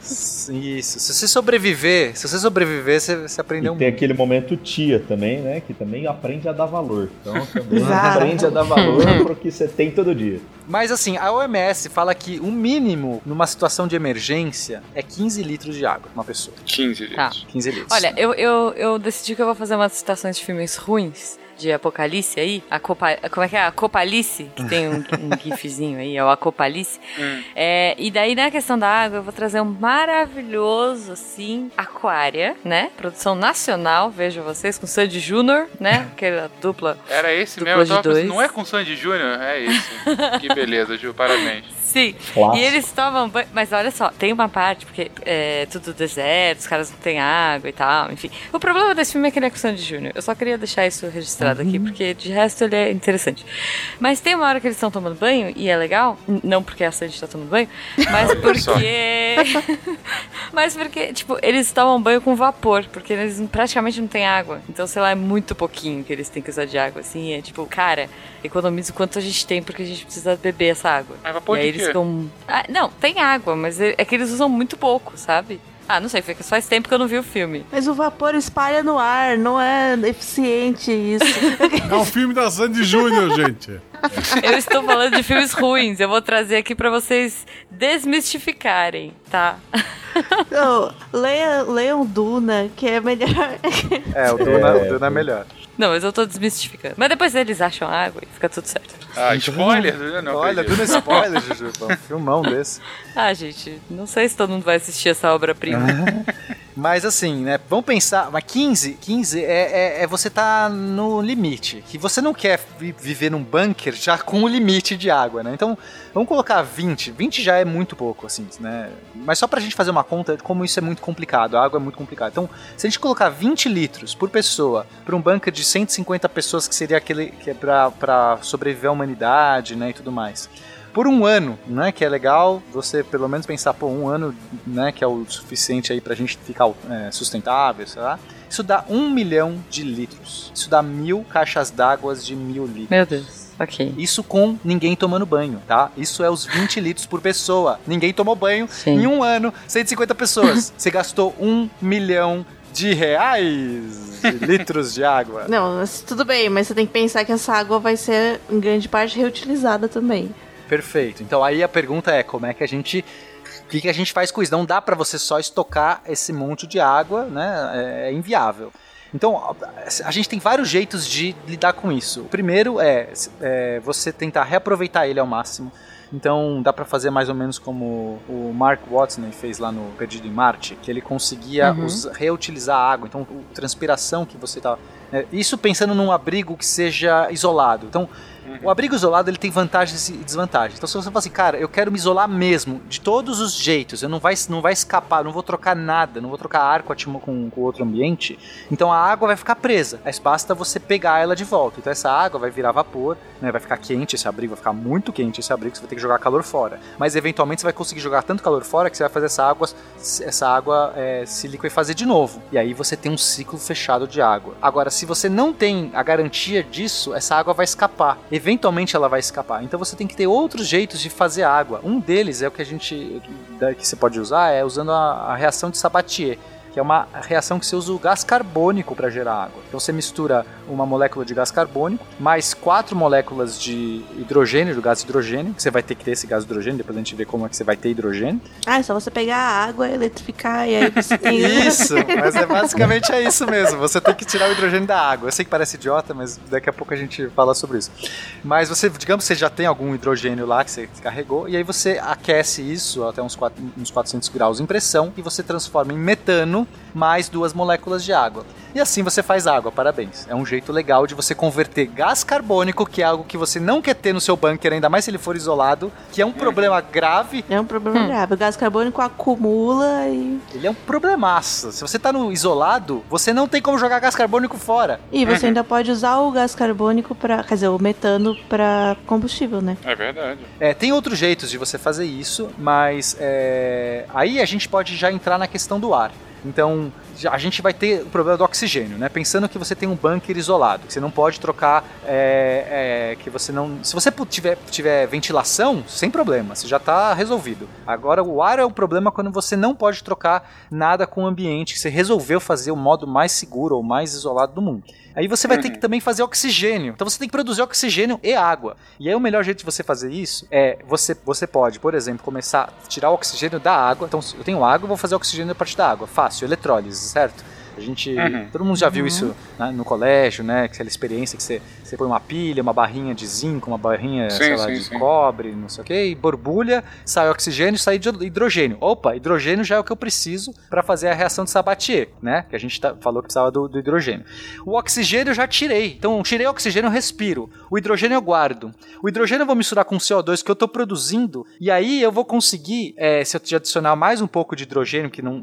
Isso. Se você sobreviver, se você sobreviver, você, você E aprendeu tem muito. aquele momento tia também, né? Que também aprende a dar valor. Então também aprende a dar valor pro que você tem todo dia. Mas assim, a OMS fala que o mínimo numa situação de emergência é 15 litros de água, uma pessoa. 15 Tá. litros. 15 litros. Olha, eu, eu, eu decidi que eu vou fazer umas citações de filmes ruins. De apocalipse aí, a Copa, como é que é? A Copalice, que tem um, um gifzinho aí, é o Acopalice. Hum. É, e daí na questão da água, eu vou trazer um maravilhoso, assim, Aquária, né? Produção nacional, vejo vocês, com Sandy Júnior, né? Aquela dupla. Era esse Dupla mesmo? Eu de tava pensando, não é com Sandy Júnior? É esse. que beleza, Ju, parabéns. Sim. Clássico. E eles tomam banho. Mas olha só, tem uma parte, porque é tudo deserto, os caras não têm água e tal, enfim. O problema desse filme é que ele é com Sandy Júnior. Eu só queria deixar isso registrado aqui, porque de resto ele é interessante. Mas tem uma hora que eles estão tomando banho, e é legal, não porque a Sandy tá tomando banho, mas porque. mas porque, tipo, eles tomam banho com vapor, porque eles praticamente não têm água. Então, sei lá, é muito pouquinho que eles têm que usar de água, assim. É tipo, cara, economiza o quanto a gente tem, porque a gente precisa beber essa água. Mas vapor e aí de eles Ah, não, tem água, mas é é que eles usam muito pouco, sabe? Ah, não sei, faz tempo que eu não vi o filme. Mas o vapor espalha no ar, não é eficiente isso. É um filme da Sandy Júnior, gente. Eu estou falando de filmes ruins, eu vou trazer aqui pra vocês desmistificarem, tá? Não, leia, leiam Duna, que é melhor. É, o Duna, o Duna é melhor. Não, mas eu tô desmistificando. Mas depois eles acham água e fica tudo certo. Ah, spoiler? Não Olha. Duna spoiler, Juju. Um filmão desse. Ah, gente, não sei se todo mundo vai assistir essa obra-prima. Mas assim, né? Vamos pensar, mas 15, 15 é, é, é você tá no limite. Que você não quer vi- viver num bunker já com o limite de água, né? Então, vamos colocar 20. 20 já é muito pouco, assim, né? Mas só pra gente fazer uma conta como isso é muito complicado. A água é muito complicada. Então, se a gente colocar 20 litros por pessoa pra um bunker de 150 pessoas, que seria aquele que é pra, pra sobreviver à humanidade, né? E tudo mais por um ano, né? Que é legal você pelo menos pensar, pô, um ano, né? Que é o suficiente aí pra gente ficar é, sustentável, sei lá. Isso dá um milhão de litros. Isso dá mil caixas d'água de mil litros. Meu Deus, ok. Isso com ninguém tomando banho, tá? Isso é os 20 litros por pessoa. Ninguém tomou banho Sim. em um ano, 150 pessoas. Você gastou um milhão de reais de litros de água. Não, tudo bem, mas você tem que pensar que essa água vai ser em grande parte reutilizada também. Perfeito. Então aí a pergunta é como é que a gente o que, que a gente faz com isso? Não dá para você só estocar esse monte de água, né? É inviável. Então, a gente tem vários jeitos de lidar com isso. O primeiro é, é você tentar reaproveitar ele ao máximo. Então, dá para fazer mais ou menos como o Mark Watson fez lá no Perdido em Marte, que ele conseguia Uhum. reutilizar a água. Então, transpiração que você tá. é, isso pensando num abrigo que seja isolado. Então, o abrigo isolado ele tem vantagens e desvantagens. Então, se você fala assim, cara, eu quero me isolar mesmo, de todos os jeitos, eu não vai, não vai escapar, não vou trocar nada, não vou trocar ar com, a com, outro ambiente, então a água vai ficar presa. Aí basta você pegar ela de volta. Então, essa água vai virar vapor, né, vai ficar quente esse abrigo, vai ficar muito quente esse abrigo, você vai ter que jogar calor fora. Mas, eventualmente, você vai conseguir jogar tanto calor fora que você vai fazer essa água, essa água é, se liquefazer de novo. E aí você tem um ciclo fechado de água. Agora, se você não tem a garantia disso, essa água vai escapar. Eventualmente ela vai escapar. Então você tem que ter outros jeitos de fazer água. Um deles é o que a gente da- que você pode usar é usando a, a reação de Sabatier. Que é uma reação que você usa o gás carbônico para gerar água. Então você mistura uma molécula de gás carbônico mais quatro moléculas de hidrogênio, do gás hidrogênio, que você vai ter que ter esse gás hidrogênio, depois a gente vê como é que você vai ter hidrogênio. Ah, é só você pegar a água, eletrificar e aí você tem. Isso, mas é basicamente é isso mesmo. Você tem que tirar o hidrogênio da água. Eu sei que parece idiota, mas daqui a pouco a gente fala sobre isso. Mas você, digamos que você já tem algum hidrogênio lá que você carregou, e aí você aquece isso até uns, 4, uns 400 graus em pressão e você transforma em metano mais duas moléculas de água. E assim você faz água, parabéns. É um jeito legal de você converter gás carbônico, que é algo que você não quer ter no seu bunker, ainda mais se ele for isolado, que é um problema grave. É um problema grave. O gás carbônico acumula e. Ele é um problemaço. Se você tá no isolado, você não tem como jogar gás carbônico fora. E você ainda pode usar o gás carbônico para, quer dizer, o metano para combustível, né? É verdade. É, tem outros jeitos de você fazer isso, mas é, aí a gente pode já entrar na questão do ar. Então, a gente vai ter o problema do oxigênio, né? Pensando que você tem um bunker isolado, que você não pode trocar, é, é, que você não... Se você tiver, tiver ventilação, sem problema, você já está resolvido. Agora, o ar é o problema quando você não pode trocar nada com o ambiente, que você resolveu fazer o modo mais seguro ou mais isolado do mundo. Aí você vai ter que também fazer oxigênio. Então você tem que produzir oxigênio e água. E aí o melhor jeito de você fazer isso é você, você pode, por exemplo, começar a tirar o oxigênio da água. Então eu tenho água, vou fazer oxigênio a partir da água. Fácil, eletrólise, certo? A gente. Uhum. Todo mundo já viu isso né, no colégio, né? Aquela experiência que você, você põe uma pilha, uma barrinha de zinco, uma barrinha, Sim, sei lá, sim, de sim. cobre, não sei o que, e borbulha, sai oxigênio, sai hidro- hidrogênio. Opa, hidrogênio já é o que eu preciso para fazer a reação de Sabatier, né? Que a gente tá- falou que precisava do, do hidrogênio. O oxigênio eu já tirei. Então, tirei o oxigênio, eu respiro. O hidrogênio eu guardo. O hidrogênio eu vou misturar com o CO2 que eu estou produzindo. E aí eu vou conseguir, é, se eu te adicionar mais um pouco de hidrogênio, que não.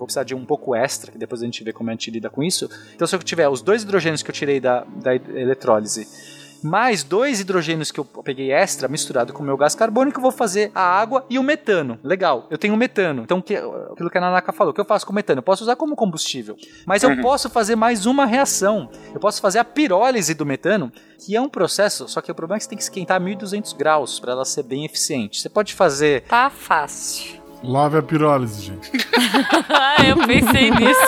Vou precisar de um pouco extra, que depois a gente vê como a gente lida com isso. Então, se eu tiver os dois hidrogênios que eu tirei da, da eletrólise mais dois hidrogênios que eu peguei extra, misturado com o meu gás carbônico, eu vou fazer a água e o metano. Legal, eu tenho metano. Então, que, aquilo que a Nanaka falou, o que eu faço com o metano? Eu posso usar como combustível. Mas eu posso fazer mais uma reação. Eu posso fazer a pirólise do metano, que é um processo, só que o problema é que você tem que esquentar a 1200 graus para ela ser bem eficiente. Você pode fazer Tá fácil. Lave a pirólise, gente. ah, eu pensei nisso.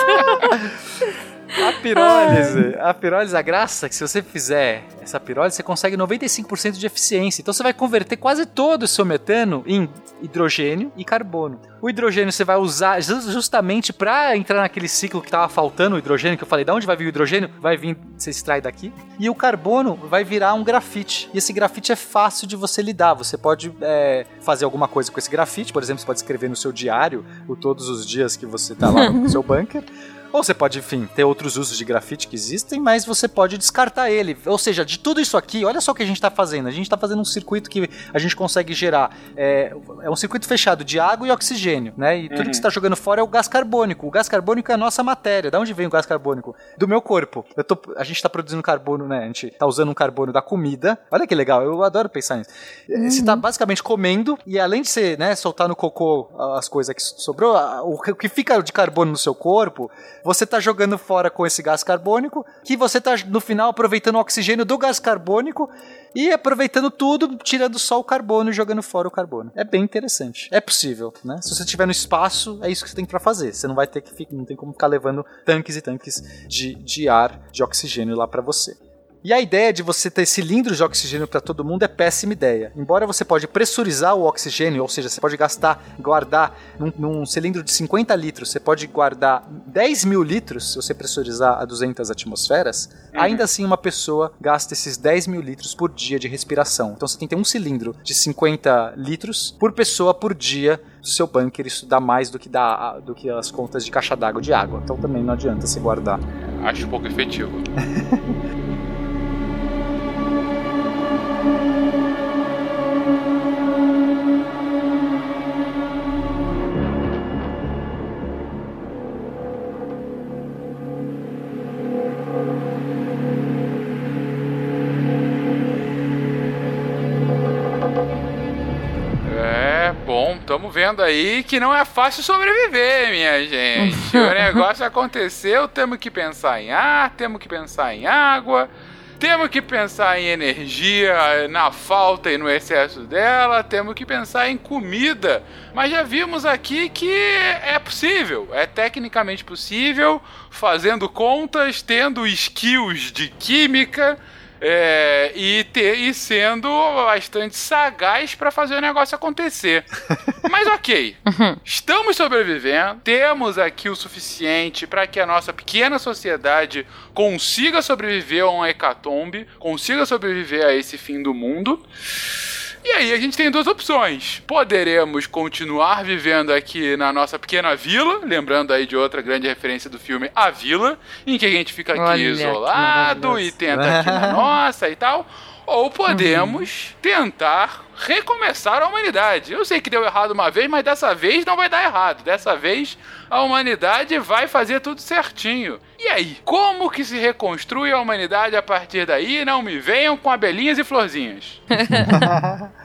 A pirólise, a pirólise, a graça é que se você fizer essa pirólise, você consegue 95% de eficiência. Então você vai converter quase todo o seu metano em hidrogênio e carbono. O hidrogênio você vai usar ju- justamente para entrar naquele ciclo que estava faltando o hidrogênio, que eu falei, da onde vai vir o hidrogênio? Vai vir, você extrai daqui. E o carbono vai virar um grafite. E esse grafite é fácil de você lidar. Você pode é, fazer alguma coisa com esse grafite, por exemplo, você pode escrever no seu diário o todos os dias que você está lá no seu bunker. Ou você pode, enfim, ter outros usos de grafite que existem, mas você pode descartar ele. Ou seja, de tudo isso aqui, olha só o que a gente está fazendo. A gente está fazendo um circuito que a gente consegue gerar. É, é um circuito fechado de água e oxigênio, né? E tudo que você está jogando fora é o gás carbônico. O gás carbônico é a nossa matéria. Da onde vem o gás carbônico? Do meu corpo. Eu tô, a gente está produzindo carbono, né? A gente está usando um carbono da comida. Olha que legal, eu adoro pensar nisso. Você está basicamente comendo e além de você né, soltar no cocô as coisas que sobrou, o que fica de carbono no seu corpo, você está jogando fora com esse gás carbônico, que você está no final aproveitando o oxigênio do gás carbônico e aproveitando tudo, tirando só o carbono e jogando fora o carbono. É bem interessante. É possível, né? Se você estiver no espaço, é isso que você tem para fazer. Você não vai ter que ficar, não tem como ficar levando tanques e tanques de, de ar, de oxigênio lá para você. E a ideia de você ter cilindros de oxigênio para todo mundo é péssima ideia. Embora você pode pressurizar o oxigênio, ou seja, você pode gastar, guardar num, num cilindro de 50 litros, você pode guardar 10 mil litros se você pressurizar a 200 atmosferas, ainda assim uma pessoa gasta esses 10 mil litros por dia de respiração. Então você tem que ter um cilindro de 50 litros por pessoa por dia do seu bunker. Isso dá mais do que, dá, do que as contas de caixa d'água de água. Então também não adianta se guardar. Acho pouco efetivo. vendo aí que não é fácil sobreviver, minha gente. o negócio aconteceu, temos que pensar em ar, temos que pensar em água, temos que pensar em energia, na falta e no excesso dela, temos que pensar em comida. Mas já vimos aqui que é possível, é tecnicamente possível, fazendo contas, tendo skills de química é, e, ter, e sendo bastante sagaz para fazer o negócio acontecer. Mas ok, estamos sobrevivendo, temos aqui o suficiente para que a nossa pequena sociedade consiga sobreviver a um hecatombe, consiga sobreviver a esse fim do mundo. E aí a gente tem duas opções. Poderemos continuar vivendo aqui na nossa pequena vila, lembrando aí de outra grande referência do filme A Vila, em que a gente fica aqui Olha, isolado e tenta aqui na nossa e tal. Ou podemos tentar recomeçar a humanidade. Eu sei que deu errado uma vez, mas dessa vez não vai dar errado. Dessa vez a humanidade vai fazer tudo certinho. E aí, como que se reconstrui a humanidade a partir daí? Não me venham com abelhinhas e florzinhas.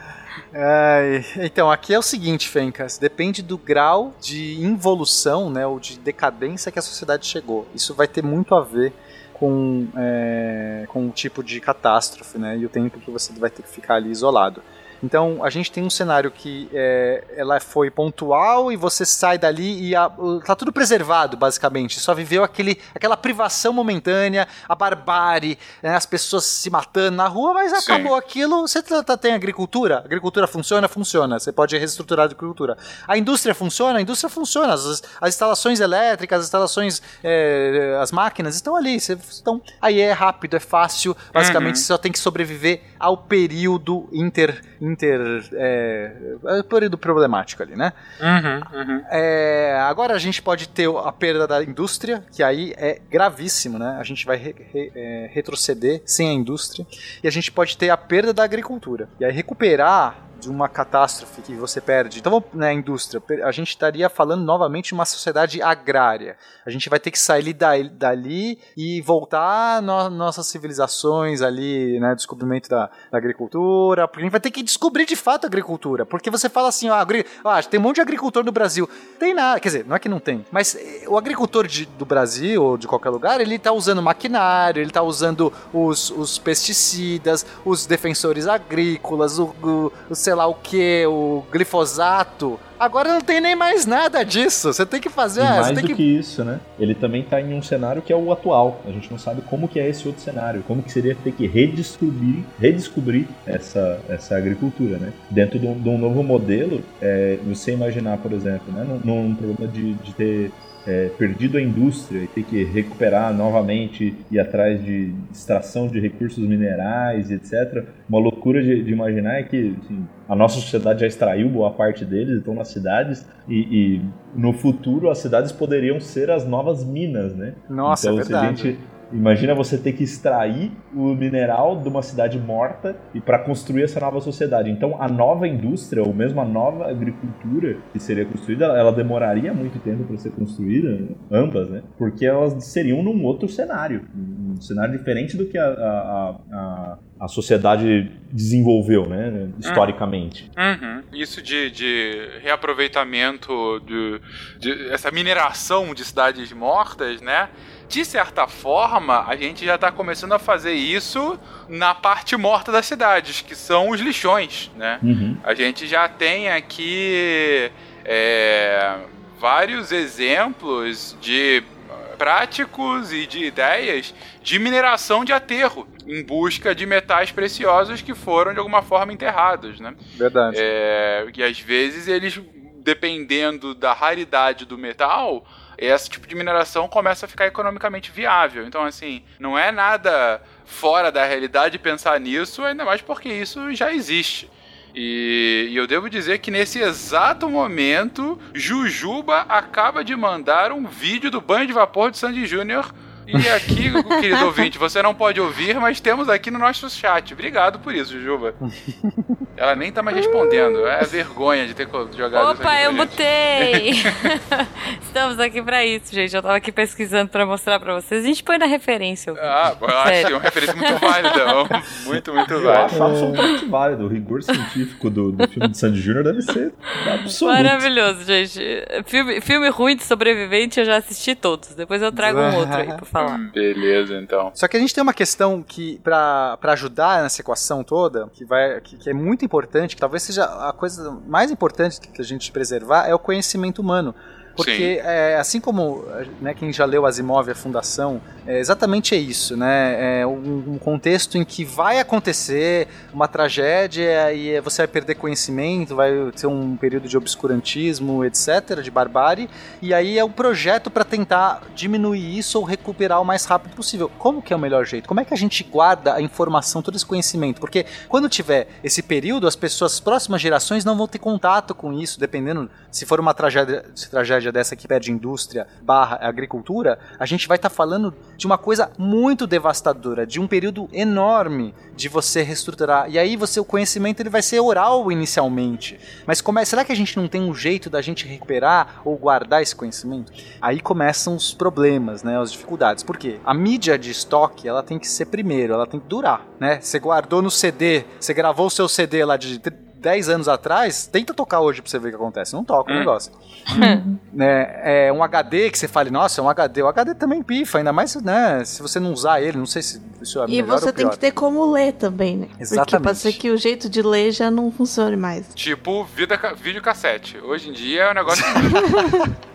Ai, então, aqui é o seguinte, Fencas, depende do grau de involução, né, ou de decadência que a sociedade chegou. Isso vai ter muito a ver com, é, com o tipo de catástrofe, né, e o tempo que você vai ter que ficar ali isolado. Então, a gente tem um cenário que é, ela foi pontual e você sai dali e a, tá tudo preservado, basicamente. Só viveu aquele, aquela privação momentânea, a barbárie, né, as pessoas se matando na rua, mas Sim. acabou aquilo. Você tá- tá- tem agricultura? A agricultura funciona? Funciona. Você pode reestruturar a agricultura. A indústria funciona? A indústria funciona. As, as instalações elétricas, as instalações, é, as máquinas estão ali. Você, então, aí é rápido, é fácil. Basicamente, Uhum. você só tem que sobreviver ao período inter. inter é, é período problemático ali, né? Uhum, uhum. É, agora a gente pode ter a perda da indústria, que aí é gravíssimo, né? A gente vai re- re- é, retroceder sem a indústria. E a gente pode ter a perda da agricultura. E aí recuperar de uma catástrofe que você perde. Então, na indústria, per- a gente estaria falando novamente de uma sociedade agrária. A gente vai ter que sair da- dali e voltar no, nossas civilizações ali, né? Descobrimento da, da agricultura. Porque a gente vai ter que descobrir de fato a agricultura. Porque você fala assim, ó, agri- tem um monte de agricultor no Brasil. Tem nada, quer dizer, não é que não tem. Mas eh, o agricultor de- do Brasil ou de qualquer lugar, ele tá usando maquinário, ele tá usando os, os pesticidas, os defensores agrícolas, o, o- o sei lá o que, o glifosato. Agora não tem nem mais nada disso. Você tem que fazer. E ah, mais do que que... isso, né? Ele também tá em um cenário que é o atual. A gente não sabe como que é esse outro cenário. Como que seria ter que redescobrir, redescobrir essa, essa agricultura, né? Dentro de um, de um novo modelo, é, você imaginar, por exemplo, né? Num, num problema de, de ter é, perdido a indústria e ter que recuperar novamente e atrás de extração de recursos minerais etc. Uma loucura de, de imaginar é que assim, a nossa sociedade já extraiu boa parte deles, estão nas cidades e, e no futuro as cidades poderiam ser as novas minas, né? Nossa, então, é se a verdade. gente Imagina você ter que extrair o mineral de uma cidade morta e para construir essa nova sociedade. Então, a nova indústria, ou mesmo a nova agricultura que seria construída, ela demoraria muito tempo para ser construída, ambas, né? Porque elas seriam num outro cenário, um cenário diferente do que a, a, a, a sociedade desenvolveu, né? Historicamente. Uhum. Isso de, de reaproveitamento, de, de essa mineração de cidades mortas, né? De certa forma, a gente já está começando a fazer isso na parte morta das cidades, que são os lixões, né? Uhum. A gente já tem aqui é, vários exemplos de práticos e de ideias de mineração de aterro em busca de metais preciosos que foram de alguma forma enterrados, né? Verdade. É, e às vezes eles, dependendo da raridade do metal, esse tipo de mineração começa a ficar economicamente viável. Então, assim, não é nada fora da realidade pensar nisso, ainda mais porque isso já existe. E, e eu devo dizer que nesse exato momento, Jujuba acaba de mandar um vídeo do banho de vapor de Sandy Júnior. E aqui, querido ouvinte, você não pode ouvir, mas temos aqui no nosso chat. Obrigado por isso, Jujuba. Ela nem tá mais respondendo. É vergonha de ter jogado isso Opa, eu gente. mutei! Estamos aqui pra isso, gente. Eu tava aqui pesquisando pra mostrar pra vocês. A gente põe na referência. ouvinte. Ah, eu acho que é uma referência muito válida. Muito, muito Eu válida. acho absolutamente válido. O rigor científico do, do filme de Sandy Júnior deve ser absoluto. Maravilhoso, gente. Filme, filme ruim de sobrevivente eu já assisti todos. Depois eu trago um outro aí pra falar. Falar. Beleza, então. Só que a gente tem uma questão que, pra ajudar nessa equação toda, que, vai, que, que é muito importante, que talvez seja a coisa mais importante que a gente preservar, é o conhecimento humano. Porque, é, assim como né, quem já leu Asimov, a Fundação, é, exatamente é isso, né? É um, um contexto em que vai acontecer uma tragédia e você vai perder conhecimento, vai ter um período de obscurantismo, etc., de barbárie, e aí é um projeto para tentar diminuir isso ou recuperar o mais rápido possível. Como que é o melhor jeito? Como é que a gente guarda a informação, todo esse conhecimento? Porque quando tiver esse período, as pessoas, as próximas gerações não vão ter contato com isso, dependendo se for uma tragédia, se tragédia dessa que perde indústria barra agricultura, a gente vai estar tá falando de uma coisa muito devastadora, de um período enorme de você reestruturar. E aí você o conhecimento ele vai ser oral inicialmente. Mas como é, será que a gente não tem um jeito da gente recuperar ou guardar esse conhecimento? Aí começam os problemas, né, as dificuldades. Por quê? A mídia de estoque, ela tem que ser primeiro, ela tem que durar, né? Você guardou no CD, você gravou o seu CD lá de 10 anos atrás, tenta tocar hoje pra você ver o que acontece. Não toca o Hum. negócio. né, é um HD que você fale, nossa, é um HD. O HD também pifa, ainda mais, né? Se você não usar ele, não sei se isso é E você ou tem que ter como ler também, né? Porque Exatamente. pode ser que o jeito de ler já não funcione mais. Tipo, vida, ca- videocassete. Hoje em dia é um negócio.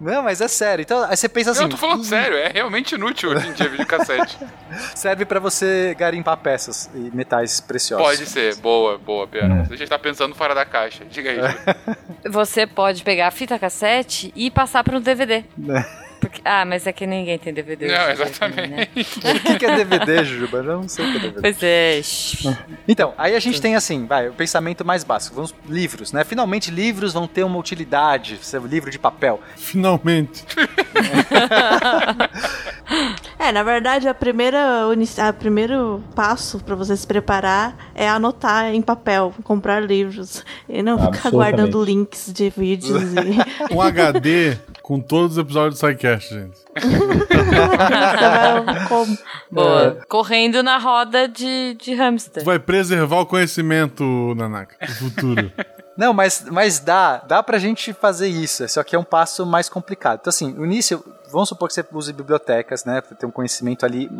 Não, mas é sério. Então, aí você pensa assim. eu tô falando sério, é realmente inútil hoje em dia videocassete. Serve pra você garimpar peças e metais preciosos. Pode ser, boa, boa, Pena. Você já está pensando fora da caixa. Diga aí. Júlio. Você pode pegar a fita cassete e passar para um DVD. Né? Porque- ah, mas é que ninguém tem DVD. Não, também, né? O que, que é DVD, Juba? Eu não sei o que é DVD. Pois é. shh. Então, aí a gente tem assim, vai, o pensamento mais básico. Vamos, livros, né? Finalmente livros vão ter uma utilidade. Seu livro de papel. Finalmente. É, na verdade, a primeira, a primeiro passo pra você se preparar é anotar em papel, comprar livros. E não ficar guardando links de vídeos e. Um HD com todos os episódios do SciCast, gente. Boa. Correndo na roda de, de hamster. Tu vai preservar o conhecimento, Nanaka, no futuro. Não, mas, mas dá, dá pra gente fazer isso. Só que é um passo mais complicado. Então, assim, no início, vamos supor que você use bibliotecas, né? Pra ter um conhecimento ali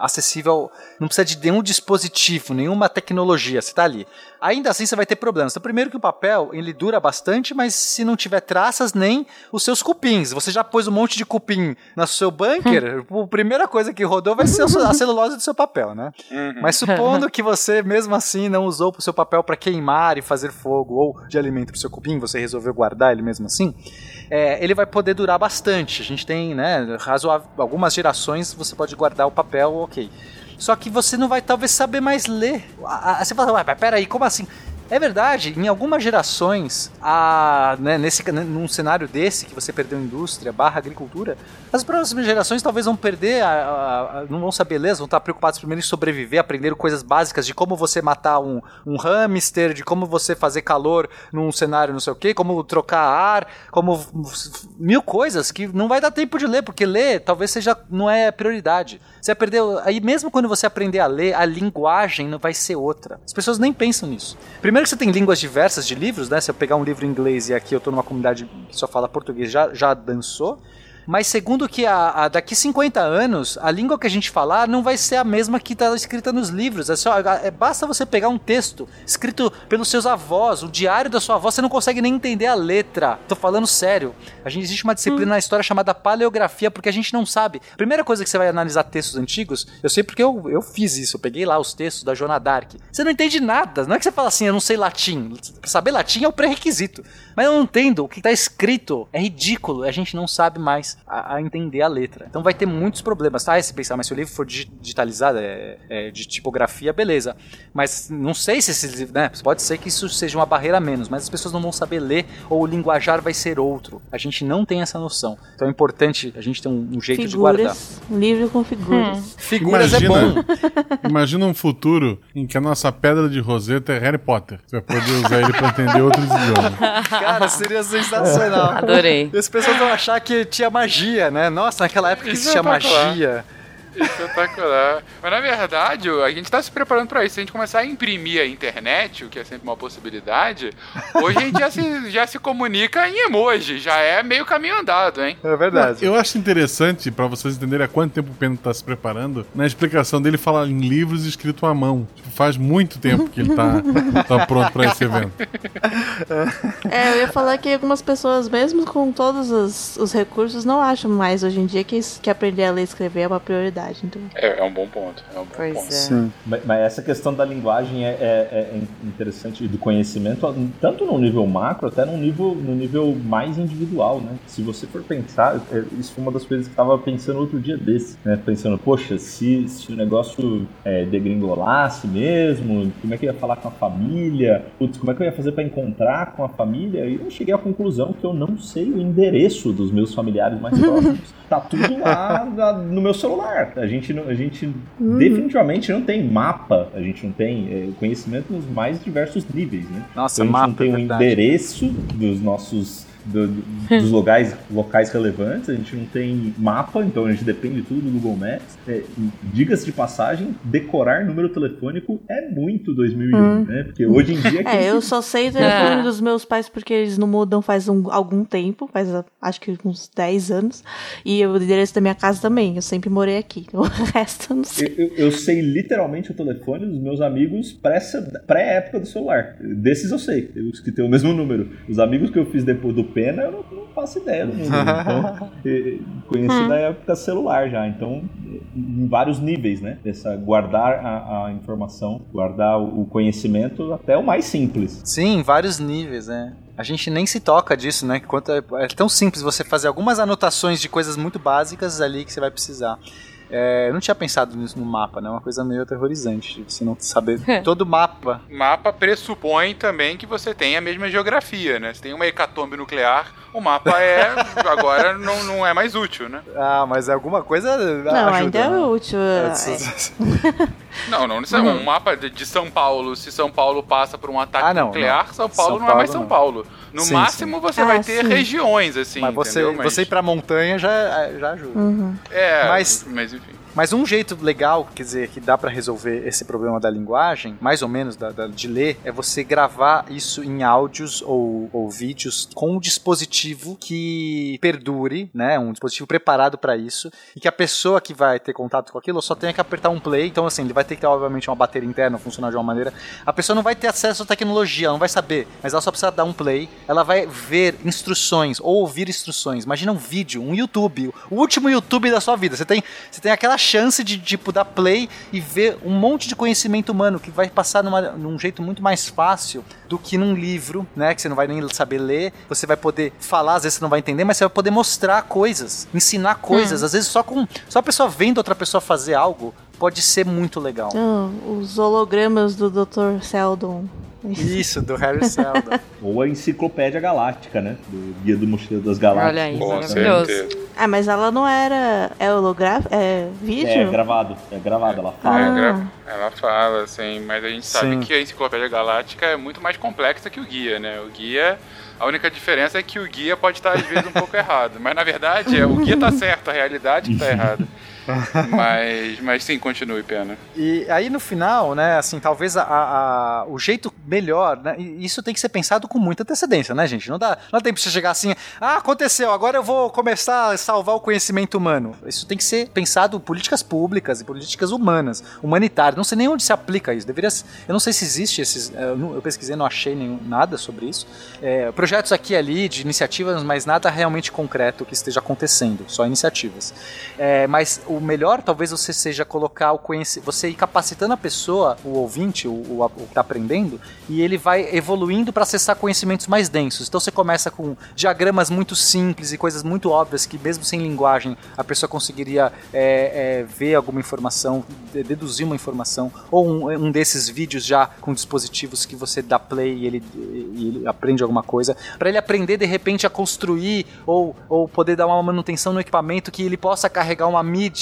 acessível. Não precisa de nenhum dispositivo, nenhuma tecnologia. Você tá ali. Ainda assim, você vai ter problemas. Então, primeiro que o papel, ele dura bastante, mas se não tiver traças, nem os seus cupins. Você já pôs um monte de cupim no seu bunker, a primeira coisa que rodou vai ser a celulose do seu papel, né? Mas supondo que você, mesmo assim, não usou o seu papel para queimar e fazer fogo ou de alimento para o seu cupim, você resolveu guardar ele mesmo assim, é, ele vai poder durar bastante. A gente tem, né, razoável, algumas gerações você pode guardar o papel, ok. Só que você não vai talvez saber mais ler. Você fala, ué, peraí, como assim? É verdade, em algumas gerações, a, né, nesse, num cenário desse, que você perdeu indústria barra agricultura, as próximas gerações talvez vão perder, a, a- a- não vão saber ler, vão estar preocupados primeiro em sobreviver, aprender coisas básicas de como você matar um, um hamster, de como você fazer calor num cenário não sei o que, como trocar ar, como mil coisas que não vai dar tempo de ler, porque ler talvez seja não é prioridade. Você perder, aí mesmo quando você aprender a ler, a linguagem não vai ser outra. As pessoas nem pensam nisso. Primeiro que você tem línguas diversas de livros, né? Se eu pegar um livro em inglês e aqui eu tô numa comunidade que só fala português, já, já dançou. Mas segundo que a, a- daqui 50 anos, a língua que a gente falar não vai ser a mesma que está escrita nos livros. É só, é, basta você pegar um texto escrito pelos seus avós, o diário da sua avó, você não consegue nem entender a letra. Tô falando sério. A gente existe uma disciplina na história chamada paleografia, porque a gente não sabe. Primeira coisa que você vai analisar textos antigos, eu sei porque eu, eu fiz isso, eu peguei lá os textos da Joana Dark. Você não entende nada. Não é que você fala assim, eu não sei latim. Saber latim é o pré-requisito. Mas eu não entendo o que está escrito. É ridículo. A gente não sabe mais a, a entender a letra. Então vai ter muitos problemas. Tá, se pensar, mas se o livro for digi- digitalizado, é, é de tipografia, beleza. Mas não sei se esse livro, né? Pode ser que isso seja uma barreira a menos, mas as pessoas não vão saber ler ou o linguajar vai ser outro. A gente não tem essa noção. Então é importante a gente ter um, um jeito de guardar. Figuras. Um livro com figuras. Figuras é bom. Imagina, imagina um futuro em que a nossa pedra de roseta é Harry Potter. Você vai poder usar ele pra entender outros idiomas. Cara, seria sensacional. Adorei. E as pessoas vão achar que tinha magia, né? Nossa, naquela época que existia Espetacular. magia. Espetacular. Mas na verdade, a gente tá se preparando para isso. Se a gente começar a imprimir a internet, o que é sempre uma possibilidade, hoje a gente já se, já se comunica em emoji. Já é meio caminho andado, hein? É verdade. Eu acho interessante, para vocês entenderem há quanto tempo o Pena tá se preparando, na explicação dele falar em livros escritos à mão. Tipo, faz muito tempo que ele tá, tá pronto para esse evento. É, eu ia falar que algumas pessoas, mesmo com todos os, os recursos, não acham mais hoje em dia que, que aprender a ler e escrever é uma prioridade. Então. É, é um bom ponto. É um bom Pois ponto. é. Sim. Mas, mas essa questão da linguagem é, é- é interessante e do conhecimento, tanto no nível macro, até no nível, no nível mais individual, né? Se você for pensar, é, isso foi uma das coisas que eu estava pensando outro dia desse, né? Pensando, poxa, se, se o negócio é, degringolasse mesmo, como é que eu ia falar com a família? Putz, como é que eu ia fazer para encontrar com a família? E eu cheguei à conclusão que eu não sei o endereço dos meus familiares mais próximos. Tá tudo lá no meu celular. A gente, não, a gente definitivamente não tem mapa, a gente não tem é, conhecimento nos mais diversos níveis, né? Nossa, Então, a gente mapa, não tem é um endereço dos nossos do- do- dos locais, locais relevantes, a gente não tem mapa, então a gente depende tudo do Google Maps. É, Diga-se de passagem, decorar número telefônico é muito 2001, né? Porque hoje em dia É, eu só sei o telefone É. dos meus pais porque eles não mudam faz um- algum tempo, faz ah, acho que uns 10 anos. E o endereço da minha casa também, eu sempre morei aqui. O resto eu não sei. Eu, eu- eu sei literalmente o telefone dos meus amigos pré- pré-época do celular. Desses eu sei, os que têm o mesmo número. Os amigos que eu fiz depois do Pena, eu não, não faço ideia do número. Então, eh, conheci da época celular já. Então, em vários níveis, né? Dessa guardar a, a informação, guardar o conhecimento até o mais simples. Sim, vários níveis, né? A gente nem se toca disso, né? Quanto é, é tão simples você fazer algumas anotações de coisas muito básicas ali que você vai precisar. É, eu não tinha pensado nisso no mapa, né? Uma coisa meio aterrorizante, de você não saber todo o mapa. Mapa pressupõe também que você tem a mesma geografia, né? Se tem uma hecatombe nuclear, o mapa é agora não, não é mais útil, né? Ah, mas alguma coisa Não, ajuda, ainda é né? útil. é. Não, não necessariamente. Um mapa de, de São Paulo, se São Paulo passa por um ataque Ah, não, nuclear, não. São Paulo São não é mais São não. Paulo. No Sim, máximo sim. você Ah, vai ter sim. regiões, assim. Mas você, entendeu? você ir pra montanha já, já ajuda. Uhum. É, Mas- mas enfim. Mas um jeito legal, quer dizer, que dá pra resolver esse problema da linguagem, mais ou menos da, da- de ler, é você gravar isso em áudios ou, ou vídeos com um dispositivo que perdure, né? Um dispositivo preparado pra isso e que a pessoa que vai ter contato com aquilo só tenha que apertar um play. Então, assim, ele vai ter que ter, obviamente, uma bateria interna funcionar de uma maneira. A pessoa não vai ter acesso à tecnologia, ela não vai saber, mas ela só precisa dar um play. Ela vai ver instruções ou ouvir instruções. Imagina um vídeo, um YouTube, o último YouTube da sua vida. Você tem, você tem aquela chance de, tipo, dar play e ver um monte de conhecimento humano que vai passar numa, num jeito muito mais fácil do que num livro, né? Que você não vai nem saber ler. Você vai poder falar, às vezes você não vai entender, mas você vai poder mostrar coisas, ensinar coisas. Às vezes só com só a pessoa vendo outra pessoa fazer algo pode ser muito legal. Os hologramas do Dr. Seldon. Isso, do Harry Seldon. Ou a Enciclopédia Galáctica, né? Do Guia do Mochileiro das Galáxias. Olha aí, maravilhoso. Ah, mas ela não era. É holográfico? É vídeo? É gravado, é gravado, ela fala. É, Ah. gra- Ela fala, assim, mas a gente sabe Sim. que a Enciclopédia Galáctica é muito mais complexa que o guia, né? O guia, a única diferença é que o guia pode estar às vezes um pouco errado, mas na verdade é, o guia tá certo, a realidade que tá errada. Mas, mas sim, continue, pena. E aí no final, né, assim, talvez a, a- o jeito melhor, né, e isso tem que ser pensado com muita antecedência, né, gente? Não dá, não tempo de você chegar assim, ah, aconteceu, agora eu vou começar a salvar o conhecimento humano. Isso tem que ser pensado em políticas públicas e políticas humanas, humanitárias. Não sei nem onde se aplica isso. Deveria, eu não sei se existe esses, eu, não- eu pesquisei, não achei nenhum, nada sobre isso. É, projetos aqui e ali de iniciativas, mas nada realmente concreto que esteja acontecendo, só iniciativas. É, mas o melhor talvez você seja colocar o conhecimento, você ir capacitando a pessoa, o ouvinte, o, o, o que está aprendendo, e ele vai evoluindo para acessar conhecimentos mais densos. Então você começa com diagramas muito simples e coisas muito óbvias que mesmo sem linguagem a pessoa conseguiria é, é, ver alguma informação, de- deduzir uma informação, ou um, um desses vídeos já com dispositivos que você dá play e ele, e ele aprende alguma coisa, para ele aprender de repente a construir ou, ou poder dar uma manutenção no equipamento que ele possa carregar uma mídia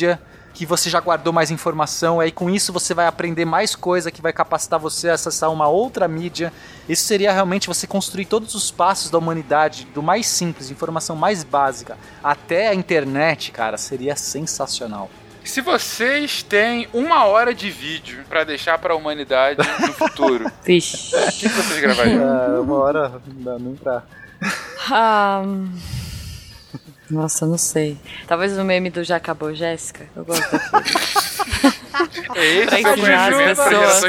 que você já guardou mais informação, aí com isso você vai aprender mais coisa que vai capacitar você a acessar uma outra mídia. Isso seria realmente você construir todos os passos da humanidade, do mais simples, informação mais básica, até a internet, cara, seria sensacional. Se vocês têm uma hora de vídeo pra deixar pra humanidade no futuro, o que, vocês gravariam? Ah, uma hora não dá nem pra. Nossa, não sei. Talvez o meme do Já Acabou Jéssica. Eu gosto daquele. É esse Pra ensinar as pessoas.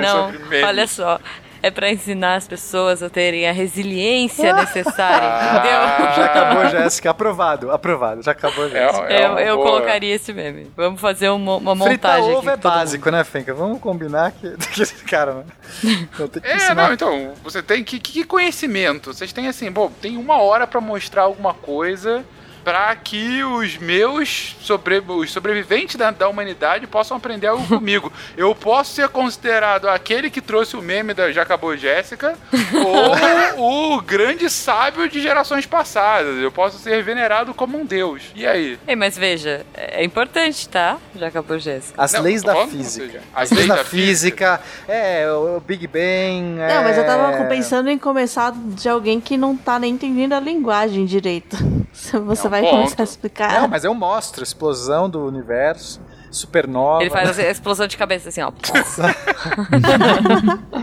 Não, olha só. É pra ensinar as pessoas a terem a resiliência necessária, entendeu? Já acabou, Jéssica. Aprovado, aprovado. Já acabou, É, Jéssica. é Eu, uma eu boa. colocaria esse meme. Vamos fazer uma, uma montagem ovo aqui. é básico, né, Fenca? Vamos combinar que. que cara, né? Então tem que É, ensinar. não, então, você tem que, que conhecimento? Vocês têm assim, bom, tem uma hora pra mostrar alguma coisa pra que os meus sobre, os sobreviventes da, da humanidade possam aprender algo comigo. Eu posso ser considerado aquele que trouxe o meme da Já Acabou Jéssica ou o grande sábio de gerações passadas. Eu posso ser venerado como um deus. E aí? Ei, mas veja, é importante, tá? Já acabou Jéssica. As Não, leis da falando, física. seja, As leis da física, é, o Big Bang. Não, mas eu tava é... pensando em começar de alguém que não tá nem entendendo a linguagem direito. Você É um vai ponto. começar a explicar. Não, mas eu mostro explosão do universo, supernova. Ele faz a explosão de cabeça assim, ó.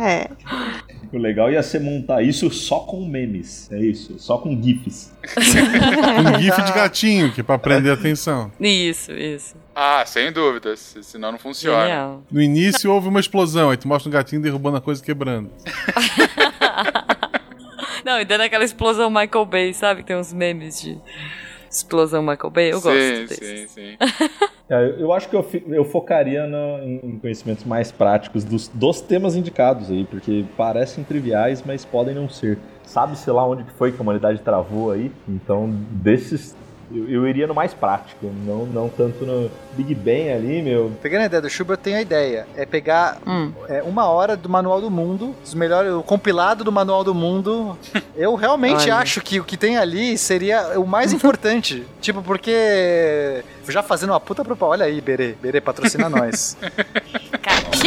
É. O legal ia ser montar isso só com memes. É isso, só com GIFs. Um gif de gatinho, que é pra prender a atenção. Isso, isso. Ah, sem dúvidas, se- senão não funciona. Genial. No início houve uma explosão, aí tu mostra um gatinho derrubando a coisa e quebrando. Não, e dando aquela explosão Michael Bay, sabe? Tem uns memes de explosão Michael Bay. Eu sim, gosto sim, desses. sim. É, eu acho que eu, eu focaria no- em em conhecimentos mais práticos dos, dos temas indicados aí, porque parecem triviais, mas podem não ser. Sabe, sei lá, onde que foi que a humanidade travou aí? Então, desses, eu, eu iria no mais prático, não, não tanto no Big Bang ali, meu. Pegando a ideia do Schubert, eu tenho a ideia. É pegar Hum. é, uma hora do Manual do Mundo, os melhores, o compilado do Manual do Mundo. Eu realmente Olha. acho que o que tem ali seria o mais importante. tipo, porque. Já fazendo uma puta propaganda. Olha aí, Berê. Berê, patrocina nós.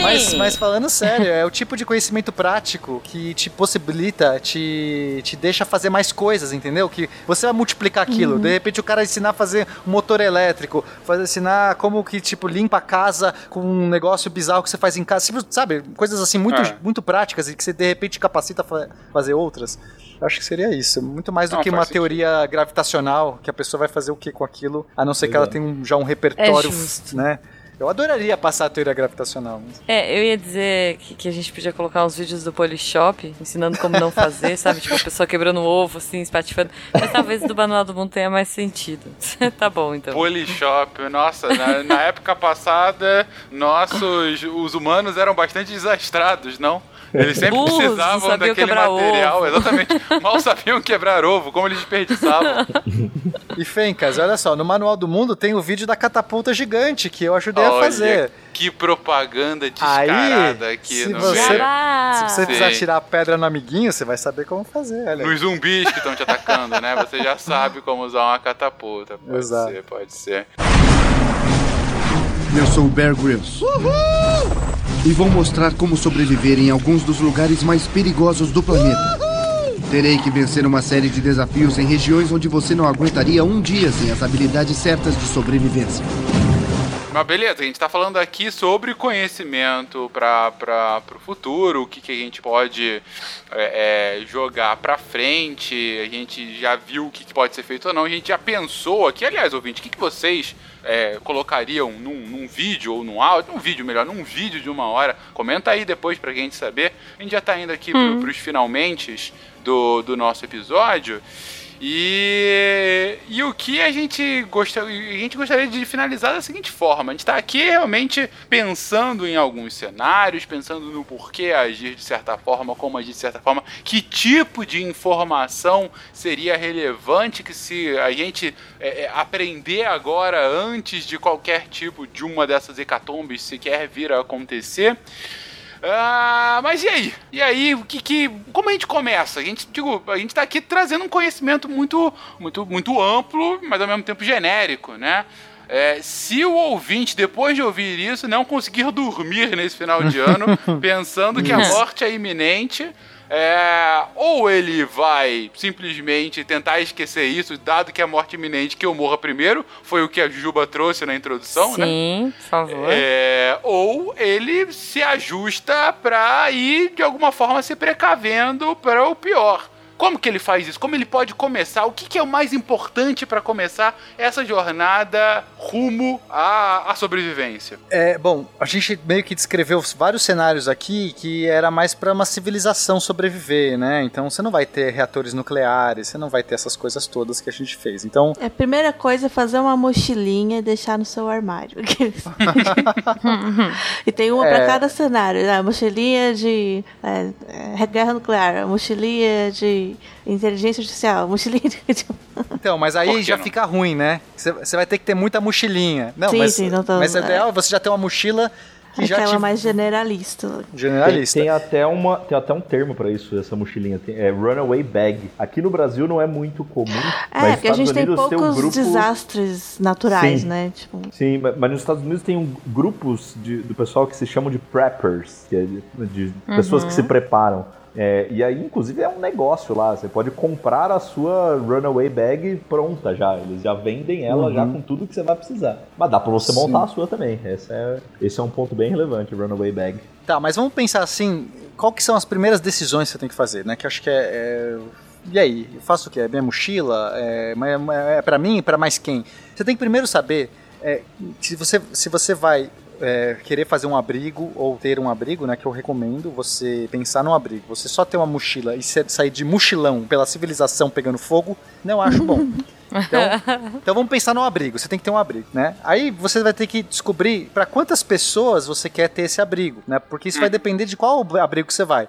Mas, mas falando sério, é o tipo de conhecimento prático que te possibilita, te, te deixa fazer mais coisas, entendeu? Que você vai multiplicar aquilo. De repente o cara ensinar a fazer um motor elétrico, fazer, ensinar como que, tipo, limpa a casa com um negócio bizarro que você faz em casa. Tipo, sabe? Coisas assim muito, É. muito práticas e que você de repente capacita a fa- fazer outras. Eu acho que seria isso. Muito mais do Não, que uma sentido. teoria gravitacional, que a pessoa vai fazer o que com aquilo, a não ser que Pois ela é. tenha um- já um repertório, É justo. né? Eu adoraria passar a teoria gravitacional. mas- É, eu ia dizer que, que a gente podia colocar uns vídeos do Polishop, ensinando como não fazer, sabe? Tipo, a pessoa quebrando o ovo, assim, espatifando. Mas talvez do Manual do Mundo tenha mais sentido. tá bom, então. Polishop, nossa, na, na época passada, nossos, os humanos eram bastante desastrados, não? Eles sempre Burros, precisavam daquele material, ovo. exatamente. Mal sabiam quebrar ovo, como eles desperdiçavam. E Fencas, olha só, no Manual do Mundo tem o vídeo da catapulta gigante que eu ajudei a Olha, fazer. que propaganda Aí, descarada aqui se no você- meio. Se você precisar tirar a pedra no amiguinho, você vai saber como fazer. Olha. aí. Nos zumbis que estão te atacando, né? Você já sabe como usar uma catapulta. Pode Exato. ser, pode ser. Eu sou o Bear Grylls. E vou mostrar como sobreviver em alguns dos lugares mais perigosos do planeta. Terei que vencer uma série de desafios em regiões onde você não aguentaria um dia sem as habilidades certas de sobrevivência. Mas beleza, a gente tá falando aqui sobre conhecimento para o futuro, o que, que a gente pode é, é, jogar pra frente, a gente já viu o que, que pode ser feito ou não, a gente já pensou aqui, aliás, ouvinte, o que, que vocês é, colocariam num, num vídeo ou num áudio, num vídeo melhor, num vídeo de uma hora, comenta aí depois pra gente saber, a gente já tá indo aqui pro, pros finalmente do, do nosso episódio, e, e o que a gente, a gente gostaria de finalizar da seguinte forma: a gente está aqui realmente pensando em alguns cenários, pensando no porquê agir de certa forma, como agir de certa forma, que tipo de informação seria relevante que se a gente é, é, aprender agora antes de qualquer tipo de uma dessas hecatombes sequer vir a acontecer. Ah, mas e aí? E aí, o que, que como a gente começa? A gente, digo, a gente tá aqui trazendo um conhecimento muito, muito, muito amplo, mas ao mesmo tempo genérico, né? É, se o ouvinte, depois de ouvir isso, não conseguir dormir nesse final de ano, pensando que a morte é iminente, é, ou ele vai simplesmente tentar esquecer isso, dado que a morte iminente que eu morra primeiro, foi o que a Juba trouxe na introdução, Sim, né? Sim, por favor. É, ou ele se ajusta pra ir de alguma forma se precavendo para o pior. Como que ele faz isso? Como ele pode começar? O que, que é o mais importante para começar essa jornada rumo à, à sobrevivência? É, bom, a gente meio que descreveu vários cenários aqui que era mais para uma civilização sobreviver, né? Então você não vai ter reatores nucleares, você não vai ter essas coisas todas que a gente fez. Então, É, a primeira coisa é fazer uma mochilinha e deixar no seu armário. e tem uma pra É. cada cenário. né? A mochilinha de é, é, guerra nuclear, a mochilinha de inteligência artificial, mochilinha de... então, mas aí já não? fica ruim, né? Você vai ter que ter muita mochilinha. Não, Sim, mas, sim, não tô- mas é. ideal é você já ter uma mochila que já Aquela te mais generalista. Tem, generalista. tem até uma, tem até um termo pra isso, essa mochilinha. Tem- é runaway bag. Aqui no Brasil não é muito comum. É, mas porque a gente Estados tem Unidos poucos um grupo... desastres naturais, Sim. né? Tipo, Sim, ma- mas nos Estados Unidos tem um, grupos de, do pessoal que se chamam de preppers, que é de, de pessoas que se preparam. É, e aí, inclusive, é um negócio lá. Você pode comprar a sua runaway bag pronta já. Eles já vendem ela já com tudo que você vai precisar. Mas dá pra você Sim. montar a sua também. Esse é, esse é um ponto bem relevante, runaway bag. Tá, mas vamos pensar assim, qual que são as primeiras decisões que você tem que fazer, né? Que eu acho que é... é- E aí, eu faço o quê? É minha mochila? É, mas é pra mim? Pra mais quem? Você tem que primeiro saber é, se, você, se você vai é, querer fazer um abrigo ou ter um abrigo, né? Que eu recomendo você pensar num abrigo. Você só ter uma mochila e sa- sair de mochilão pela civilização pegando fogo, não acho bom. Então, então vamos pensar no abrigo. Você tem que ter um abrigo, né? Aí você vai ter que descobrir para quantas pessoas você quer ter esse abrigo, né? Porque isso vai depender de qual abrigo que você vai.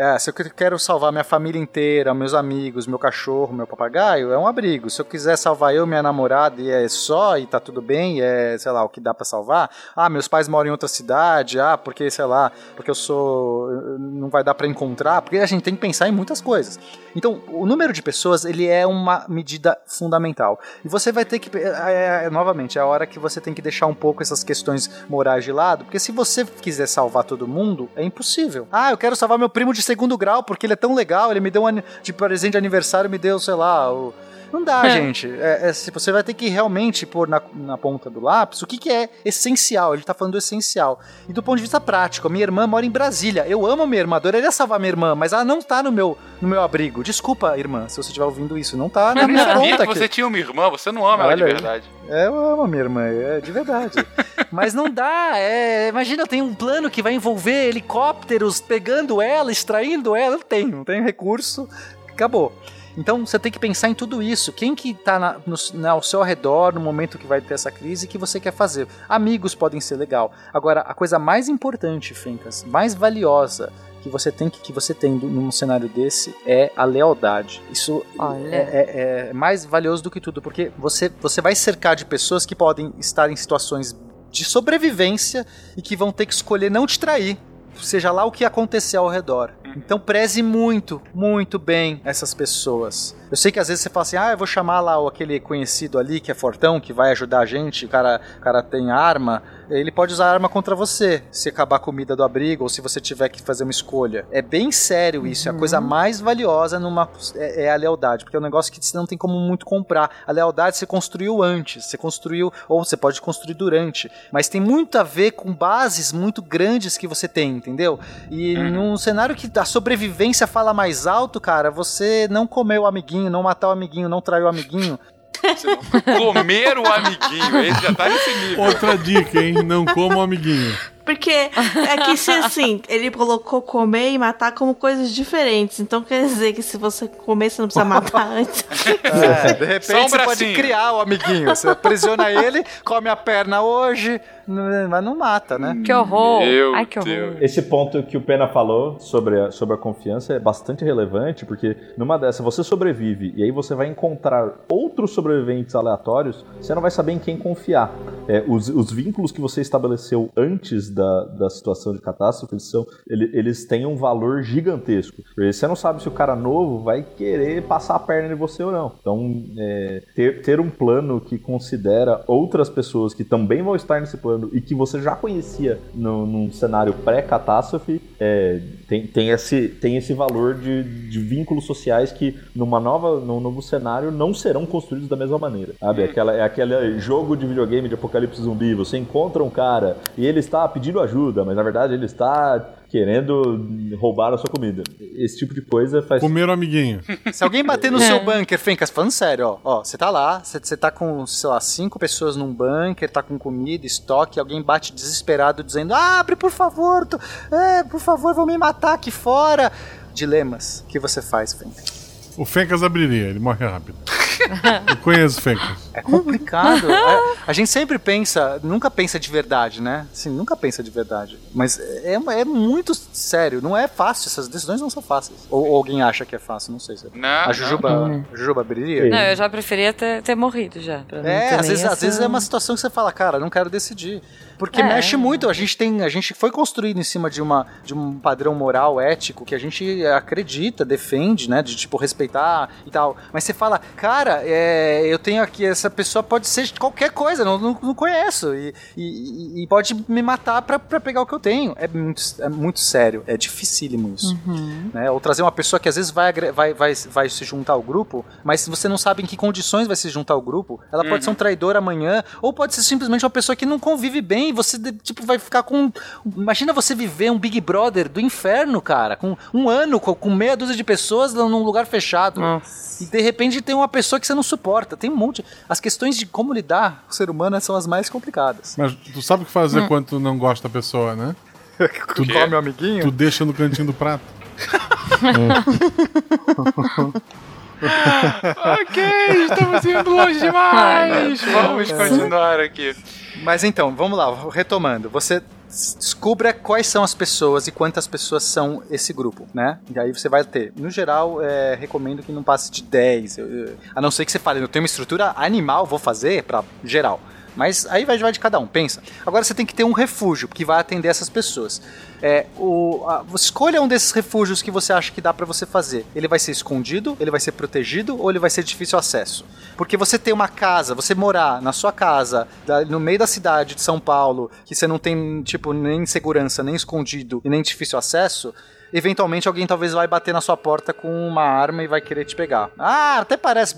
É, se eu que- quero salvar minha família inteira, meus amigos, meu cachorro, meu papagaio, é um abrigo. Se eu quiser salvar eu, minha namorada e é só e tá tudo bem, e é, sei lá, o que dá pra salvar. Ah, meus pais moram em outra cidade, ah, porque, sei lá, porque eu sou. não vai dar pra encontrar, porque a gente tem que pensar em muitas coisas. Então, o número de pessoas, ele é uma medida fundamental. E você vai ter que. é, é, novamente, é a hora que você tem que deixar um pouco essas questões morais de lado, porque se você quiser salvar todo mundo, é impossível. Ah, eu quero salvar meu primo de segundo grau porque ele é tão legal, ele me deu um de presente de aniversário, me deu, sei lá, o. Não dá, gente. É, é, se você vai ter que realmente pôr na, na ponta do lápis o que, que é essencial. Ele tá falando do essencial. E do ponto de vista prático, a minha irmã mora em Brasília. Eu amo a minha irmã, adoraria salvar minha irmã, mas ela não tá no meu, no meu abrigo. Desculpa, irmã, se você estiver ouvindo isso. Não tá na Eu nem minha conta aqui. você tinha uma irmã, você não ama ela de Olha aí. verdade. É, eu amo a minha irmã, é de verdade. Mas não dá, é, imagina, tem um plano que vai envolver helicópteros pegando ela, extraindo ela, não tem, não tem recurso, acabou. Então você tem que pensar em tudo isso. Quem que tá na, no, na- ao seu redor no momento que vai ter essa crise que você quer fazer? Amigos podem ser legal. Agora, a coisa mais importante, Fencas, mais valiosa que você tem que, que você tem num cenário desse é a lealdade. Isso é, é- é mais valioso do que tudo, porque você, você vai cercar de pessoas que podem estar em situações de sobrevivência e que vão ter que escolher não te trair. Seja lá o que acontecer ao redor. Então preze muito, muito bem essas pessoas. Eu sei que às vezes você fala assim, ah, eu vou chamar lá aquele conhecido ali que é fortão, que vai ajudar a gente, o cara, o cara tem arma. Ele pode usar arma contra você, se acabar a comida do abrigo ou se você tiver que fazer uma escolha. É bem sério isso, é a coisa mais valiosa numa é, é a lealdade, porque é um negócio que você não tem como muito comprar. A lealdade você construiu antes, você construiu ou você pode construir durante, mas tem muito a ver com bases muito grandes que você tem, entendeu? E num cenário que a sobrevivência fala mais alto, cara, você não comer o amiguinho, não matar o amiguinho, não trair o amiguinho, Comer o amiguinho, esse já tá nesse nível. Outra dica, hein? Não coma o amiguinho. Porque é que se assim, ele colocou comer e matar como coisas diferentes. Então quer dizer que se você comer, você não precisa matar antes. É, de repente um você pode criar o amiguinho. Você aprisiona ele, come a perna hoje, mas não mata, né? Que horror. Meu Ai, que horror. Deus. Esse ponto que o Pena falou sobre a, sobre a confiança é bastante relevante, porque numa dessa você sobrevive e aí você vai encontrar outros sobreviventes aleatórios, você não vai saber em quem confiar. É, os, os vínculos que você estabeleceu antes da, da situação de catástrofe, eles, são, ele- eles têm um valor gigantesco. Porque você não sabe se o cara novo vai querer passar a perna em você ou não. Então, é, ter, ter um plano que considera outras pessoas que também vão estar nesse plano e que você já conhecia no, num cenário pré-catástrofe, é, tem, tem, esse, tem esse valor de, de vínculos sociais que numa nova, num novo cenário não serão construídos da mesma maneira. Sabe? Aquela, é aquele jogo de videogame de apocalipse zumbi. Você encontra um cara e ele está pedindo ajuda, mas na verdade ele está querendo roubar a sua comida. Esse tipo de coisa faz. Comer o amiguinho. Se alguém bater no seu bunker, Fencas, falando sério, ó, ó, você tá lá, você, você tá com, sei lá, cinco pessoas num bunker, tá com comida, estoque, alguém bate desesperado dizendo, abre, por favor, tô- é, por favor, vão me matar aqui fora. Dilemas, o que você faz, Fencas? O Fencas abriria, ele morre rápido. Eu conheço o Fencas. É complicado. É, a gente sempre pensa, nunca pensa de verdade, né? Sim, nunca pensa de verdade. Mas é, é muito sério, não é fácil, essas decisões não são fáceis. Ou, ou alguém acha que é fácil, não sei se Não, A Jujuba, não. a Jujuba abriria? Não, eu já preferia ter, ter morrido já. É, às vezes, às essa- vezes é uma situação que você fala, cara, não quero decidir. Porque É. mexe muito, a gente tem, a gente foi construído em cima de, uma, de um padrão moral, ético, que a gente acredita, defende, né, de tipo respeitar e tal. Mas você fala, cara, é, eu tenho aqui, essa pessoa pode ser qualquer coisa, não, não, não conheço, e, e, e pode me matar pra, pra pegar o que eu tenho. É muito, é muito sério, é dificílimo isso. Né? Ou trazer uma pessoa que às vezes vai, vai, vai, vai se juntar ao grupo, mas se você não sabe em que condições vai se juntar ao grupo, ela pode ser um traidor amanhã, ou pode ser simplesmente uma pessoa que não convive bem, você tipo vai ficar com. Imagina você viver um Big Brother do inferno, cara, com um ano, com, com meia dúzia de pessoas num lugar fechado. Nossa. E de repente tem uma pessoa que você não suporta. Tem um monte. As questões de como lidar com o ser humano são as mais complicadas. Mas tu sabe o que fazer quando tu não gosta da pessoa, né? Tu come o amiguinho? Tu deixa no cantinho do prato. ok, estamos indo longe demais. Vamos continuar aqui. Mas então, vamos lá, retomando. Você descubra quais são as pessoas e quantas pessoas são esse grupo, né? E aí você vai ter. No geral, é, recomendo que não passe de 10. eu- eu- a não ser que você fale, eu tenho uma estrutura animal, vou fazer pra geral. Mas aí vai, de cada um, pensa. Agora você tem que ter um refúgio que vai atender essas pessoas. É, o, a- escolha um desses refúgios que você acha que dá pra você fazer. Ele vai ser escondido, ele vai ser protegido ou ele vai ser difícil acesso? Porque você ter uma casa, você morar na sua casa, no meio da cidade de São Paulo, que você não tem, tipo, nem segurança, nem escondido e nem difícil acesso, eventualmente alguém talvez vai bater na sua porta com uma arma e vai querer te pegar. Ah, até parece,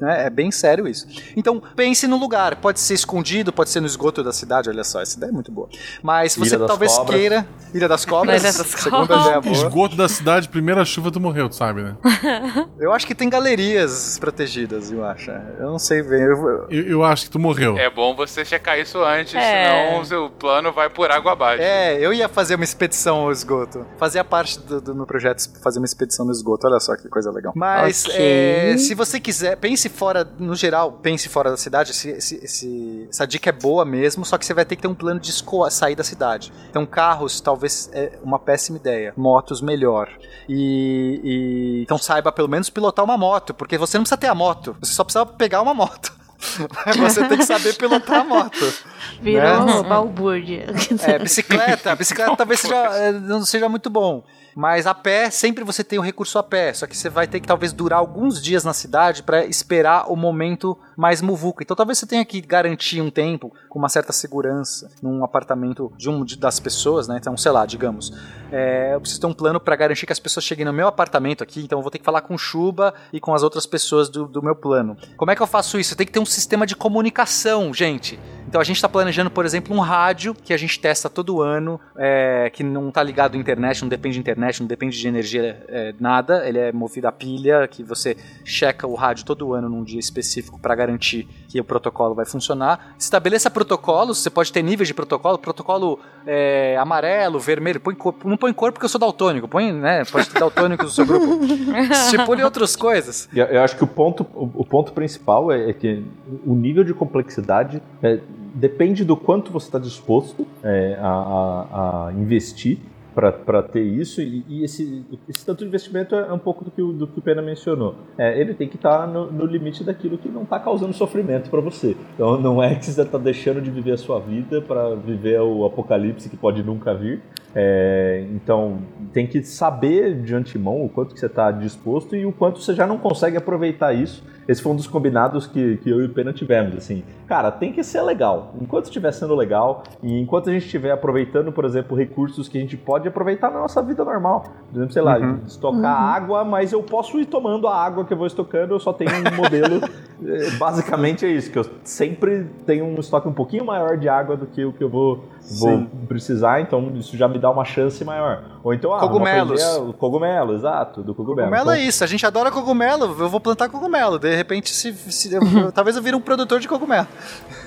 né? É bem sério isso. Então, pense no lugar. Pode ser escondido, pode ser no esgoto da cidade, olha só, essa ideia é muito boa. Mas Ilha você talvez Cobras. queira Ilha das Cobras, Ilha das segunda Cobras. ideia boa. Esgoto da cidade, primeira chuva tu morreu, tu sabe, né? Eu acho que tem galerias protegidas, eu acho. Eu não sei bem. Eu, Eu, eu acho que tu morreu. É bom você checar isso antes, É. senão o seu plano vai por água abaixo. É, eu ia fazer uma expedição ao esgoto. Fazia parte do, do meu projeto fazer uma expedição no esgoto. Olha só que coisa legal. Mas, Ok. é, se você quiser, pense fora, no geral, pense fora da cidade. Esse- esse- esse- essa dica é boa mesmo, só que você vai ter que ter um plano de escoa, sair da cidade. Então, carros talvez é uma péssima ideia. Motos, melhor. E, e- então saiba pelo menos pilotar uma moto, porque você não precisa ter a moto, você só precisa pegar uma moto. você tem que saber pilotar a moto. Virou Né? balbúrdia. É, bicicleta, bicicleta talvez seja, é, não seja muito bom. Mas a pé, sempre você tem o recurso a pé. Só que você vai ter que talvez durar alguns dias na cidade para esperar o momento mais muvuca. Então talvez você tenha que garantir um tempo com uma certa segurança num apartamento de um das pessoas, né? Então, sei lá, digamos. é, eu preciso ter um plano para garantir que as pessoas cheguem no meu apartamento aqui. Então eu vou ter que falar com o Chuba e com as outras pessoas do, do meu plano. Como é que eu faço isso? Eu tenho que ter um sistema de comunicação, gente. Então a gente está planejando, por exemplo, um rádio que a gente testa todo ano, é, que não está ligado à internet, não depende de internet, não depende de energia, é, nada. Ele é movido a pilha, que você checa o rádio todo ano num dia específico para garantir que o protocolo vai funcionar. Estabeleça protocolos, você pode ter níveis de protocolo, protocolo é, amarelo, vermelho, põe cor, não põe cor porque eu sou daltônico, põe, né? Pode ter daltônico no seu grupo. Estipule outras coisas. Eu eu acho que o ponto, o, o ponto principal é, é que o nível de complexidade é, depende do quanto você está disposto é, a, a- a investir para ter isso e, e, esse, esse tanto de investimento é um pouco do que o, do que o Pena mencionou. É, ele tem que estar tá no, no, limite daquilo que não está causando sofrimento para você. Então não é que você está deixando de viver a sua vida para viver o apocalipse que pode nunca vir. É, então tem que saber de antemão o quanto que você está disposto e o quanto você já não consegue aproveitar isso esse foi um dos combinados que, que eu e o Pena tivemos, assim. Cara, tem que ser legal. Enquanto estiver sendo legal e enquanto a gente estiver aproveitando, por exemplo, recursos que a gente pode aproveitar na nossa vida normal. Por exemplo, sei lá, uhum. estocar uhum. água, mas eu posso ir tomando a água que eu vou estocando, eu só tenho um modelo. Eh, basicamente é isso, que eu sempre tenho um estoque um pouquinho maior de água do que o que eu vou, vou precisar, então isso já me dá uma chance maior. Ou então, ah, cogumelos. cogumelo, exato, do cogumelo. Cogumelo então, é isso, a gente adora cogumelo, eu vou plantar cogumelo. De repente, se, se eu, talvez eu vire um produtor de cogumelo.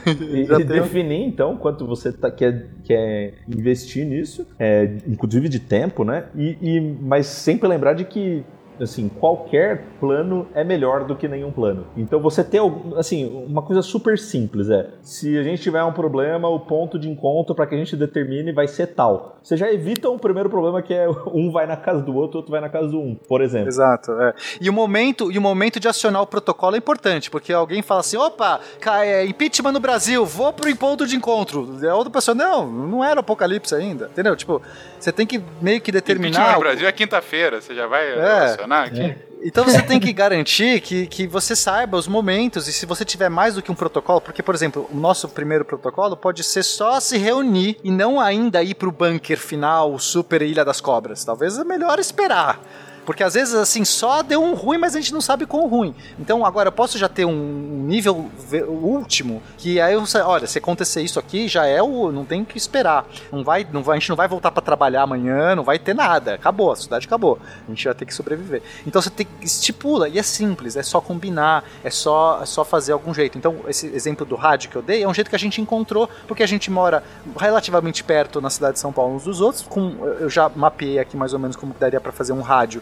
E, e definir, então, quanto você tá, quer, quer investir nisso, é, inclusive de tempo, né? E, e, mas sempre lembrar de que assim, qualquer plano é melhor do que nenhum plano. Então você ter, assim, uma coisa super simples é, se a gente tiver um problema, o ponto de encontro para que a gente determine vai ser tal. Você já evita um primeiro problema que é um vai na casa do outro, outro vai na casa do um, por exemplo. Exato, é. E o momento, e o momento de acionar o protocolo é importante, porque alguém fala assim, opa, é impeachment no Brasil, vou pro ponto de encontro. E a outra pessoa, não, não era apocalipse ainda, entendeu? Tipo, você tem que meio que determinar... Impeachment no Brasil é quinta-feira, você já vai é. Acionar aqui? É. Então você tem que garantir que, que você saiba os momentos e se você tiver mais do que um protocolo, porque, por exemplo, o nosso primeiro protocolo pode ser só se reunir e não ainda ir pro bunker final, super Ilha das Cobras. Talvez é melhor esperar. Porque às vezes, assim, só deu um ruim, mas a gente não sabe quão ruim. Então, agora, eu posso já ter um nível último, que aí, eu, olha, se acontecer isso aqui, já é o. Não tem que esperar. Não vai, não vai, a gente não vai voltar para trabalhar amanhã, não vai ter nada. Acabou, a cidade acabou. A gente vai ter que sobreviver. Então, você tem, estipula, e é simples, é só combinar, é só, é só fazer algum jeito. Então, esse exemplo do rádio que eu dei é um jeito que a gente encontrou, porque a gente mora relativamente perto na cidade de São Paulo uns dos outros. Com, eu já mapeei aqui mais ou menos como daria para fazer um rádio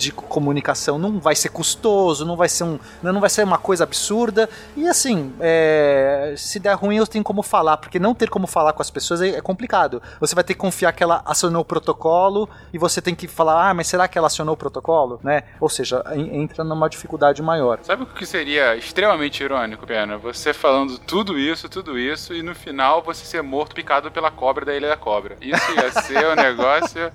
de comunicação não vai ser custoso, não vai ser, um, não vai ser uma coisa absurda. E assim, é, se der ruim, eu tenho como falar, porque não ter como falar com as pessoas é, é, complicado. Você vai ter que confiar que ela acionou o protocolo e você tem que falar, ah, mas será que ela acionou o protocolo? Né? Ou seja, entra numa dificuldade maior. Sabe o que seria extremamente irônico, Pena? Você falando tudo isso, tudo isso, e no final você ser morto picado pela cobra da Ilha da Cobra. Isso ia ser um negócio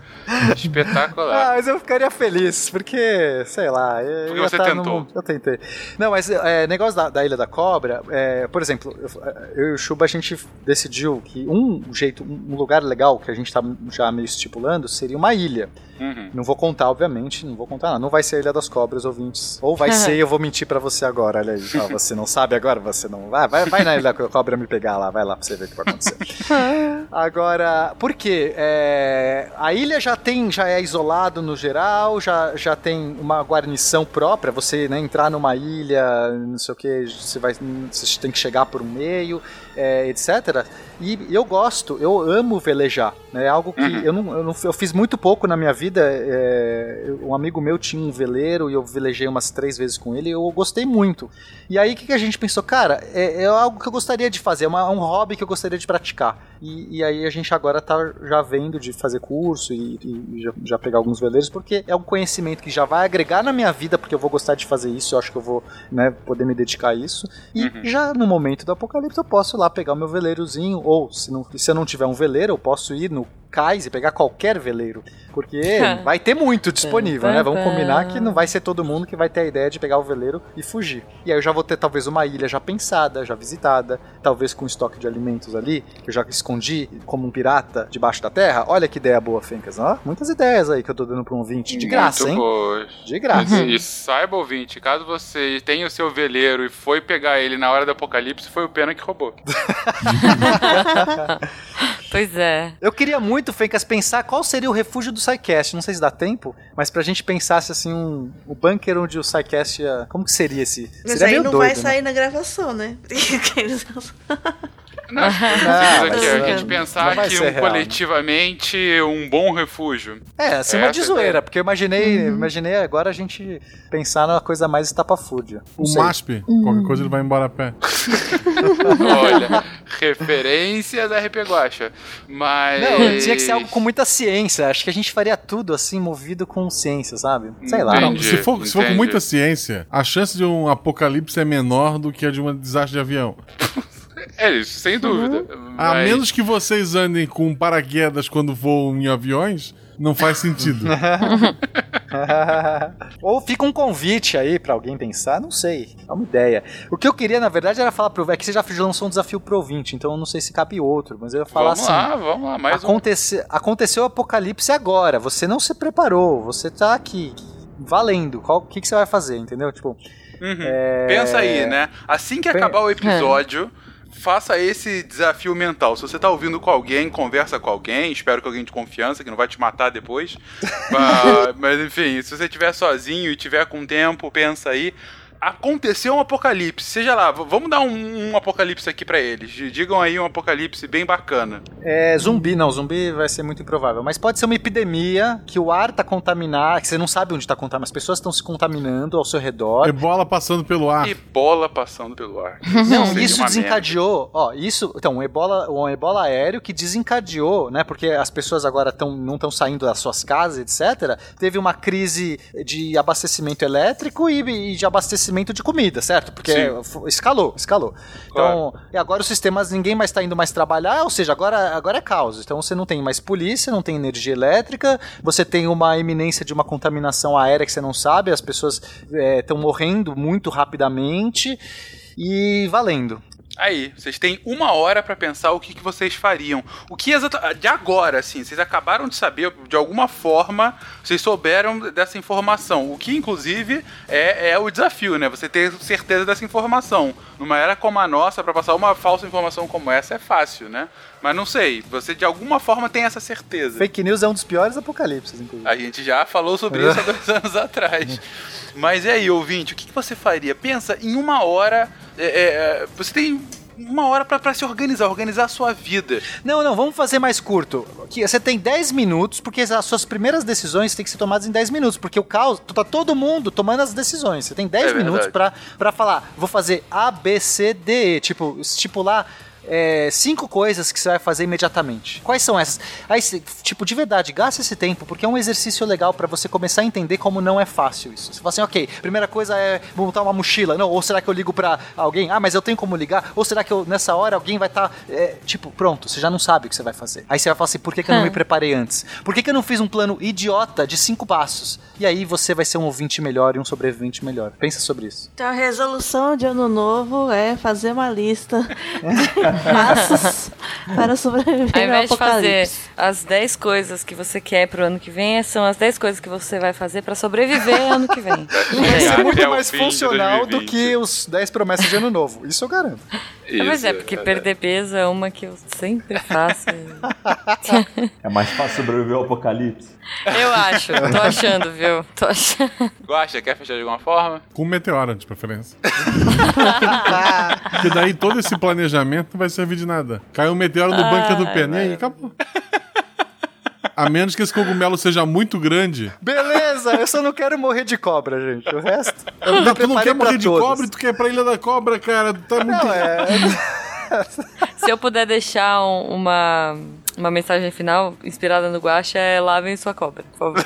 espetacular. Ah, mas eu ficaria feliz porque, sei lá. Eu, porque você tentou. No... Eu tentei. Não, mas é, negócio da, da Ilha da Cobra, é, por exemplo, eu, eu, e o Chuba a gente decidiu que um jeito, um lugar legal que a gente tá já meio estipulando seria uma ilha. Uhum. Não vou contar, obviamente, não vou contar nada. Não vai ser a Ilha das Cobras, ouvintes. Ou vai ser, eu vou mentir para você agora, olha aí. Oh, você não sabe agora, você não. Vai, vai, vai na Ilha da Cobra me pegar lá, vai lá pra você ver o que vai acontecer. agora, por quê? É, a ilha já tem, já é isolado no geral, já, já tem uma guarnição própria. Você né, entrar numa ilha, não sei o que, você, vai, você tem que chegar por um meio, é, etc. E eu gosto, eu amo velejar. Né? É algo que uhum. eu, não, eu, não, eu fiz muito pouco na minha vida. É, um amigo meu tinha um veleiro e eu velejei umas três vezes com ele e eu gostei muito. E aí o que, que a gente pensou? Cara, é, é, algo que eu gostaria de fazer, é uma, um hobby que eu gostaria de praticar. E, e, aí a gente agora tá já vendo de fazer curso e, e já, já, pegar alguns veleiros, porque é um conhecimento que já vai agregar na minha vida, porque eu vou gostar de fazer isso, eu acho que eu vou né, poder me dedicar a isso. E uhum. já no momento do apocalipse eu posso ir lá pegar o meu veleirozinho, ou se, não, se eu não tiver um veleiro, eu posso ir no cais e pegar qualquer veleiro. Porque vai ter muito disponível, né? Vamos combinar que não vai ser todo mundo que vai ter a ideia de pegar o veleiro e fugir. E aí eu já vou ter talvez uma ilha já pensada, já visitada, talvez com estoque de alimentos ali, que eu já escondi como um pirata debaixo da terra. Olha que ideia boa, Fencas. Ó, muitas ideias aí que eu tô dando pra um ouvinte. De graça, muito hein? Boas. De graça. E saiba, ouvinte, caso você tenha o seu veleiro e foi pegar ele na hora do apocalipse, foi o Pena que roubou. pois é. Eu queria muito, Fencas, pensar qual seria o refúgio do SciCast. Não sei se dá tempo, mas pra gente pensasse assim, um, o bunker onde o SciCast ia. Como que seria esse? Mas seria aí não doido, vai né? sair na gravação, né? Não, não, aqui, a gente pensar que um, real, coletivamente um bom refúgio. É, acima de zoeira, porque eu imaginei, uhum. imaginei agora a gente pensar numa coisa mais estapafúrdia. O MASP, uhum. qualquer coisa ele vai embora a pé. Olha, Referência da RP Guacha. Mas. Não, tinha que ser algo com muita ciência. Acho que a gente faria tudo assim, movido com ciência, sabe? Sei lá. Não, Entendi, se, for, se for com muita ciência, a chance de um apocalipse é menor do que a de um desastre de avião. É isso, sem dúvida. A Mas- menos que vocês andem com paraquedas quando voam em aviões, não faz sentido. Ou fica um convite aí pra alguém pensar, não sei. É uma ideia. O que eu queria, na verdade, era falar pro. É que você já lançou um desafio pro ouvinte, então eu não sei se cabe outro, mas eu ia falar Vamos assim. lá, vamos lá. Mais um. Aconte- Aconteceu o apocalipse agora. Você não se preparou. Você tá aqui. Valendo. Qual- O que, que você vai fazer, entendeu? Tipo. Uhum. é, Pensa aí, né? Assim que acabar o episódio, faça esse desafio mental. Se você tá ouvindo com alguém, conversa com alguém, espero que alguém de confiança, que não vai te matar depois. Ah, Mas enfim, se você estiver sozinho e tiver com tempo, pensa aí. Aconteceu um apocalipse, seja lá, vamos dar um, um apocalipse aqui pra eles. Digam aí um apocalipse bem bacana. É, zumbi, não, zumbi vai ser muito improvável. Mas pode ser uma epidemia que o ar tá contaminado, que você não sabe onde tá contaminado, as pessoas estão se contaminando ao seu redor. Ebola passando pelo ar. E bola passando pelo ar. Não, isso desencadeou, ó, isso, então, um ebola, um ebola aéreo que desencadeou, né, porque as pessoas agora tão, não estão saindo das suas casas, etc. Teve uma crise de abastecimento elétrico e, e de abastecimento de comida, certo? Porque Sim. escalou, escalou. Então, e agora os sistemas, ninguém mais está indo mais trabalhar, ou seja, agora, agora é caos. Então você não tem mais polícia, não tem energia elétrica, você tem uma iminência de uma contaminação aérea que você não sabe, as pessoas estão morrendo muito rapidamente e valendo. Aí, vocês têm uma hora pra pensar o que, que vocês fariam. O que exatamente. De agora, assim, vocês acabaram de saber, de alguma forma, vocês souberam dessa informação. O que, inclusive, é, é o desafio, né? Você ter certeza dessa informação. Numa era como a nossa, pra passar uma falsa informação como essa é fácil, né? Mas não sei, você de alguma forma tem essa certeza. Fake news é um dos piores apocalipses, inclusive. A gente já falou sobre isso há dois anos atrás. Mas e aí, ouvinte, o que, que você faria? Pensa, em uma hora, é, é, você tem uma hora pra, pra se organizar, organizar a sua vida. Não, não, vamos fazer mais curto. Que Você tem 10 minutos, porque as suas primeiras decisões têm que ser tomadas em 10 minutos, porque o caos, tá todo mundo tomando as decisões. Você tem 10 É minutos pra falar, vou fazer A, B, C, D, E. Tipo, estipular é, cinco coisas que você vai fazer imediatamente. Quais são essas? Aí, tipo, de verdade, gasta esse tempo, porque é um exercício legal pra você começar a entender como não é fácil isso. Você fala assim, ok, primeira coisa é montar uma mochila. Não, ou será que eu ligo pra alguém? Ah, mas eu tenho como ligar? Ou será que eu, nessa hora alguém vai estar. tipo, pronto, você já não sabe o que você vai fazer. Aí você vai falar assim, por que, que eu não me preparei antes? Por que, que eu não fiz um plano idiota de cinco passos? E aí você vai ser um ouvinte melhor e um sobrevivente melhor. Pensa sobre isso. Então a resolução de ano novo é fazer uma lista passos para sobreviver Ao ao invés de fazer as 10 coisas que você quer pro ano que vem, são as 10 coisas que você vai fazer pra sobreviver ano que vem. Vai ser muito mais funcional do 2020. que os 10 promessas de ano novo. Isso eu garanto. É, mas é, Isso, porque verdade. perder peso é uma que eu sempre faço. É mais fácil sobreviver ao apocalipse. eu acho, tô achando, viu? Tô achando. Gosta? Quer fechar de alguma forma? Com meteoro, de preferência. Porque daí todo esse planejamento não vai servir de nada. Caiu um meteoro no bunker do pé, e aí acabou. A menos que esse cogumelo seja muito grande. Beleza, eu só não quero morrer de cobra, gente. O resto. Eu Não, tu não quer morrer de todos. cobra, tu quer ir pra Ilha da Cobra, cara. Tá muito... Não, é. Se eu puder deixar um- uma, uma mensagem final inspirada no Guaxa, é lavem sua cobra, por favor.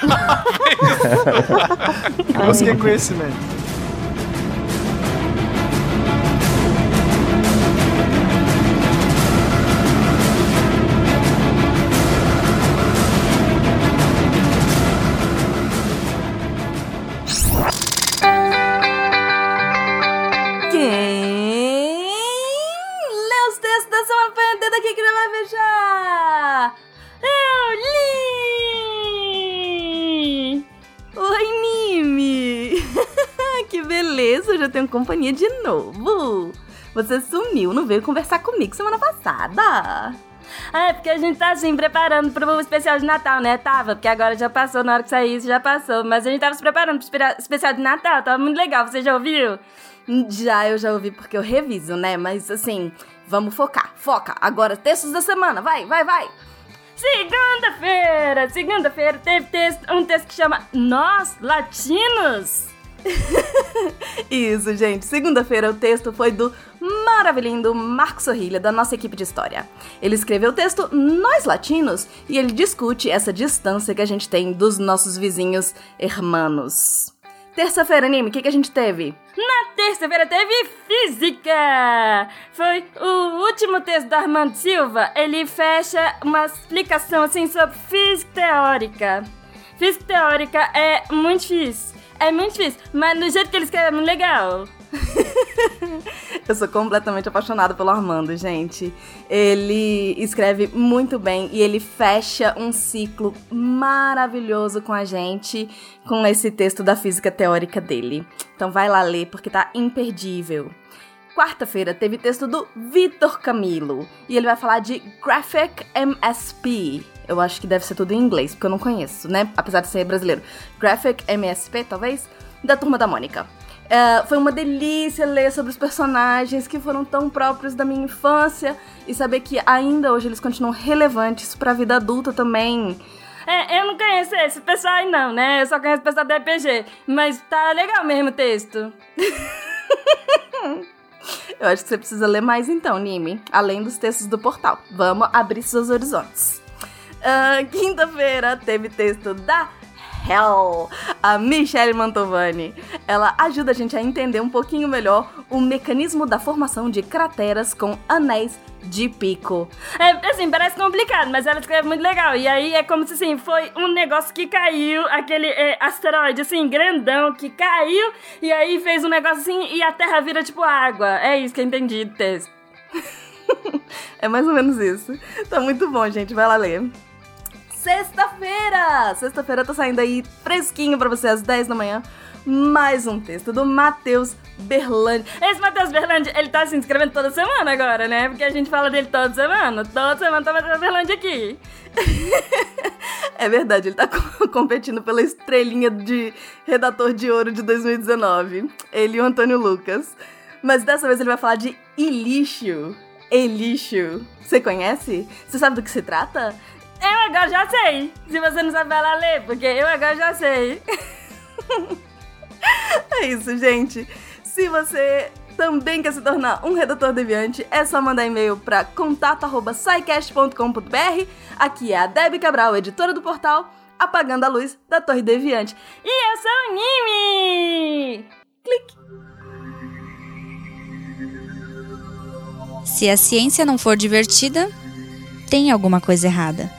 Busquei conhecimento. Eu tenho companhia de novo! Você sumiu, não veio conversar comigo semana passada. Ah, é porque a gente tá assim, preparando pro especial de Natal, né? Tava, porque agora já passou, na hora que sair isso já passou. Mas a gente tava se preparando pro especial de Natal, tava muito legal, você já ouviu? Já, eu já ouvi porque eu reviso, né? Mas assim, vamos focar, foca. Agora, textos da semana, vai, vai, vai. Segunda-feira, segunda-feira teve texto, um texto que chama Nós Latinos. Isso, gente. Segunda-feira o texto foi do maravilhoso Marcos Sorrilha, da nossa equipe de história. Ele escreveu o texto Nós Latinos e ele discute essa distância que a gente tem dos nossos vizinhos hermanos. Terça-feira, anime, o que, que a gente teve? Na terça-feira teve física! Foi o último texto do Armando Silva. Ele fecha uma explicação assim sobre física teórica. Física teórica é muito difícil. É muito difícil, mas no jeito que ele escreve é muito legal. Eu sou completamente apaixonada pelo Armando, gente. Ele escreve muito bem e ele fecha um ciclo maravilhoso com a gente com esse texto da física teórica dele. Então vai lá ler porque tá imperdível. Quarta-feira teve texto do Vitor Camilo e ele vai falar de Graphic MSP. Eu acho que deve ser tudo em inglês, porque eu não conheço, né? Apesar de ser brasileiro. Graphic MSP, talvez, da turma da Mônica. Uh, foi uma delícia ler sobre os personagens que foram tão próprios da minha infância e saber que ainda hoje eles continuam relevantes para a vida adulta também. É, eu não conheço esse pessoal aí não, né? Eu só conheço o pessoal do RPG. Mas tá legal mesmo o texto. eu acho que você precisa ler mais então, Nimi. Além dos textos do portal. Vamos abrir seus horizontes. Uh, Quinta-feira teve texto da Hell, a Michelle Mantovani. Ela ajuda a gente a entender um pouquinho melhor o mecanismo da formação de crateras com anéis de pico. É, assim, parece complicado, mas ela escreve muito legal. E aí é como se, assim, foi um negócio que caiu, aquele é, asteroide, assim, grandão, que caiu, e aí fez um negócio assim, e a Terra vira, tipo, água. É isso que eu entendi do texto. é mais ou menos isso. Tá muito bom, gente. Vai lá ler sexta-feira! Sexta-feira tá saindo aí fresquinho pra você às 10 da manhã. Mais um texto do Matheus Berlandi. Esse Matheus Berlandi, ele tá se inscrevendo toda semana agora, né? Porque a gente fala dele toda semana. Toda semana tá Matheus Berlandi aqui. é verdade, ele tá competindo pela estrelinha de redator de ouro de 2019. Ele e o Antônio Lucas. Mas dessa vez ele vai falar de ilixo. Elixo. Você conhece? Você sabe do que se trata? Eu agora já sei. Se você não sabe ela ler, porque eu agora já sei. é isso, gente. Se você também quer se tornar um redator deviante, é só mandar e-mail para contato@saicast.com.br. Aqui é a Debbie Cabral, editora do portal Apagando a Luz da Torre Deviante. E eu sou o Nimi! Clique! Se a ciência não for divertida, tem alguma coisa errada